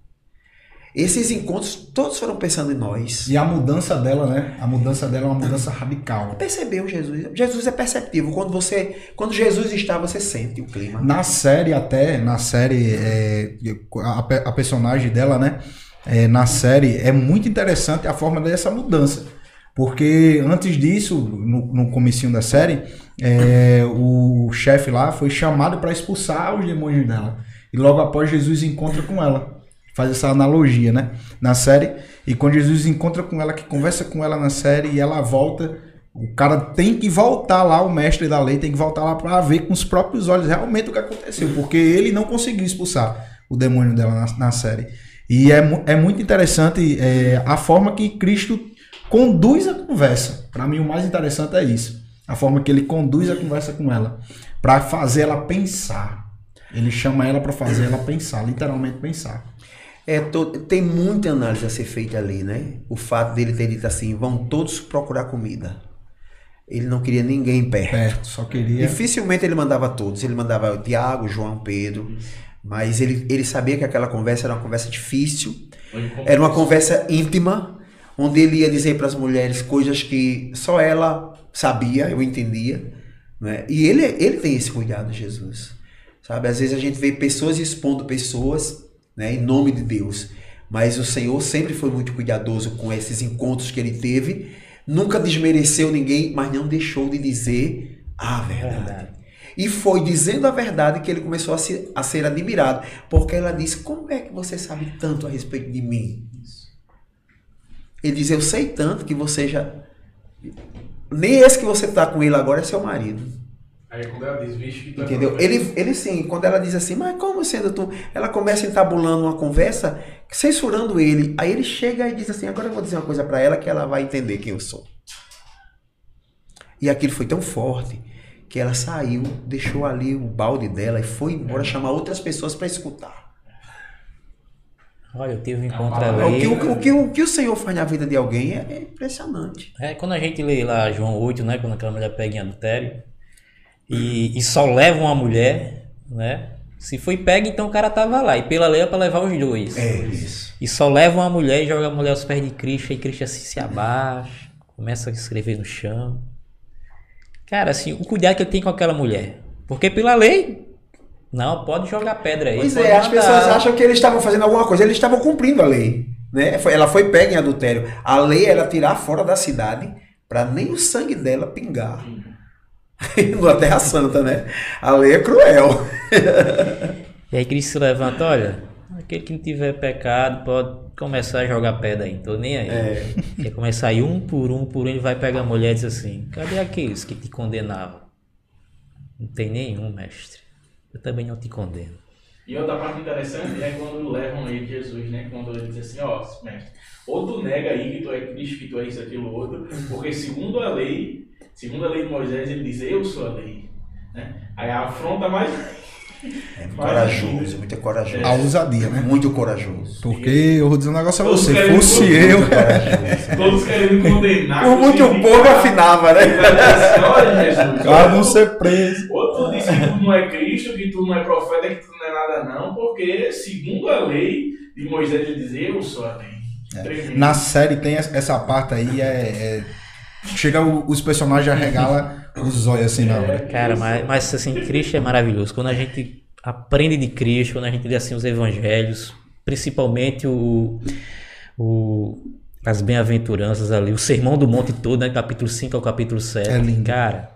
Esses encontros todos foram pensando em nós. E a mudança dela, né? A mudança dela é uma mudança radical. Percebeu Jesus? Jesus é perceptível. Quando você, quando Jesus está, você sente o clima. Na série até, na série, é, a, a personagem dela, né? é, na série é muito interessante a forma dessa mudança. Porque antes disso, no, no comecinho da série, é, o chefe lá foi chamado para expulsar os demônios dela. E logo após Jesus encontra com ela. Faz essa analogia, né? Na série. E quando Jesus encontra com ela, que conversa com ela na série e ela volta, o cara tem que voltar lá, o mestre da lei tem que voltar lá para ver com os próprios olhos realmente o que aconteceu. Porque ele não conseguiu expulsar o demônio dela na, na série. E é, é muito interessante é, a forma que Cristo conduz a conversa. Para mim, o mais interessante é isso. A forma que ele conduz a conversa com ela. Para fazer ela pensar. Ele chama ela para fazer ela pensar, literalmente pensar. É, to- tem muita análise a ser feita ali, né? O fato dele ter dito assim, vão todos procurar comida. Ele não queria ninguém perto. Perto, só queria. Dificilmente ele mandava todos. Ele mandava o Tiago, João, Pedro. Mas ele, ele sabia que aquela conversa era uma conversa difícil. Era uma conversa íntima, onde ele ia dizer para as mulheres coisas que só ela sabia, eu entendia. Né? E ele, ele tem esse cuidado, Jesus. Sabe? Às vezes a gente vê pessoas expondo pessoas né, em nome de Deus. Mas o Senhor sempre foi muito cuidadoso com esses encontros que ele teve. Nunca desmereceu ninguém, mas não deixou de dizer a verdade. Verdade. E foi dizendo a verdade que ele começou a, se- a ser admirado. Porque ela disse: Como é que você sabe tanto a respeito de mim? Ele diz: Eu sei tanto que você já. Nem esse que você está com ele agora é seu marido. Aí quando ela diz, vixe, que é Entendeu? Ele, ele sim, quando ela diz assim, mas como sendo tu? Ela começa entabulando uma conversa, censurando ele. Aí ele chega e diz assim: agora eu vou dizer uma coisa pra ela que ela vai entender quem eu sou. E aquilo foi tão forte que ela saiu, deixou ali o balde dela e foi embora chamar outras pessoas pra escutar. Olha, eu tive um encontro palavra- O que, ali. o, o que, o que o Senhor faz na vida de alguém é, é impressionante. É, quando a gente lê lá João 8, né? Quando aquela mulher pega em adultério e, e só leva uma mulher, né? Se foi pega, então o cara tava lá. E pela lei é pra levar os dois. É isso. E só leva uma mulher e joga a mulher aos pés de Cristo. E Cristo assim se abaixa, começa a escrever no chão. Cara, assim, o cuidado que ele tem com aquela mulher. Porque pela lei, não, pode jogar pedra aí. Pois é, as pessoas acham que eles estavam fazendo alguma coisa, eles estavam cumprindo a lei. Né? Ela foi pega em adultério. A lei era tirar fora da cidade para nem o sangue dela pingar. <laughs> Terra Santa, né? A lei é cruel. E aí Cristo se levanta, olha, aquele que não tiver pecado pode começar a jogar pedra aí, tô nem aí. É. E aí começa a ir um por um, por um, ele vai pegar a mulher e diz assim, cadê aqueles que te condenavam? Não tem nenhum, mestre. Eu também não te condeno. E outra parte interessante é quando levam ele Jesus, né? Quando ele diz assim, ó, mestre, ou tu nega aí que tu é Cristo, que tu é isso, aquilo, outro, porque segundo a lei, segundo a lei de Moisés, ele diz, eu sou a lei. Né? Aí a afronta mais... É corajoso, muito corajoso. A ousadia, né? Muito corajoso. Porque eu vou dizer um negócio a Todos você, fosse eu. <laughs> Todos querendo condenar. Por muito pouco afinava, né? dizer assim, Pra não ser preso. Ou tu diz que tu não é Cristo, que tu não é profeta, que tu não é nada não, porque segundo a lei de Moisés ele diz, eu sou a lei. Tremendo. Na série tem es- essa parte aí, é. é- chega os personagens a regala os olhos assim na hora. Cara, mas, mas assim, Cristo é maravilhoso. Quando a gente aprende de Cristo, quando a gente lê assim os evangelhos, principalmente o, o as bem-aventuranças ali, o Sermão do Monte todo, né, capítulo 5 ao capítulo 7. É lindo. Cara,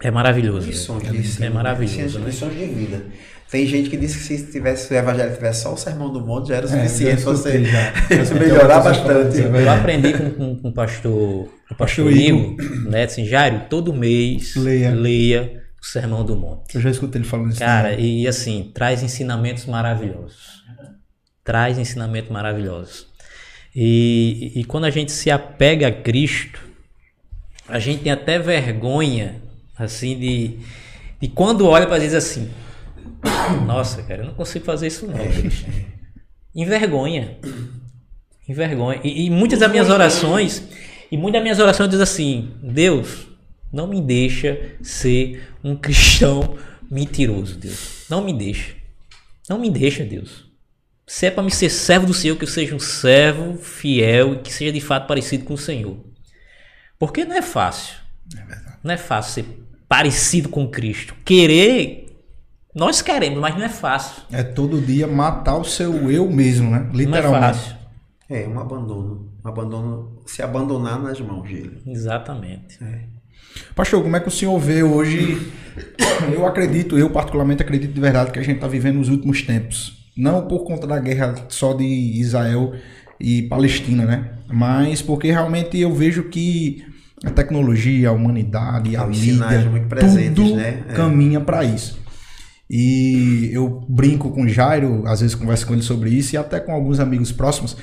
é maravilhoso. Lições é, de ensino, é maravilhoso, lições, né? lições de vida. Tem gente que diz que se tivesse se o evangelho tivesse só o sermão do monte já era É, suficiente pra você já. <laughs> Melhorar falando bastante. é Eu aprendi com, com, com o pastor, o pastor Pastor Igor, né? Assim, Jairo, todo mês Leia. leia o Sermão do Monte. Eu já escutei ele falando isso. Cara, também. e assim, traz ensinamentos maravilhosos. Traz ensinamentos maravilhosos. E, e quando a gente se apega a Cristo, a gente tem até vergonha, assim, de, de quando olha para dizer assim: <coughs> Nossa, cara, eu não consigo fazer isso não, Cristo. Envergonha. Envergonha. E, e muitas das minhas orações, e muitas das minhas orações diz assim: Deus, não me deixa ser um cristão mentiroso, Deus. Não me deixa. Não me deixa, Deus. Se é para me ser servo do Senhor, que eu seja um servo fiel e que seja de fato parecido com o Senhor. Porque não é fácil. Não é fácil ser parecido com Cristo. Querer, nós queremos, mas não é fácil. É todo dia matar o seu eu mesmo, né? Não é Literalmente. fácil. É, um abandono. Um abandono, se abandonar nas mãos dele. Exatamente. Pastor, como é que o senhor vê hoje? <coughs> Eu acredito, eu particularmente acredito de verdade que a gente está vivendo os últimos tempos. Não por conta da guerra só de Israel e Palestina, né? Mas porque realmente eu vejo que a tecnologia, a humanidade, a Os sinais mídia, muito presentes, tudo né? É. caminha para isso. E eu brinco com o Jairo, às vezes converso com ele sobre isso e até com alguns amigos próximos.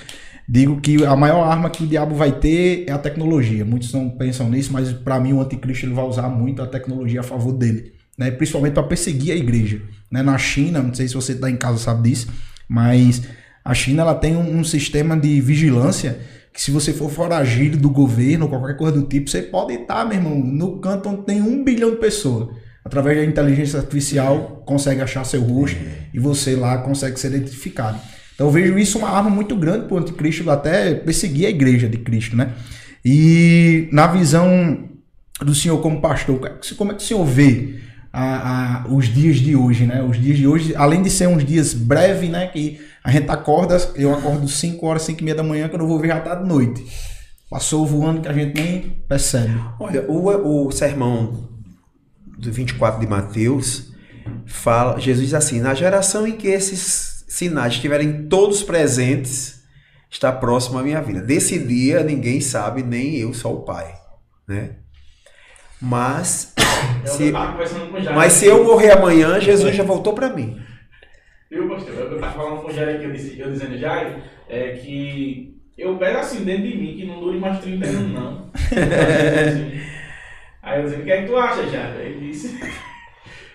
Digo que a maior arma que o diabo vai ter é a tecnologia. Muitos não pensam nisso, mas para mim o anticristo ele vai usar muito a tecnologia a favor dele. né, principalmente para perseguir a igreja. Né? Na China, não sei se você está em casa sabe disso, mas a China ela tem um, um sistema de vigilância que se você for foragido do governo qualquer coisa do tipo, você pode estar, meu irmão, no canto onde tem um bilhão de pessoas. Através da inteligência artificial, consegue achar seu rosto e você lá consegue ser identificado. Então eu vejo isso uma arma muito grande para o anticristo até perseguir a igreja de Cristo, né? E na visão do senhor como pastor, como é que o senhor vê a, a, os dias de hoje, né? Os dias de hoje, além de ser uns dias breves, né? Que a gente acorda, eu acordo 5 horas, 5 e meia da manhã, quando eu vou ver já tá de noite. Passou voando que a gente nem percebe. Olha, o, o sermão do 24 de Mateus fala, Jesus diz assim: na geração em que esses sinais estiverem todos presentes, está próximo a minha vida. Desse dia ninguém sabe, nem eu, só o Pai, né? Mas <coughs> se, mas se eu morrer amanhã, Jesus já voltou para mim. Viu, pastor? Eu estava falando com o Jair aqui, eu, disse, eu dizendo, Jair, é que eu pego assim dentro de mim que não dure mais 30 anos, não. <laughs> Aí eu disse, o que é que tu acha, Jair? Ele disse.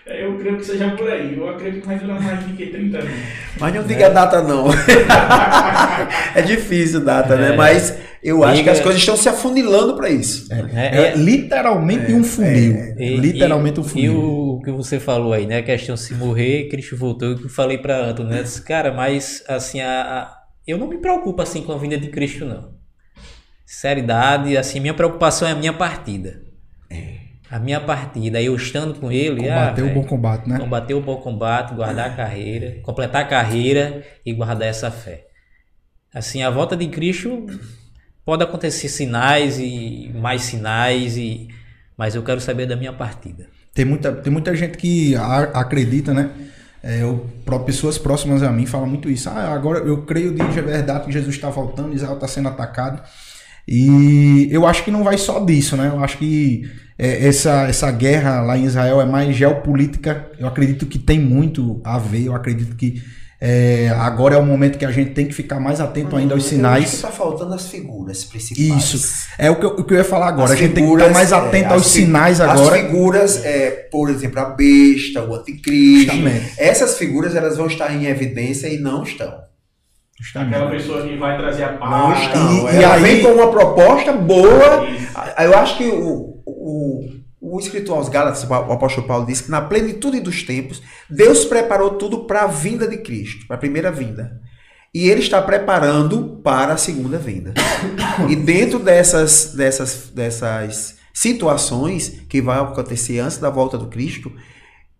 Eu creio que seja por aí. Eu acredito que vai durar mais do que 30 anos. Mas não diga é. data, não. <laughs> é difícil data, né? é. né? Mas eu acho Diga... que as coisas estão se afunilando para isso. É, é, é, literalmente um funil. literalmente e, um funil. E o que você falou aí, né? A questão se morrer, Cristo voltou. Eu falei para Antônio, né? Disse, cara, mas assim, a, a, eu não me preocupo assim com a vinda de Cristo, não. Seriedade, assim, minha preocupação é a minha partida. É a minha partida, eu estando com ele. Combater ah, o bom combate, né? Combater o bom combate, guardar a carreira, completar a carreira e guardar essa fé. Assim, a volta de Cristo pode acontecer sinais e mais sinais, e mas eu quero saber da minha partida. Tem muita, tem muita gente que acredita, né? É, eu, pessoas próximas a mim falam muito isso. Ah, agora eu creio de verdade que Jesus está voltando, Israel está sendo atacado. E eu acho que não vai só disso, né? Eu acho que é, essa, essa guerra lá em Israel é mais geopolítica. Eu acredito que tem muito a ver. Eu acredito que é, agora é o momento que a gente tem que ficar mais atento ainda aos sinais. Está faltando as figuras principais. Isso. É o que eu, o que eu ia falar agora. As a gente figuras, tem que estar mais é, atento é, aos sinais agora. As figuras, é, por exemplo, a besta, o anticristo. Justamente. Essas figuras elas vão estar em evidência e não estão. Justamente. Aquela pessoa que vai trazer a paz. Não estão. E, e aí vem com uma proposta boa. Isso. Eu acho que o, o, o escritor aos Gálatas, o apóstolo Paulo, diz que na plenitude dos tempos, Deus preparou tudo para a vinda de Cristo, para a primeira vinda. E ele está preparando para a segunda vinda. E dentro dessas, dessas, dessas situações que vai acontecer antes da volta do Cristo,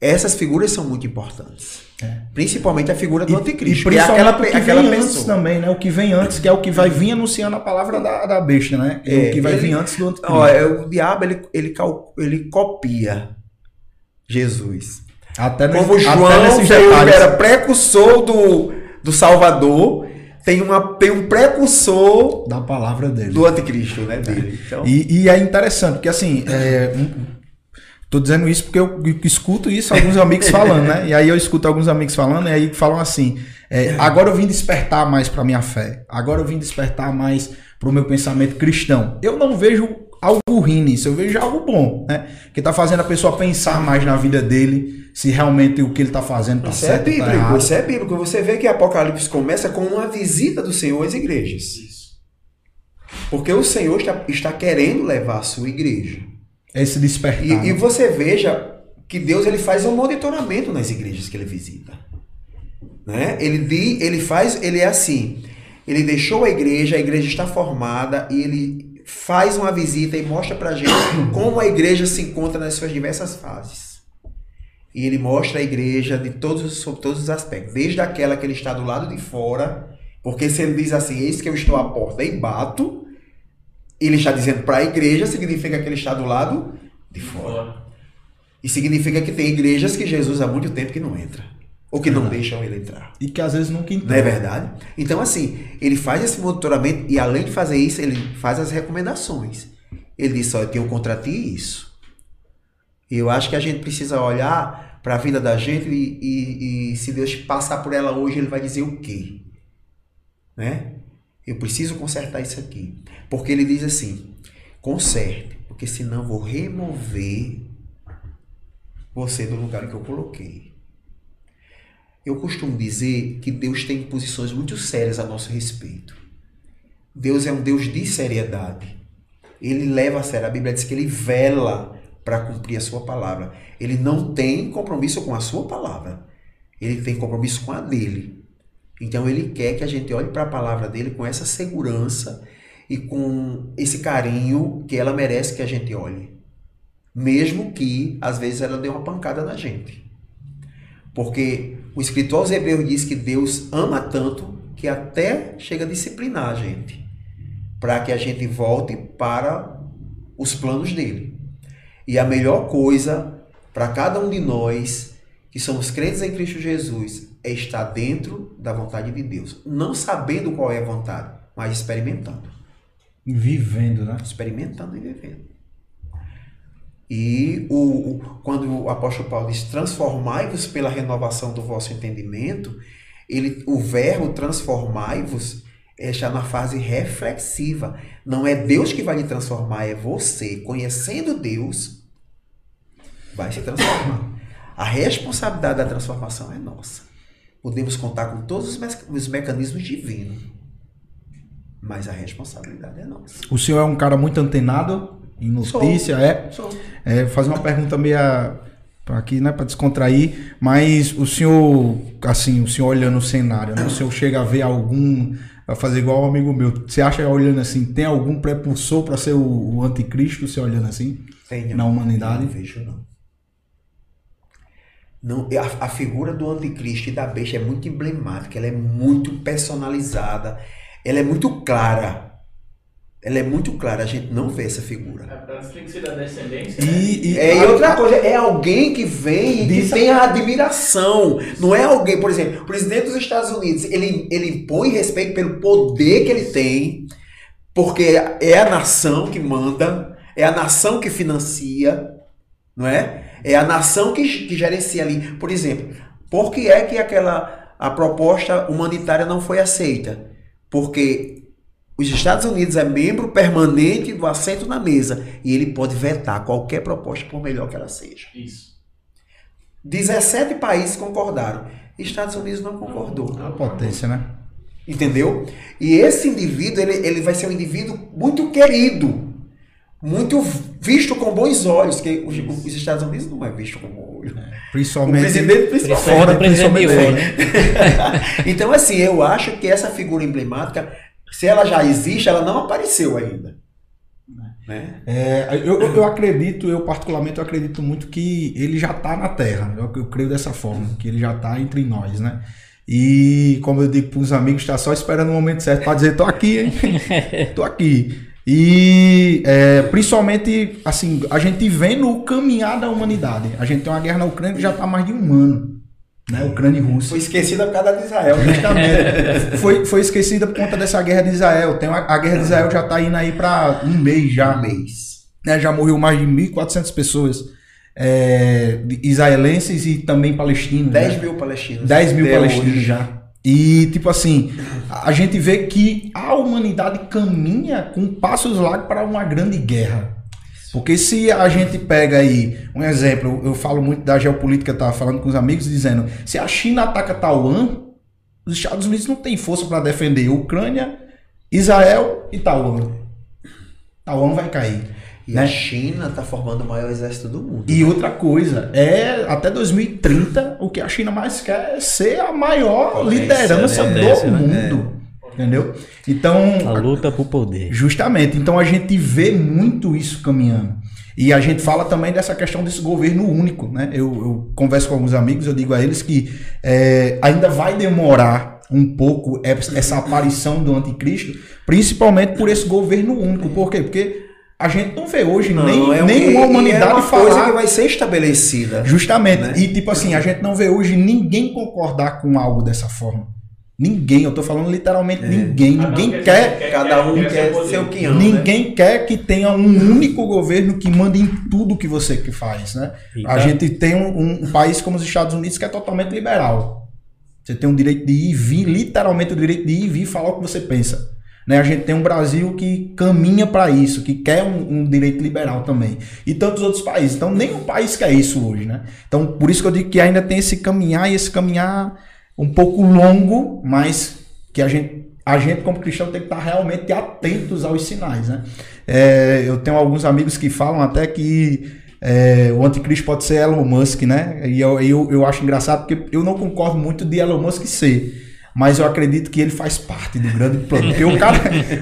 essas figuras são muito importantes. É. Principalmente a figura do e, anticristo. E que é aquela, o que aquela vem pessoa. antes também, né? O que vem antes, que é o que vai vir anunciando a palavra da, da besta, né? É, o que vai ele, vir antes do anticristo. Ó, é, o diabo, ele, ele, ele copia Jesus. Até nesse, Como João até era precursor do, do Salvador, tem, uma, tem um precursor da palavra dele. Do anticristo, né? Dele. Então... E, e é interessante, porque assim, é, Tô dizendo isso porque eu escuto isso alguns amigos falando, né? E aí eu escuto alguns amigos falando e aí falam assim: é, agora eu vim despertar mais para minha fé, agora eu vim despertar mais para o meu pensamento cristão. Eu não vejo algo ruim nisso, eu vejo algo bom, né? Que tá fazendo a pessoa pensar mais na vida dele, se realmente o que ele tá fazendo tá isso é certo. É bíblico, tá isso é bíblico. Você vê que Apocalipse começa com uma visita do Senhor às igrejas. Porque o Senhor está, está querendo levar a sua igreja. Esse despertar. E, e, você veja que Deus ele faz um monitoramento nas igrejas que ele visita. Né? Ele, ele faz, ele é assim. Ele deixou a igreja, a igreja está formada e ele faz uma visita e mostra pra gente <coughs> como a igreja se encontra nas suas diversas fases. E ele mostra a igreja de todos, sobre todos os aspectos, desde aquela que ele está do lado de fora, porque se ele diz assim, eis que eu estou à porta e bato, ele está dizendo para a igreja, significa que ele está do lado de fora. E significa que tem igrejas que Jesus há muito tempo que não entra. Ou que não deixam ele entrar. E que às vezes nunca entra. Não é verdade? Então, assim, ele faz esse monitoramento e além de fazer isso, ele faz as recomendações. Ele diz: Olha, eu tenho contra ti isso. E eu acho que a gente precisa olhar para a vida da gente e, e, e se Deus passar por ela hoje, ele vai dizer o quê? Né? Eu preciso consertar isso aqui. Porque ele diz assim: conserte, porque senão vou remover você no lugar que eu coloquei. Eu costumo dizer que Deus tem posições muito sérias a nosso respeito. Deus é um Deus de seriedade. Ele leva a sério. A Bíblia diz que ele vela para cumprir a sua palavra. Ele não tem compromisso com a sua palavra. Ele tem compromisso com a dele. Então ele quer que a gente olhe para a palavra dele com essa segurança e com esse carinho que ela merece que a gente olhe. Mesmo que às vezes ela dê uma pancada na gente. Porque o escritor aos Hebreus diz que Deus ama tanto que até chega a disciplinar a gente, para que a gente volte para os planos dele. E a melhor coisa para cada um de nós que somos crentes em Cristo Jesus é estar dentro da vontade de Deus, não sabendo qual é a vontade, mas experimentando. Vivendo, né? Experimentando e vivendo. E o, o, quando o apóstolo Paulo diz transformai-vos pela renovação do vosso entendimento, ele, o verbo transformai-vos está na fase reflexiva. Não é Deus que vai lhe transformar, é você. Conhecendo Deus, vai se transformar. A responsabilidade da transformação é nossa. Podemos contar com todos os, me os mecanismos divinos, mas a responsabilidade é nossa. O senhor é um cara muito antenado em notícia, Sou. é? Sou. é? Fazer uma pergunta meia aqui, né, para descontrair, mas o senhor, assim, o senhor olhando o cenário, né, o senhor chega a ver algum, a fazer igual um amigo meu, você acha olhando assim, tem algum prepulsor para ser o, o anticristo, você olhando assim, Tenho. na humanidade? Não vejo, não. Não, a, a, figura do anticristo e da besta é muito emblemática, ela é muito personalizada, ela é muito clara. Ela é muito clara, a gente não vê essa figura. Tem que ser da descendência. E, né? e, É, e outra coisa, é alguém que vem e que tem a admiração. Não é alguém, por exemplo, o presidente dos Estados Unidos, ele, ele impõe respeito pelo poder que ele tem, porque é a nação que manda, é a nação que financia, não é? É a nação que, que gerencia ali. Por exemplo, por que é que aquela a proposta humanitária não foi aceita? Porque os Estados Unidos é membro permanente do assento na mesa e ele pode vetar qualquer proposta, por melhor que ela seja. Isso. 17 países concordaram. Estados Unidos não concordou. a potência, né? Entendeu? E esse indivíduo, ele, ele vai ser um indivíduo muito querido, muito visto com bons olhos, que os, os Estados Unidos não é visto com bom olho. O Principalmente presidente principalmente. O presidente de principalmente hoje. <laughs> Então, assim, eu acho que essa figura emblemática, se ela já existe, ela não apareceu ainda. Né? É, eu, eu- eu acredito, eu particularmente eu acredito muito que ele já está na Terra. Eu, eu creio dessa forma, que ele já está entre nós, né? E como eu digo para os amigos, está só esperando o momento certo para dizer, tô aqui, hein? <laughs> tô aqui. E é, principalmente, assim, a gente vendo o caminhar da humanidade. A gente tem uma guerra na Ucrânia que já está há mais de um ano, né? Ucrânia e Rússia. Foi esquecida por causa de Israel. né? Justamente. foi, foi esquecida por conta dessa guerra de Israel. Tem uma- a guerra de Israel já está indo aí para um mês já. Um mês. né, já morreu mais de 1.400 pessoas é, israelenses e também palestinos. 10 né? mil palestinos. 10 mil palestinos já. E, tipo assim, a gente vê que a humanidade caminha com passos largos para uma grande guerra. Porque se a gente pega aí, um exemplo, eu falo muito da geopolítica, eu tava falando com os amigos, dizendo, se a China ataca Taiwan, os Estados Unidos não têm força para defender Ucrânia, Israel e Taiwan. Taiwan vai cair. E né? a China está formando o maior exército do mundo. E outra coisa, é até 2030 o que a China mais quer é ser a maior Potência, liderança né? do Potência, né? mundo. Entendeu? Então, A luta por poder. justamente, então a gente vê muito isso caminhando. E a gente fala também dessa questão desse governo único, né? Eu, eu converso com alguns amigos, eu digo a eles que é, ainda vai demorar um pouco essa aparição do anticristo, principalmente por esse governo único. Por quê? Porque a gente não vê hoje nem, é um- nem e- uma e humanidade é uma falar coisa que vai ser estabelecida. Justamente. Né? E tipo assim, a gente não vê hoje ninguém concordar com algo dessa forma. Ninguém, eu tô falando literalmente ninguém. Cada Ninguém quer quer. Cada um quer quer ser o que ama. Ninguém quer que tenha um único governo que mande em tudo que você que faz, né? E A tá- gente tem um, um país como os Estados Unidos que é totalmente liberal. Você tem o direito de ir e vir, literalmente o direito de ir e vir falar o que você pensa. Né? A gente tem um Brasil que caminha para isso, que quer um, um, direito liberal também. E tantos outros países. Então, nenhum país quer isso hoje. Né? Então, por isso que eu digo que ainda tem esse caminhar e esse caminhar um pouco longo, mas que a gente, a gente como cristão, tem que estar realmente atentos aos sinais. Né? É, eu tenho alguns amigos que falam até que é, o anticristo pode ser Elon Musk, né? E eu, eu, eu acho engraçado porque eu não concordo muito de Elon Musk ser mas eu acredito que ele faz parte do grande plano. Porque o cara,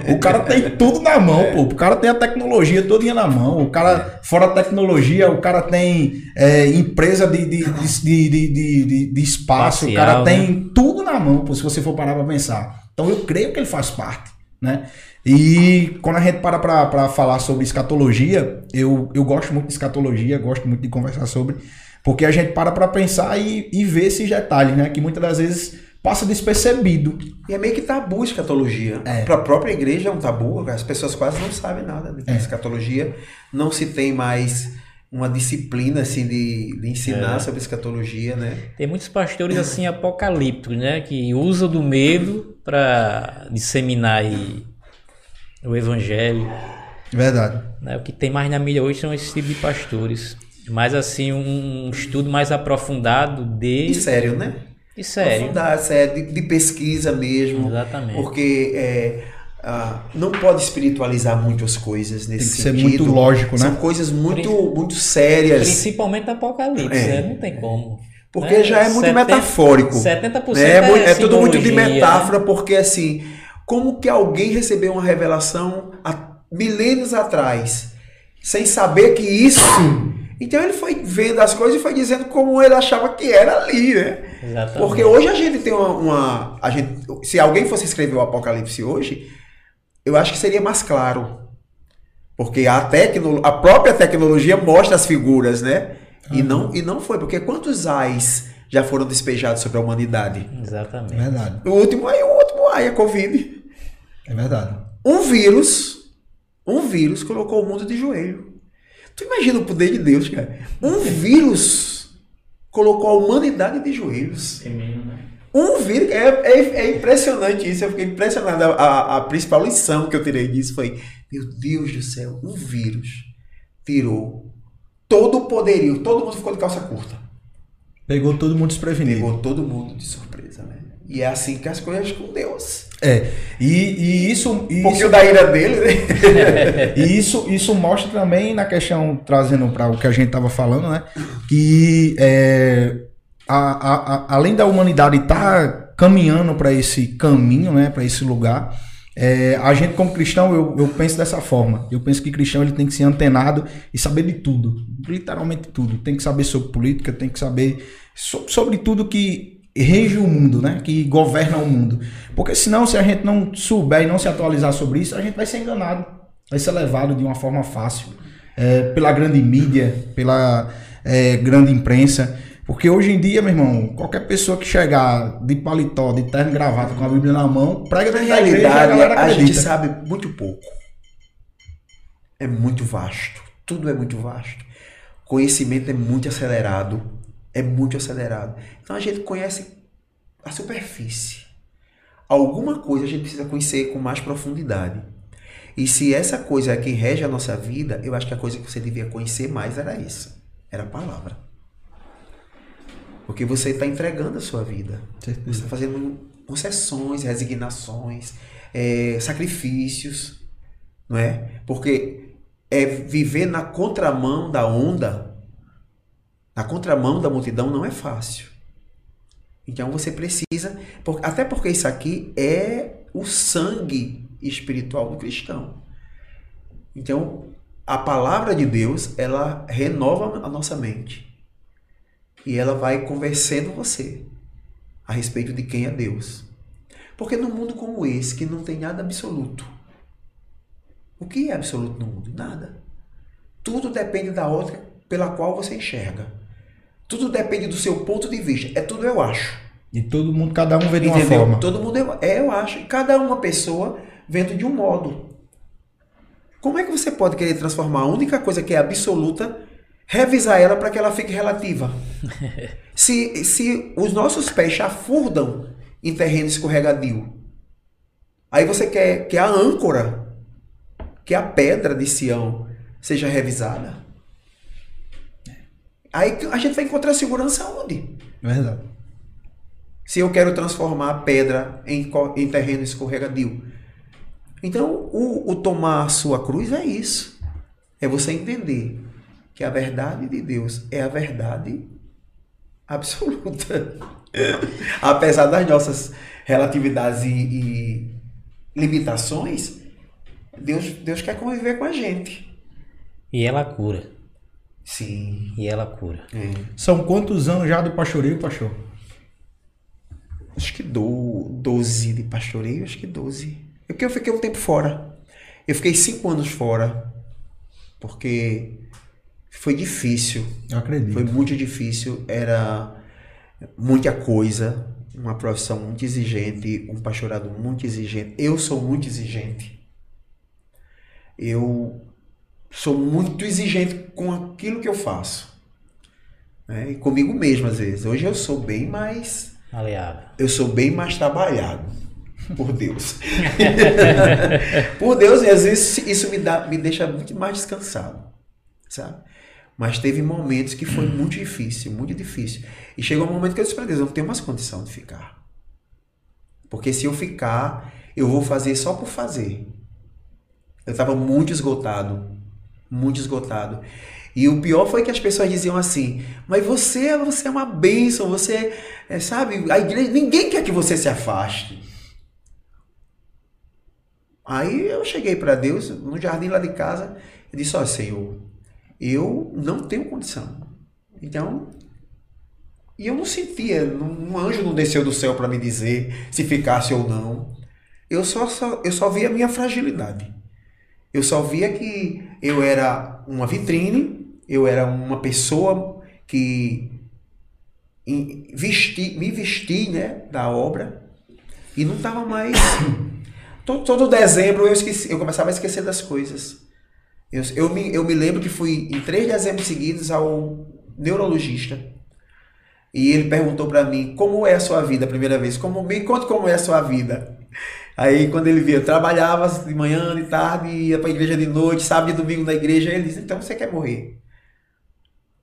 o cara tem tudo na mão, pô. O cara tem a tecnologia toda na mão. O cara, fora a tecnologia, o cara tem é, empresa de, de, de, de, de, de espaço, Espacial, o cara tem né? tudo na mão, pô, se você for parar para pensar. Então eu creio que ele faz parte, né? E quando a gente para para falar sobre escatologia, eu, eu gosto muito de escatologia, gosto muito de conversar sobre, porque a gente para para pensar e, e ver esses detalhes, né? Que muitas das vezes passa despercebido. E é meio que tabu a escatologia. É. Para a própria igreja é um tabu, as pessoas quase não sabem nada de é. escatologia. Não se tem mais uma disciplina assim de, de ensinar é. sobre escatologia, né? Tem muitos pastores assim apocalípticos, né, que usam do medo para disseminar aí o evangelho. Verdade. Né? O que tem mais na mídia hoje são esse tipo de pastores. Mas assim, um estudo mais aprofundado de. E sério, né? E sério. Aprofundar, sério, de, de, pesquisa mesmo. Exatamente. Porque é, ah, não pode espiritualizar muito as coisas nesse Tem que sentido. ser muito lógico, né? São coisas muito, muito sérias. Principalmente Apocalipse, é. né? Não tem como. Porque né? já é muito 70, metafórico. 70% né? é, é, é tudo muito de metáfora, porque assim, como que alguém recebeu uma revelação há milênios atrás, sem saber que isso. Então ele foi vendo as coisas e foi dizendo como ele achava que era ali, né? Exatamente. Porque hoje a gente tem uma, uma. a gente, se alguém fosse escrever o Apocalipse hoje, eu acho que seria mais claro. Porque a, tecno, a própria tecnologia mostra as figuras, né? Uhum. E, não, e não foi, porque quantos ais já foram despejados sobre a humanidade? Exatamente. É verdade. O último ai, o último ai, a Covid. É verdade. Um vírus, um vírus colocou o mundo de joelho. Tu imagina o poder de Deus, cara. Um vírus colocou a humanidade de joelhos. É mesmo, né? Um vírus. É, é, é, impressionante isso. Eu fiquei impressionado. A, a, principal lição que eu tirei disso foi: Meu Deus do céu, um vírus tirou todo o poderio. Todo mundo ficou de calça curta. Pegou todo mundo desprevenido. Pegou todo mundo de surpresa, né? E é assim que as coisas com Deus. É. E, e isso. E um pouquinho isso, da ira dele, né? <laughs> e isso, isso mostra também na questão, trazendo para o que a gente estava falando, né? Que é, a, a, a, além da humanidade estar tá caminhando para esse caminho, né? Para esse lugar. É, a gente como cristão, eu, eu penso dessa forma. Eu penso que cristão ele tem que ser antenado e saber de tudo, literalmente tudo. Tem que saber sobre política, tem que saber so, sobre tudo que rege o mundo, né? Que governa o mundo. Porque senão, se a gente não souber e não se atualizar sobre isso, a gente vai ser enganado, vai ser levado de uma forma fácil é, pela grande mídia, pela é, grande imprensa. Porque hoje em dia, meu irmão, qualquer pessoa que chegar de paletó, de terno e gravata, com a Bíblia na mão, prega na realidade, a, a gente sabe muito pouco. É muito vasto. Tudo é muito vasto. Conhecimento é muito acelerado é muito acelerado. Então a gente conhece a superfície. Alguma coisa a gente precisa conhecer com mais profundidade. E se essa coisa é quem rege a nossa vida, eu acho que a coisa que você devia conhecer mais era isso. Era a palavra. Porque você está entregando a sua vida. Você está fazendo concessões, resignações, é, sacrifícios. Não é? Porque é viver na contramão da onda na contramão da multidão não é fácil. Então você precisa, até porque isso aqui é o sangue espiritual do cristão. Então, a palavra de Deus, ela renova a nossa mente. E ela vai convencendo você a respeito de quem é Deus. Porque num mundo como esse, que não tem nada absoluto, o que é absoluto no mundo? Nada. Tudo depende da outra pela qual você enxerga. Tudo depende do seu ponto de vista. É tudo eu acho. E todo mundo, cada um vê de uma Entendeu? forma. Todo mundo é, eu acho. E cada uma pessoa vendo de um modo. Como é que você pode querer transformar a única coisa que é absoluta, revisar ela para que ela fique relativa? <laughs> se, se os nossos pés chafurdam em terreno escorregadio, Aí você quer que a âncora, que a pedra de Sião seja revisada. Aí a gente vai encontrar segurança onde? Verdade. Se eu quero transformar a pedra em, em terreno escorregadio. Então, o, o tomar a sua cruz é isso. É você entender que a verdade de Deus é a verdade absoluta. <laughs> Apesar das nossas relatividades e, e limitações, Deus, Deus quer conviver com a gente. E ela cura. Sim. E ela cura. É. São quantos anos já do pastoreio, pastor? Acho que do, 12 de pastoreio, acho que 12. É porque eu fiquei um tempo fora. Eu fiquei cinco anos fora. Porque foi difícil. Eu acredito. Foi muito difícil. Era muita coisa. Uma profissão muito exigente. Um pastorado muito exigente. Eu sou muito exigente. Eu sou muito exigente com aquilo que eu faço. né? E comigo mesmo, às vezes. Hoje eu sou bem mais Aleável. eu sou bem mais trabalhado. <laughs> Por Deus. <laughs> por Deus, e às vezes isso me, dá, me deixa muito mais descansado. Sabe? Mas teve momentos que foi muito difícil, muito difícil. E chegou um momento que eu disse para Deus, eu não tenho mais condição de ficar. Porque se eu ficar, eu vou fazer só por fazer. Eu estava muito esgotado. Muito esgotado. E o pior foi que as pessoas diziam assim: Mas você, você é uma bênção, você, é, sabe, a igreja, ninguém quer que você se afaste. Aí eu cheguei para Deus, no jardim lá de casa, e disse: Ó Senhor, eu não tenho condição. Então, e eu não sentia, um anjo não desceu do céu para me dizer se ficasse ou não. Eu só, só, eu só via a minha fragilidade. Eu só via que eu era uma vitrine, eu era uma pessoa que vesti, me vesti né, da obra e não estava mais. <coughs> todo, todo dezembro eu, esqueci, eu começava a esquecer das coisas. Eu, eu, me, eu me lembro que fui em três dezembros seguidos ao neurologista. E ele perguntou para mim, como é a sua vida a primeira vez? Como, me conta como é a sua vida. Aí quando ele via, eu trabalhava de manhã, de tarde, ia para a igreja de noite, sábado e domingo na igreja, ele disse, então você quer morrer.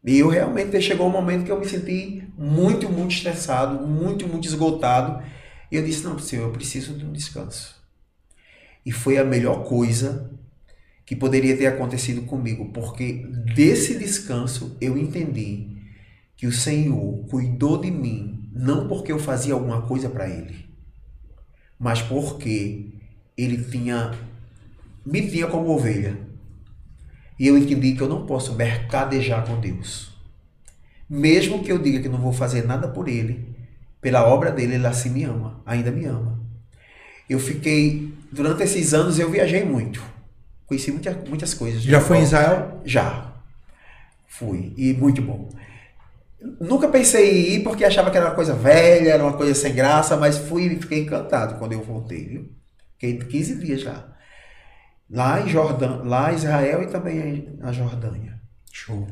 E eu realmente chegou um momento que eu me senti muito, muito estressado, muito, muito esgotado. E eu disse, não, senhor, eu preciso de um descanso. E foi a melhor coisa que poderia ter acontecido comigo, porque desse descanso eu entendi que o Senhor cuidou de mim, não porque eu fazia alguma coisa para Ele, mas porque Ele tinha me tinha como ovelha. E eu entendi que eu não posso mercadejar com Deus. Mesmo que eu diga que não vou fazer nada por Ele, pela obra dele, Ele assim me ama, ainda me ama. Eu fiquei, durante esses anos, eu viajei muito. Conheci muita, muitas coisas. Já foi em Israel? Já. Fui. E muito bom. Nunca pensei em ir porque achava que era uma coisa velha, era uma coisa sem graça, mas fui e fiquei encantado quando eu voltei, viu? Fiquei 15 dias lá. Lá em Jordã, lá em Israel e também na Jordânia. Show.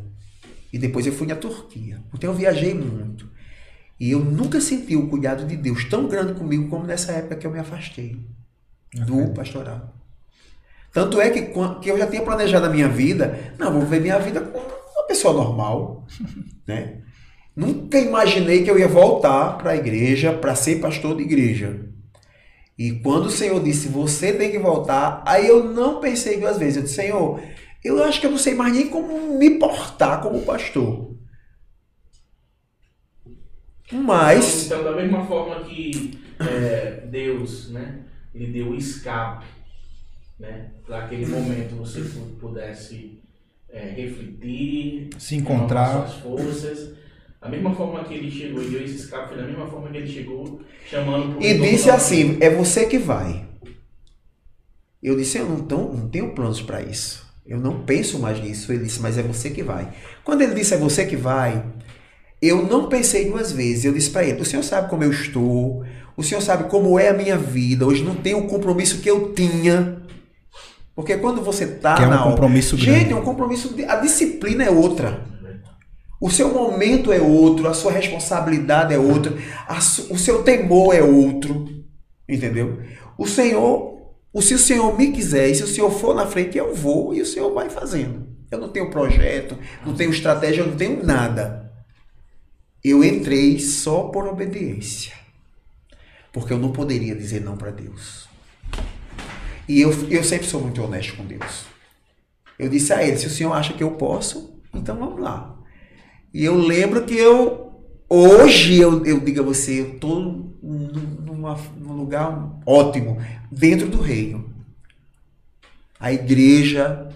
E depois eu fui na Turquia. Então eu viajei muito. E eu nunca senti o cuidado de Deus tão grande comigo como nessa época que eu me afastei do pastoral. Tanto é que, que eu já tinha planejado a minha vida, não, vou viver minha vida como uma pessoa normal, <laughs> né? Nunca imaginei que eu ia voltar para a igreja para ser pastor de igreja. E quando o Senhor disse, você tem que voltar, aí eu não pensei duas vezes. Eu disse, Senhor, eu acho que eu não sei mais nem como me portar como pastor. Mas, Então, da mesma forma que é, Deus, né, ele deu o escape, né, para aquele momento você pu- pudesse é, refletir, Se encontrar. suas forças. Da mesma forma que ele chegou e deu esse escape, foi da mesma forma que ele chegou chamando e disse assim, é você que vai. Eu disse, eu não, tão, não tenho planos para isso. Eu não penso mais nisso. Ele disse, mas é você que vai. Quando ele disse, é você que vai, eu não pensei duas vezes. Eu disse para ele, o senhor sabe como eu estou, o senhor sabe como é a minha vida. Hoje não tenho o compromisso que eu tinha. Porque quando você está Que é um na obra- compromisso grande. Gente, é um compromisso. de- A disciplina é outra. O seu momento é outro, a sua responsabilidade é outra, su- o seu temor é outro, entendeu? O Senhor, o se o Senhor me quiser, e se o Senhor for na frente, eu vou e o Senhor vai fazendo. Eu não tenho projeto, não tenho estratégia, eu não tenho nada. Eu entrei só por obediência. Porque eu não poderia dizer não para Deus. E eu, eu sempre sou muito honesto com Deus. Eu disse a ele: se o senhor acha que eu posso, então vamos lá. E eu lembro que eu, hoje, eu, eu digo a você, eu estou num lugar ótimo, dentro do reino. A igreja,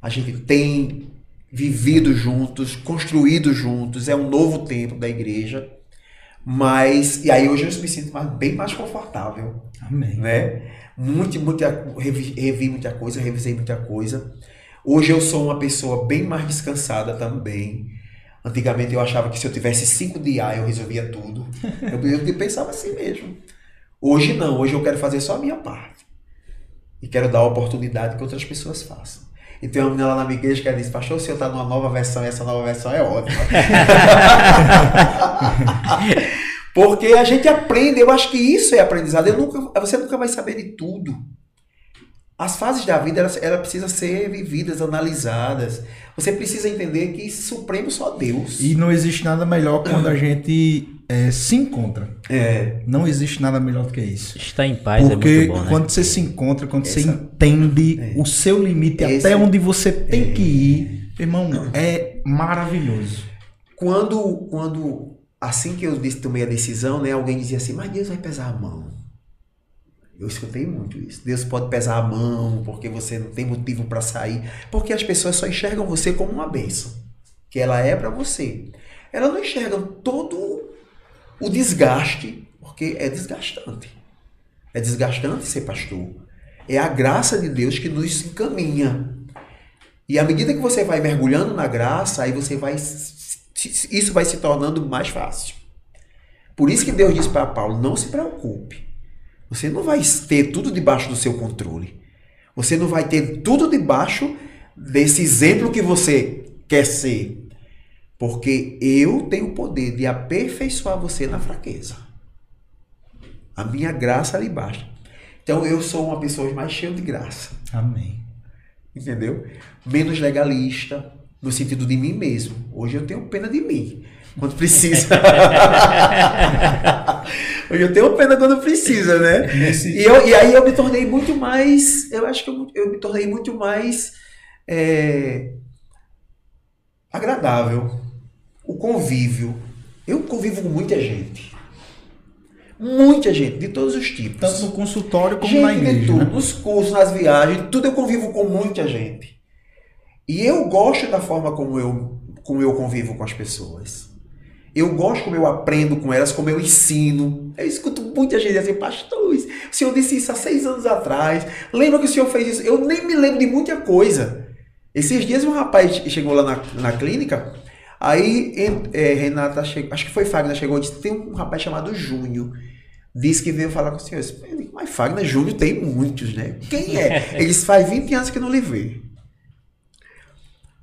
a gente tem vivido juntos, construído juntos, é um novo tempo da igreja. Mas, e aí hoje eu me sinto mais, bem mais confortável. Amém. Né? Muito, muita, revi, revi muita coisa, revisei muita coisa. Hoje eu sou uma pessoa bem mais descansada também. Antigamente eu achava que se eu tivesse cinco de A eu resolvia tudo. Eu, eu pensava assim mesmo. Hoje não, hoje eu quero fazer só a minha parte. E quero dar a oportunidade que outras pessoas façam. E tem uma menina lá na minha igreja que ela disse, pastor, o senhor está numa nova versão e essa nova versão é ótima. <laughs> Porque a gente aprende, eu acho que isso é aprendizado. Eu nunca, você nunca vai saber de tudo. As fases da vida, ela, ela precisa ser vividas, analisadas. Você precisa entender que supremo só Deus. E não existe nada melhor quando a <clears throat> gente é, se encontra. É. Não existe nada melhor do que isso. Estar em paz Porque é muito bom, né? quando você se encontra, quando você Essa- entende É. o seu limite, Esse- até onde você tem que ir, irmão, é maravilhoso. Quando, quando assim que eu disse, tomei a decisão, né, alguém dizia assim, mas Deus vai pesar a mão. Eu escutei muito isso. Deus pode pesar a mão porque você não tem motivo para sair. Porque as pessoas só enxergam você como uma bênção. Que ela é para você. Elas não enxergam todo o desgaste, porque é desgastante. É desgastante ser pastor. É a graça de Deus que nos encaminha. E à medida que você vai mergulhando na graça, aí você vai isso vai se tornando mais fácil. Por isso que Deus diz para Paulo: não se preocupe. Você não vai ter tudo debaixo do seu controle. Você não vai ter tudo debaixo desse exemplo que você quer ser. Porque eu tenho o poder de aperfeiçoar você na fraqueza. A minha graça ali basta. Então eu sou uma pessoa mais cheia de graça. Amém. Entendeu? Menos legalista, no sentido de mim mesmo. Hoje eu tenho pena de mim, quando precisa. <laughs> Hoje eu tenho pena quando precisa, né? E, eu- e aí eu me tornei muito mais. Eu acho que eu, eu me tornei muito mais é, agradável. O convívio. Eu convivo com muita gente. Muita gente, de todos os tipos. Tanto no consultório como gente na de igreja. tudo, né? nos cursos, nas viagens, tudo eu convivo com muita gente. E eu gosto da forma como eu, como eu convivo com as pessoas. Eu gosto como eu aprendo com elas, como eu ensino. Eu escuto muita gente assim, pastor, o senhor disse isso há seis anos atrás. Lembra que o senhor fez isso? Eu nem me lembro de muita coisa. Esses dias um rapaz chegou lá na, na clínica, aí é, Renata, chegou, acho que foi Fagner, chegou e disse, tem um rapaz chamado Júnior. Disse que veio falar com o senhor. Digo, Mas Fagner Júnior tem muitos, né? Quem é? <laughs> Ele disse, faz 20 anos que eu não lhe vê.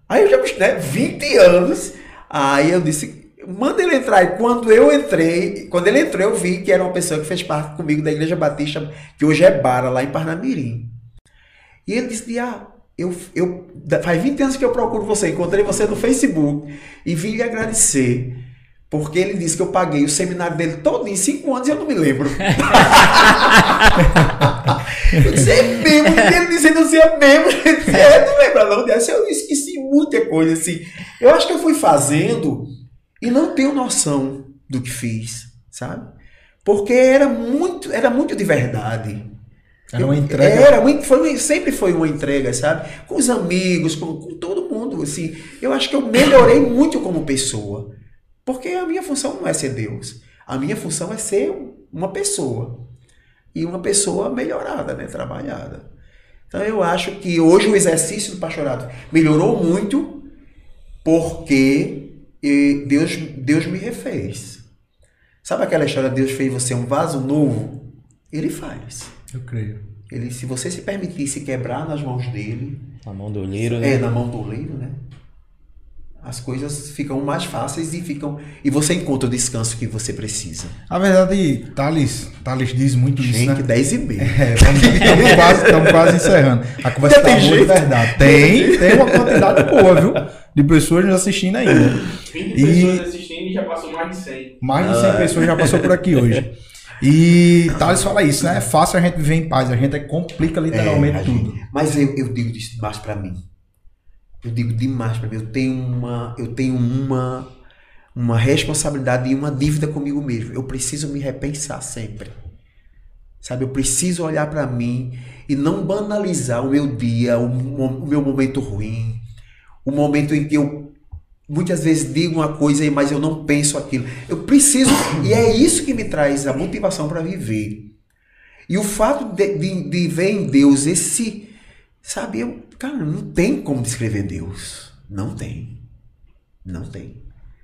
Aí eu já me né? 20 anos. Aí eu disse, manda ele entrar. E quando eu entrei, quando ele entrou, eu vi que era uma pessoa que fez parte comigo da Igreja Batista, que hoje é Bara, lá em Parnamirim. E ele disse, ah, eu, eu, faz 20 anos que eu procuro você, encontrei você no Facebook e vim lhe agradecer. Porque ele disse que eu paguei o seminário dele todo em 5 anos e eu não me lembro. <laughs> eu disse, é mesmo? Ele disse, não sei, é mesmo? Eu disse, é, não lembra não. Dessa eu esqueci muita coisa, assim. Eu acho que eu fui fazendo e não tenho noção do que fiz, sabe? Porque era muito, era muito de verdade. Era uma entrega. Era, muito- foi, sempre foi uma entrega, sabe? Com os amigos, com, com todo mundo, assim. Eu acho que eu melhorei muito como pessoa. Porque a minha função não é ser Deus. A minha função é ser uma pessoa. E uma pessoa melhorada, né? Trabalhada. Então eu acho que hoje o exercício do pastorado melhorou muito porque eh, Deus, Deus me refez. Sabe aquela história, Deus fez você um vaso novo? Ele faz. Eu creio. Ele, se você se permitisse quebrar nas mãos dele, Na mão do olheiro, né? é na mão do oleiro, né? As coisas ficam mais fáceis e ficam e você encontra o descanso que você precisa. A verdade, Thales, Thales diz muito isso, Gente, né? 10 e meia. É, estamos quase, tamo quase encerrando. A conversa tá de jeito? verdade. Tem, tem uma quantidade boa, viu? De pessoas nos assistindo ainda. 20 E- pessoas assistindo e já passou mais de 100. Mais de 100 Ah. pessoas já passou por aqui hoje. E Thales fala isso, né? É fácil a gente viver em paz, a gente é complica literalmente É, tudo. mas eu, eu digo isso demais pra mim. Eu digo demais pra mim. Eu tenho uma, eu tenho uma, uma responsabilidade e uma dívida comigo mesmo. Eu preciso me repensar sempre. Sabe, eu preciso olhar pra mim e não banalizar o meu dia, o, o meu momento ruim, o momento em que eu muitas vezes digo uma coisa, mas eu não penso aquilo. Eu preciso, e é isso que me traz a motivação para viver. E o fato de, de, de ver em Deus esse. Sabe, eu, cara, não tem como descrever Deus. Não tem. Não tem.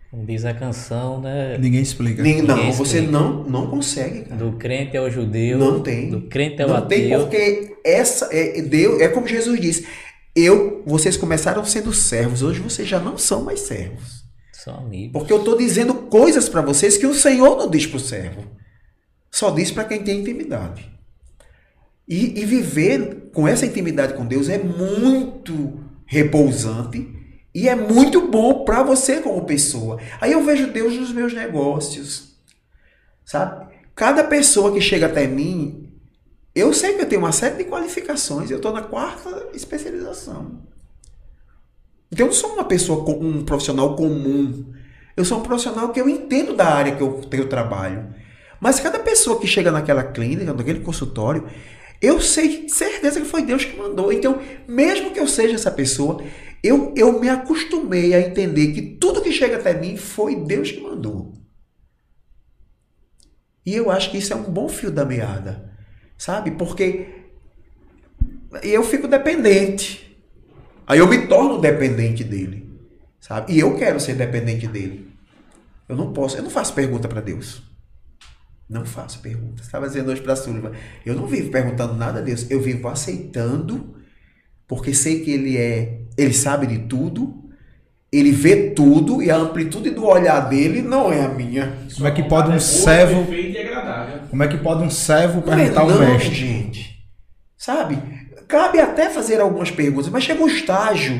Como diz a canção, né? Ninguém explica. Nem, não, Ninguém você explica. não, não consegue, cara. Do crente ao judeu. Não tem. Do crente ao Não tem ateu. porque essa é Deus, é como Jesus disse. Eu, vocês começaram sendo servos, hoje vocês já não são mais servos. São amigos. Porque eu estou dizendo coisas para vocês que o Senhor não diz para o servo. Só diz para quem tem intimidade. E, e viver com essa intimidade com Deus é muito repousante e é muito bom para você como pessoa. Aí eu vejo Deus nos meus negócios. Sabe? Cada pessoa que chega até mim, eu sei que eu tenho uma série de qualificações. Eu estou na quarta especialização. Então eu não sou uma pessoa, um profissional comum. Eu sou um profissional que eu entendo da área que eu tenho trabalho. Mas cada pessoa que chega naquela clínica, naquele consultório, eu sei certeza que foi Deus que mandou. Então, mesmo que eu seja essa pessoa, eu, eu me acostumei a entender que tudo que chega até mim foi Deus que mandou. E eu acho que isso é um bom fio da meada, sabe? Porque eu fico dependente. Aí eu me torno dependente dele, sabe? E eu quero ser dependente dele. Eu não posso, eu não faço pergunta para Deus. Não faço perguntas. Estava dizendo hoje para a Sullivan, eu não vivo perguntando nada a Deus, eu vivo aceitando, porque sei que ele é, ele sabe de tudo, ele vê tudo e a amplitude do olhar dele não é a minha. Como é que pode um Boa, servo, e agradável. como é que pode um servo Não é perguntar ao não, mestre? gente. Sabe? Cabe até fazer algumas perguntas, mas chega um estágio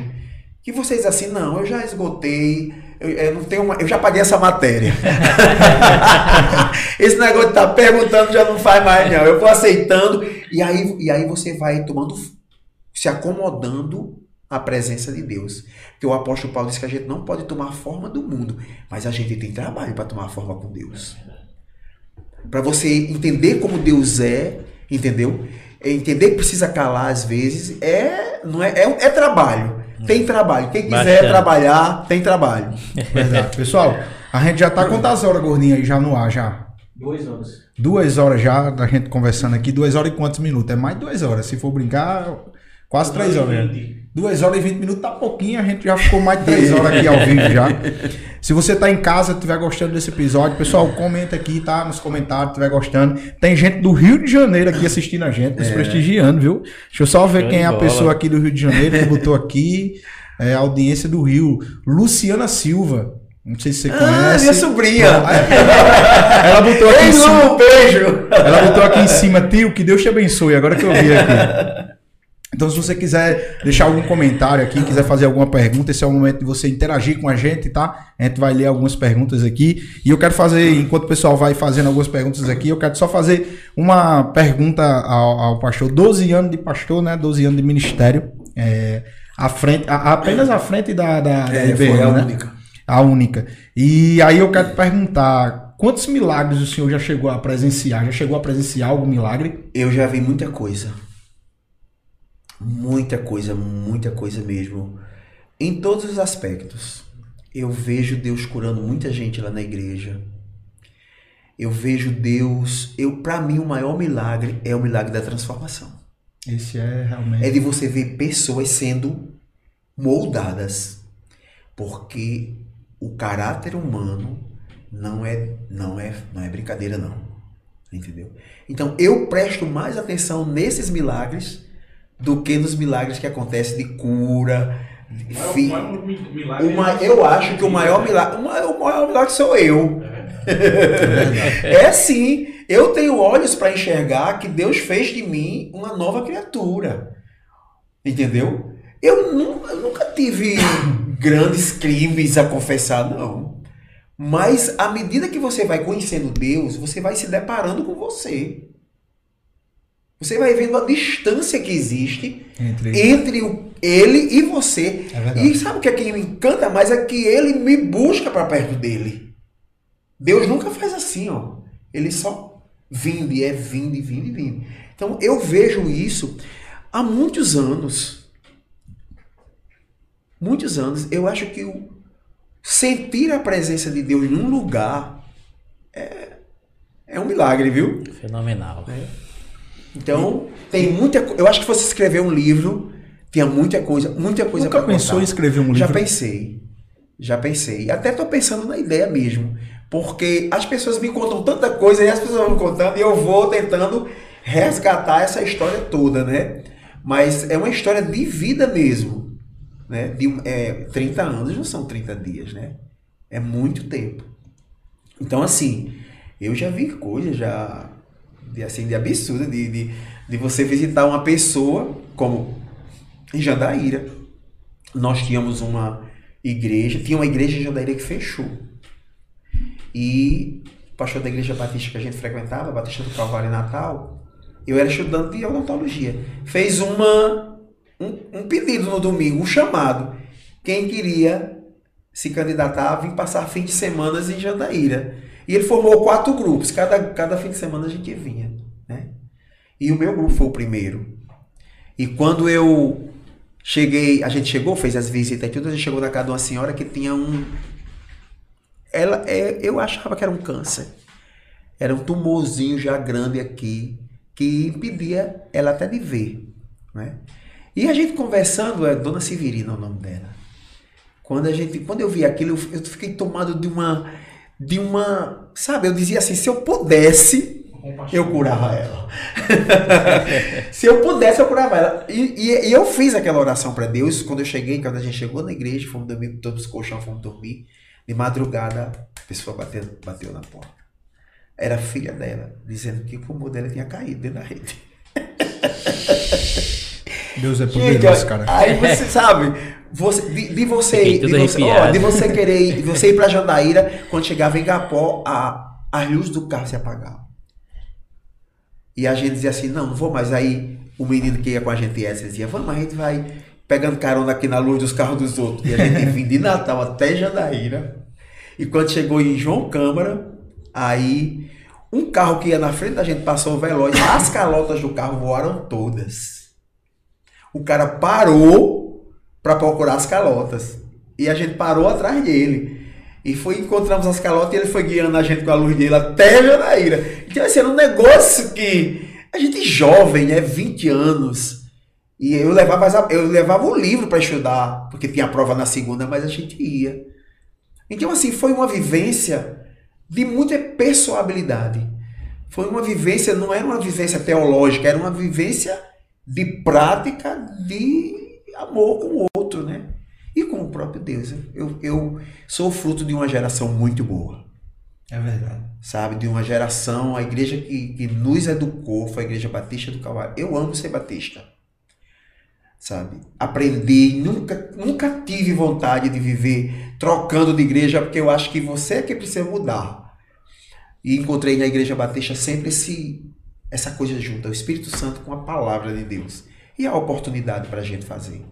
que vocês assim, não, eu já esgotei, eu, eu não tenho uma, eu já paguei essa matéria. <laughs> Esse negócio de estar perguntando já não faz mais, não. Eu vou aceitando e aí, e aí você vai tomando, se acomodando à presença de Deus. Porque o apóstolo Paulo disse que a gente não pode tomar forma do mundo, mas a gente tem trabalho para tomar forma com Deus. Para você entender como Deus é, entendeu? Entender que precisa calar às vezes é não é, é, é trabalho. Tem trabalho. Quem quiser Bastante. trabalhar, tem trabalho. <laughs> Verdade. Pessoal, a gente já tá quantas horas, gordinha, aí já no ar já? Duas horas. Duas horas já da gente conversando aqui. Duas horas e quantos minutos? É mais de duas horas. Se for brincar, quase três horas. Duas horas e vinte minutos tá pouquinho, a gente já ficou mais de três <laughs> horas aqui ao vivo já. Se você tá em casa, estiver gostando desse episódio, pessoal, comenta aqui, tá? Nos comentários, estiver gostando. Tem gente do Rio de Janeiro aqui assistindo a gente, nos prestigiando, viu? Deixa eu só ver Show quem é a bola. pessoa aqui do Rio de Janeiro que botou aqui. É, a audiência do Rio. Luciana Silva. Não sei se você Ah, conhece. minha sobrinha. Ela botou aqui Ei, em cima. Lu, beijo. Ela botou aqui em cima, tio, que Deus te abençoe. Agora que eu vi aqui. Então, se você quiser deixar algum comentário aqui, quiser fazer alguma pergunta, esse é o momento de você interagir com a gente, tá? A gente vai ler algumas perguntas aqui. E eu quero fazer, enquanto o pessoal vai fazendo algumas perguntas aqui, eu quero só fazer uma pergunta ao, ao pastor. 12 anos de pastor, né? 12 anos de ministério. É, à frente, a- apenas à frente da, da, da É, IBM, a né? única. A única. E aí eu quero perguntar, quantos milagres o senhor já chegou a presenciar? Já chegou a presenciar algum milagre? Eu já vi muita coisa. Muita coisa, muita coisa mesmo. Em todos os aspectos. Eu vejo Deus curando muita gente lá na igreja. Eu vejo Deus, eu para mim o maior milagre é o milagre da transformação. Esse é realmente. É de você ver pessoas sendo moldadas. Porque o caráter humano não é não é não é brincadeira não. Entendeu? Então eu presto mais atenção nesses milagres do que nos milagres que acontecem de cura, O maior, Fi- maior mi- milagre o ma- é eu acho que o maior milagre, o maior, o maior milagre sou eu. É. É sim, eu tenho olhos para enxergar que Deus fez de mim uma nova criatura. Entendeu? Eu nunca, eu nunca tive <coughs> grandes crimes a confessar, não. Mas à medida que você vai conhecendo Deus, você vai se deparando com você. Você vai vendo a distância que existe Entre... entre o- ele e você. É. E sabe o que, é que me encanta mais? É que ele me busca para perto dele. Deus nunca faz assim, ó. Ele só vinde, é vinde, vinde, vinde. Então eu vejo isso há muitos anos. Muitos anos. Eu acho que o sentir a presença de Deus num lugar é, é um milagre, viu? Fenomenal. Então, tem muita. Eu acho que se você escrever um livro, tinha muita coisa, muita coisa Nunca pensou contar. em escrever um Já livro? pensei. Já pensei. Até tô pensando na ideia mesmo. Porque as pessoas me contam tanta coisa e as pessoas vão me contando e eu vou tentando resgatar essa história toda, né? Mas é uma história de vida mesmo. Né? De, é, 30 anos não são 30 dias, né? É muito tempo. Então, assim, eu já vi coisas já de, assim, de absurda, de, de, de você visitar uma pessoa, como em Jandaíra. Nós tínhamos uma igreja, tinha uma igreja em Jandaíra que fechou. E o pastor da igreja batista que a gente frequentava, Batista do Calvário Natal, eu era estudante de odontologia. Fez uma, um, um pedido no domingo, um chamado. Quem queria se candidatar a vir passar fim de semana em Jandaíra. E ele formou quatro grupos, cada, cada fim de semana a gente vinha. Né? E o meu grupo foi o primeiro. E quando eu cheguei, a gente chegou, fez as visitas e tudo, a gente chegou na casa de uma senhora que tinha um. Ela, é, eu achava que era um câncer. Era um tumorzinho já grande aqui, que impedia ela até de ver. Né? E a gente conversando, é Dona Severina é o nome dela. Quando, a gente, quando eu vi aquilo, eu, eu fiquei tomado de uma. De uma. Sabe, eu dizia assim: se eu pudesse, eu curava ela. <laughs> Se eu pudesse, eu curava ela. E, e- e eu fiz aquela oração para Deus. Quando eu cheguei, quando a gente chegou na igreja, fomos dormir, todos os colchão, fomos dormir. De madrugada, a pessoa bateu, bateu na porta. Era a filha dela, dizendo que o pulmão dela tinha caído dentro da rede. Deus é <laughs> poderoso, cara. aí você sabe, você, de, de você, de você, ó, de você querer, ir- você ir pra Jandaíra, quando chegava em Gapó, a, a luz do carro se apagava. E a gente dizia assim, não, não vou mais. Aí o menino que ia com a gente essa dizia, vamos, a gente vai pegando carona aqui na luz dos carros dos outros. E a gente vinha de Natal até Jandaíra. E quando chegou em João Câmara, aí um carro que ia na frente da gente passou o veloz, as calotas do carro voaram todas. O cara parou para procurar as calotas. E a gente parou atrás dele. E foi, encontramos as calotas e ele foi guiando a gente com a luz dele até Janaíra. Então, assim, era um negócio que a gente jovem, né? 20 anos. E eu levava, eu levava o livro para estudar, porque tinha prova na segunda, mas a gente ia. Então, assim, foi uma vivência de muita persoabilidade. Foi uma vivência, não era uma vivência teológica, era uma vivência de prática de amor com o outro, né? E com o próprio Deus. Eu, eu sou fruto de uma geração muito boa, É verdade. sabe? De uma geração, a igreja que, que nos educou foi a Igreja Batista do Calvário. Eu amo ser batista, sabe? Aprendi, nunca, nunca tive vontade de viver trocando de igreja, porque eu acho que você é que precisa mudar. E encontrei na Igreja Batista sempre esse, essa coisa junta, o Espírito Santo com a palavra de Deus. E a oportunidade para a gente fazer.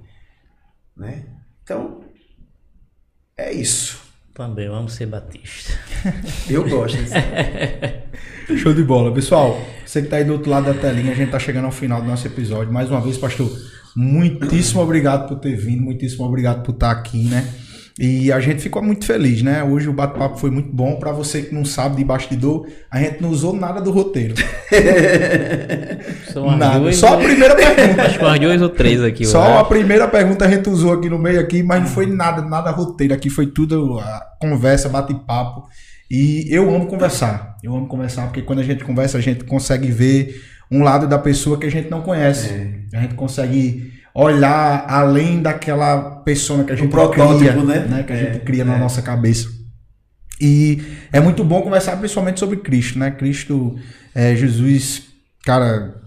Né? Então, é isso. Também vamos ser batista. <laughs> Eu gosto. disso. Show de bola. Pessoal, você que tá aí do outro lado da telinha, a gente tá chegando ao final do nosso episódio. Mais uma vez, pastor, muitíssimo obrigado por ter vindo, muitíssimo obrigado por estar aqui, né? E a gente ficou muito feliz, né? Hoje o bate-papo foi muito bom. Para você que não sabe de bastidor, a gente não usou nada do roteiro. <laughs> São Nada. duas Só a primeira pergunta. Acho que umas duas ou três aqui. Só a primeira pergunta a gente usou aqui no meio aqui, mas não foi nada, nada roteiro. Aqui foi tudo conversa, bate-papo. E eu amo conversar. Eu amo conversar porque quando a gente conversa, a gente consegue ver um lado da pessoa que a gente não conhece. A gente consegue olhar além daquela pessoa que a gente cria, né? Que a gente É, cria na é. nossa cabeça. E é muito bom conversar principalmente sobre Cristo, né? Cristo, é, Jesus, cara,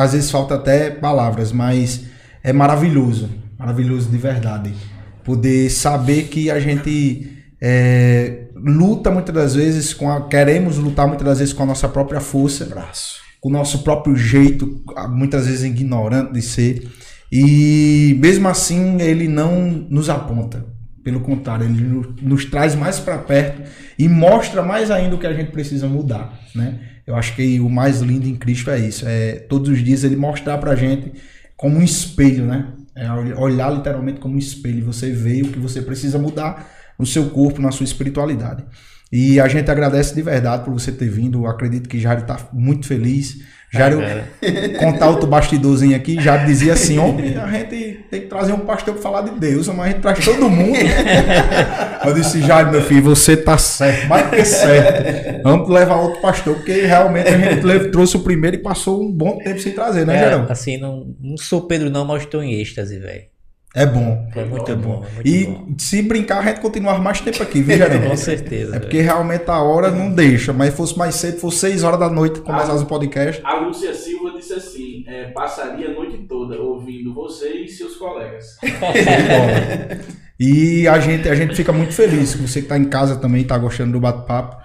às vezes falta até palavras, mas é maravilhoso, maravilhoso de verdade. Poder saber que a gente é, luta muitas das vezes com a, queremos lutar muitas das vezes com a nossa própria força, Abraço. com o nosso próprio jeito, muitas vezes ignorante de ser. E mesmo assim, ele não nos aponta. Pelo contrário, ele no- nos traz mais para perto e mostra mais ainda o que a gente precisa mudar, né? Eu acho que o mais lindo em Cristo é isso, é todos os dias ele mostrar pra gente como um espelho, né? É ol- olhar literalmente como um espelho, você vê o que você precisa mudar no seu corpo, na sua espiritualidade. E a gente agradece de verdade por você ter vindo. Eu acredito que Jário está muito feliz. Jário, contar outro bastidorzinho aqui, Jário dizia assim: homem, a gente tem que trazer um pastor para falar de Deus, mas a gente traz todo mundo. Eu disse: Jário, meu filho, você tá certo, mais que certo. Vamos levar outro pastor, porque realmente a gente trouxe o primeiro e passou um bom tempo sem trazer, né, É, Gerão? assim, não, não sou Pedro não, mas estou em êxtase, velho. É bom. É muito É bom, bom. é muito E bom. se brincar, a gente continuar mais tempo aqui, viu, <laughs> Gerão? Com certeza. É porque realmente a hora não deixa, mas fosse mais cedo, fosse 6 horas da noite, começasse o podcast. A Lúcia Silva disse assim: é, passaria a noite toda ouvindo você e seus colegas. Bom, <laughs> E a gente, a gente fica muito feliz que você que está em casa também está gostando do bate-papo.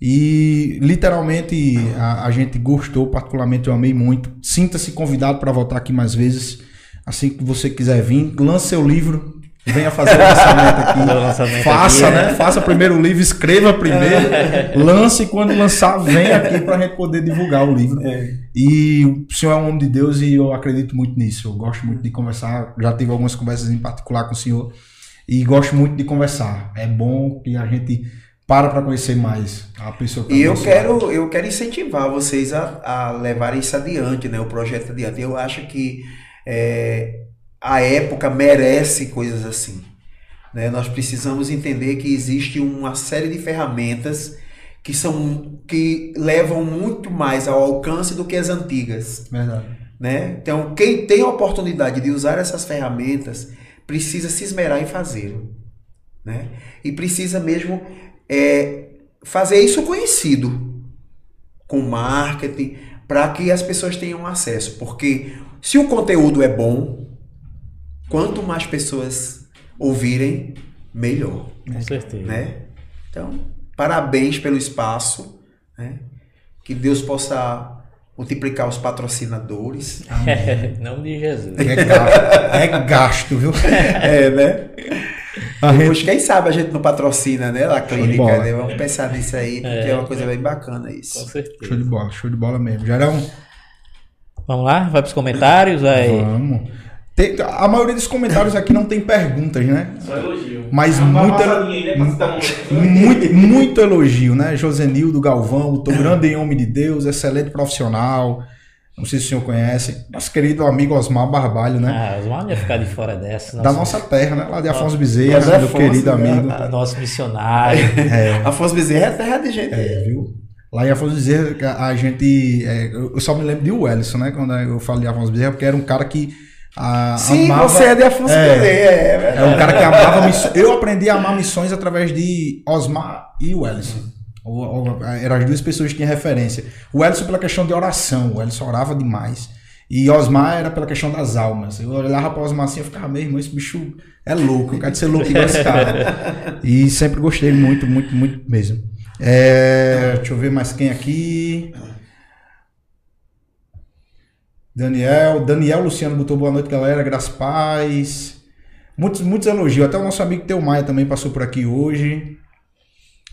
E literalmente a, a gente gostou, particularmente eu amei muito. Sinta-se convidado para voltar aqui mais vezes. Assim que você quiser vir, lance seu livro, venha fazer o lançamento aqui. <laughs> O lançamento Faça, aqui, né? Faça primeiro o livro, escreva primeiro, <laughs> lance e quando lançar, vem aqui para a gente poder divulgar o livro. E o senhor é um homem de Deus e eu acredito muito nisso. Eu gosto muito de conversar. Já tive algumas conversas em particular com o senhor e gosto muito de conversar. É bom que a gente para para conhecer mais a pessoa que tá E eu quero, eu quero incentivar vocês a, a levarem isso adiante, né? O projeto adiante. Eu acho que é, a época merece coisas assim. Né? Nós precisamos entender que existe uma série de ferramentas que são que levam muito mais ao alcance do que as antigas. Verdade. né? Então, quem tem a oportunidade de usar essas ferramentas precisa se esmerar em fazê-lo, né? E precisa mesmo é, fazer isso conhecido com marketing para que as pessoas tenham acesso, porque se o conteúdo é bom, quanto mais pessoas ouvirem, melhor Com certeza. né? Então, parabéns pelo espaço, né? Que Deus possa multiplicar os patrocinadores. Em nome de Jesus. É gasto, é gasto viu? é, né? A gente- Depois, quem sabe a gente não patrocina, né? A de clínica, bola. né? Vamos pensar nisso aí, porque é, uma coisa bem bacana Com isso. Show certeza. de bola, show de bola mesmo. Gerão, Vamos lá? Vai pros comentários? Vai. vamos. Tem- a maioria dos comentários aqui não tem perguntas, né? Só elogio. Mas uma muito- aí, né, <laughs> Muito, muito elogio, né? Josenildo Galvão, tô grande homem de Deus, excelente profissional. Não sei se o senhor conhece. Nosso querido amigo Osmar Barbalho, né? Ah, os mal ia ficar de fora dessa. da nossa terra, né? Lá de Afonso Nossa, Bezerra, meu Afonso, querido né? amigo. Ah, Nosso missionário. Afonso Bezerra é terra de gente. É, viu? Lá em Afonso Bezerra, a gente. é, eu só me lembro de Wellison, né? Quando eu falo de Afonso Bezerra, porque era um cara que. a- Sim, amava, você é de Afonso É. Bezerra, é, é verdade. É um cara que amava missões. Eu aprendi a amar missões através de Osmar e Wellison. Eram as duas pessoas que tinham referência. O Wellison pela questão de oração, o Wellison orava demais. E Osmar era pela questão das almas. Eu olhava para Osmar assim e ficava, meu irmão, esse bicho é louco, eu quero ser louco igual esse cara. <laughs> E sempre gostei muito, muito, muito mesmo. É, deixa eu ver mais quem aqui. Daniel, Daniel Luciano botou boa noite, galera. Graças paz. Muitos, muitos elogios. Até o nosso amigo Teu Maia também passou por aqui hoje.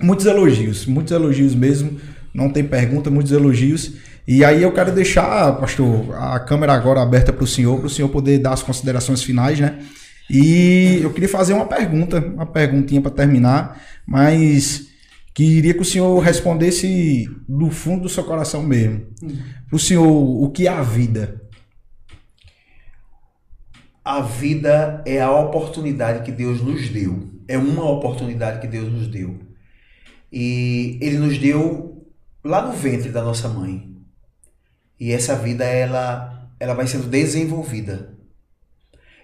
Muitos elogios, muitos elogios mesmo. Não tem pergunta, muitos elogios. E aí eu quero deixar, pastor, a câmera agora aberta para o senhor, para o senhor poder dar as considerações finais, né? E eu queria fazer uma pergunta, uma perguntinha para terminar, mas queria que o senhor respondesse do fundo do seu coração mesmo. Para o senhor, o que é a vida? A vida é a oportunidade que Deus nos deu. É uma oportunidade que Deus nos deu. E Ele nos deu lá no ventre da nossa mãe. E essa vida, ela, ela vai sendo desenvolvida.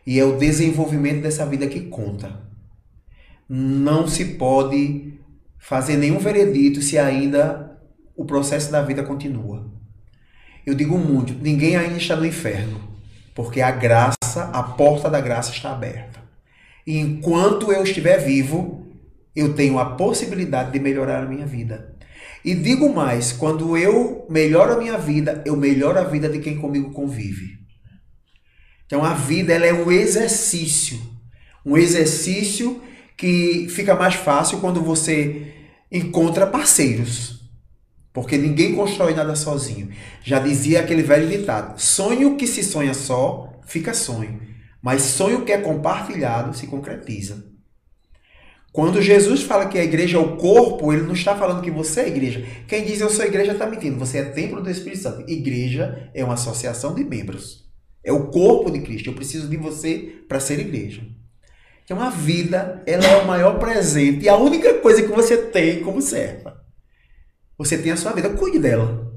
E é o desenvolvimento dessa vida que conta. Não se pode fazer nenhum veredito se ainda o processo da vida continua. Eu digo muito, ninguém ainda está no inferno, porque a graça, a porta da graça está aberta. E enquanto eu estiver vivo, eu tenho a possibilidade de melhorar a minha vida. E digo mais, quando eu melhoro a minha vida, eu melhoro a vida de quem comigo convive. Então a vida ela é um exercício, um exercício que fica mais fácil quando você encontra parceiros. Porque ninguém constrói nada sozinho. Já dizia aquele velho ditado: sonho que se sonha só, fica sonho. Mas sonho que é compartilhado se concretiza. Quando Jesus fala que a igreja é o corpo, ele não está falando que você é igreja. Quem diz eu sou igreja está mentindo. Você é templo do Espírito Santo. Igreja é uma associação de membros. É o corpo de Cristo. Eu preciso de você para ser igreja. Então a vida, ela é o maior presente e a única coisa que você tem como serva. Você tem a sua vida, cuide dela.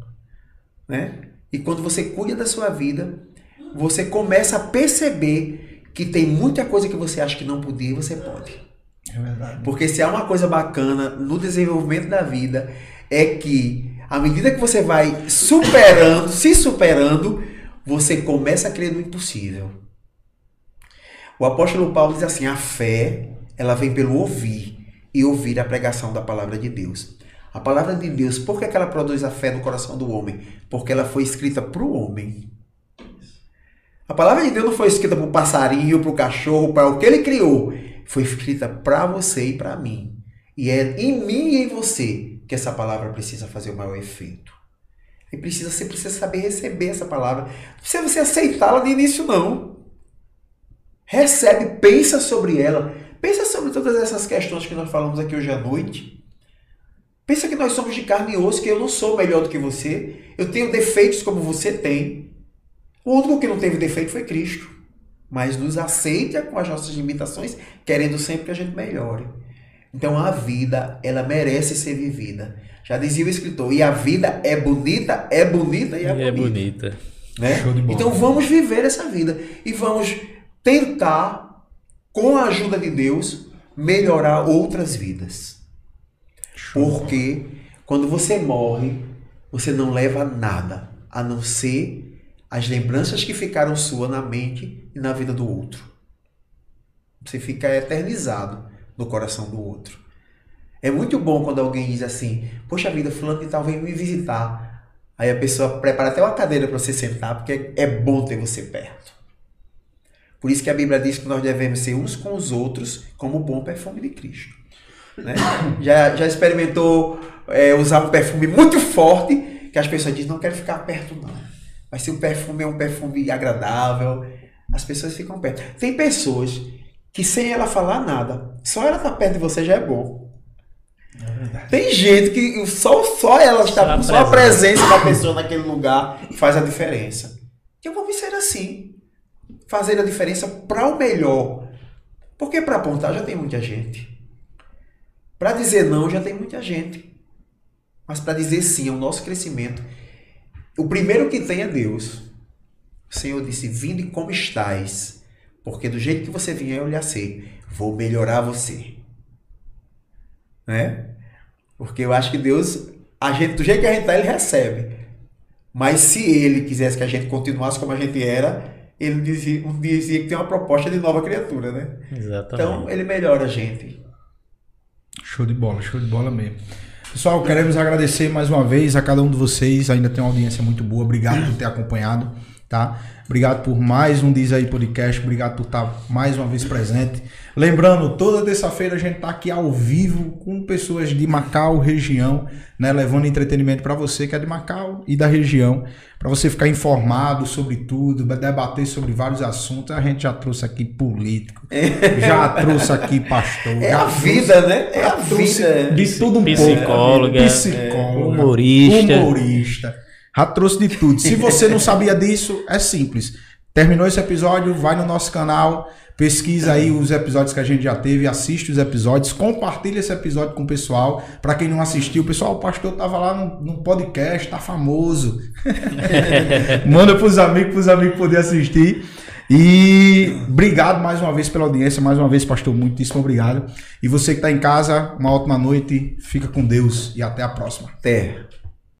Né? E quando você cuida da sua vida, você começa a perceber que tem muita coisa que você acha que não podia e você pode. É verdade. Porque se há uma coisa bacana no desenvolvimento da vida, é que à medida que você vai superando, se superando, você começa a crer no impossível. O apóstolo Paulo diz assim: a fé, ela vem pelo ouvir e ouvir a pregação da palavra de Deus. A palavra de Deus, por que, que ela produz a fé no coração do homem? Porque ela foi escrita para o homem. A palavra de Deus não foi escrita para o passarinho, para o cachorro, para o que ele criou. Foi escrita para você e para mim. E é em mim e em você que essa palavra precisa fazer o maior efeito. E precisa, você precisa saber receber essa palavra. Não precisa você aceitá-la de início, não. Recebe, pensa sobre ela. Pensa sobre todas essas questões que nós falamos aqui hoje à noite. Pensa que nós somos de carne e osso, que eu não sou melhor do que você. Eu tenho defeitos como você tem. O único que não teve defeito foi Cristo. Mas nos aceita com as nossas limitações, querendo sempre que a gente melhore. Então a vida, ela merece ser vivida. Já dizia o escritor, e a vida é bonita, é bonita e é E bonita. é bonita. Né? Show de bola. Então vamos viver essa vida e vamos tentar, com a ajuda de Deus, melhorar outras vidas. Porque quando você morre, você não leva nada a não ser as lembranças que ficaram sua na mente e na vida do outro. Você fica eternizado no coração do outro. É muito bom quando alguém diz assim: Poxa vida, fulano de tal vem me visitar. Aí a pessoa prepara até uma cadeira para você sentar, porque é bom ter você perto. Por isso que a Bíblia diz que nós devemos ser uns com os outros como o bom perfume de Cristo. Né? <laughs> Já, já experimentou é, usar um perfume muito forte, que as pessoas dizem, não quero ficar perto não. Mas se o perfume é um perfume agradável, as pessoas ficam perto. Tem pessoas que sem ela falar nada, só ela estar perto de você já é bom. Tem gente que só, só ela está, só a presença. da pessoa naquele lugar faz a diferença. Então vamos ser assim. Fazer a diferença para o melhor. Porque para apontar já tem muita gente. Para dizer não já tem muita gente. Mas para dizer sim ao nosso crescimento, o primeiro que tem é Deus. O Senhor disse: Vinde como estais, porque do jeito que você vier eu lhe sei, vou melhorar você. Né? Porque eu acho que Deus, a gente, do jeito que a gente está, ele recebe. Mas se ele quisesse que a gente continuasse como a gente era, ele dizia, dizia que tem uma proposta de nova criatura, né? Exatamente. Então ele melhora a gente. Show de bola, show de bola mesmo. Pessoal, queremos agradecer mais uma vez a cada um de vocês. Ainda tem uma audiência muito boa. Obrigado por ter acompanhado, tá? Obrigado por mais um Diz aí Podcast. Obrigado por estar mais uma vez presente. Lembrando, toda terça-feira a gente tá aqui ao vivo com pessoas de Macau, região, né? Levando entretenimento para você que é de Macau e da região, para você ficar informado sobre tudo, debater sobre vários assuntos. A gente já trouxe aqui político, já trouxe aqui pastor, É a trouxe- vida, né? É a vida. de tudo um Psicóloga, pouco. Psicóloga, humorista. humorista. Já trouxe de tudo. Se você não sabia disso, é simples. Terminou esse episódio, vai no nosso canal, pesquisa aí os episódios que a gente já teve, assiste os episódios, compartilha esse episódio com o pessoal. Pra quem não assistiu, pessoal, o pastor tava lá no podcast, tá famoso. <laughs> Manda pros amigos, pros amigos poderem assistir. E obrigado mais uma vez pela audiência, mais uma vez, pastor, muitíssimo obrigado. E você que está em casa, uma ótima noite, fica com Deus e até a próxima. Até.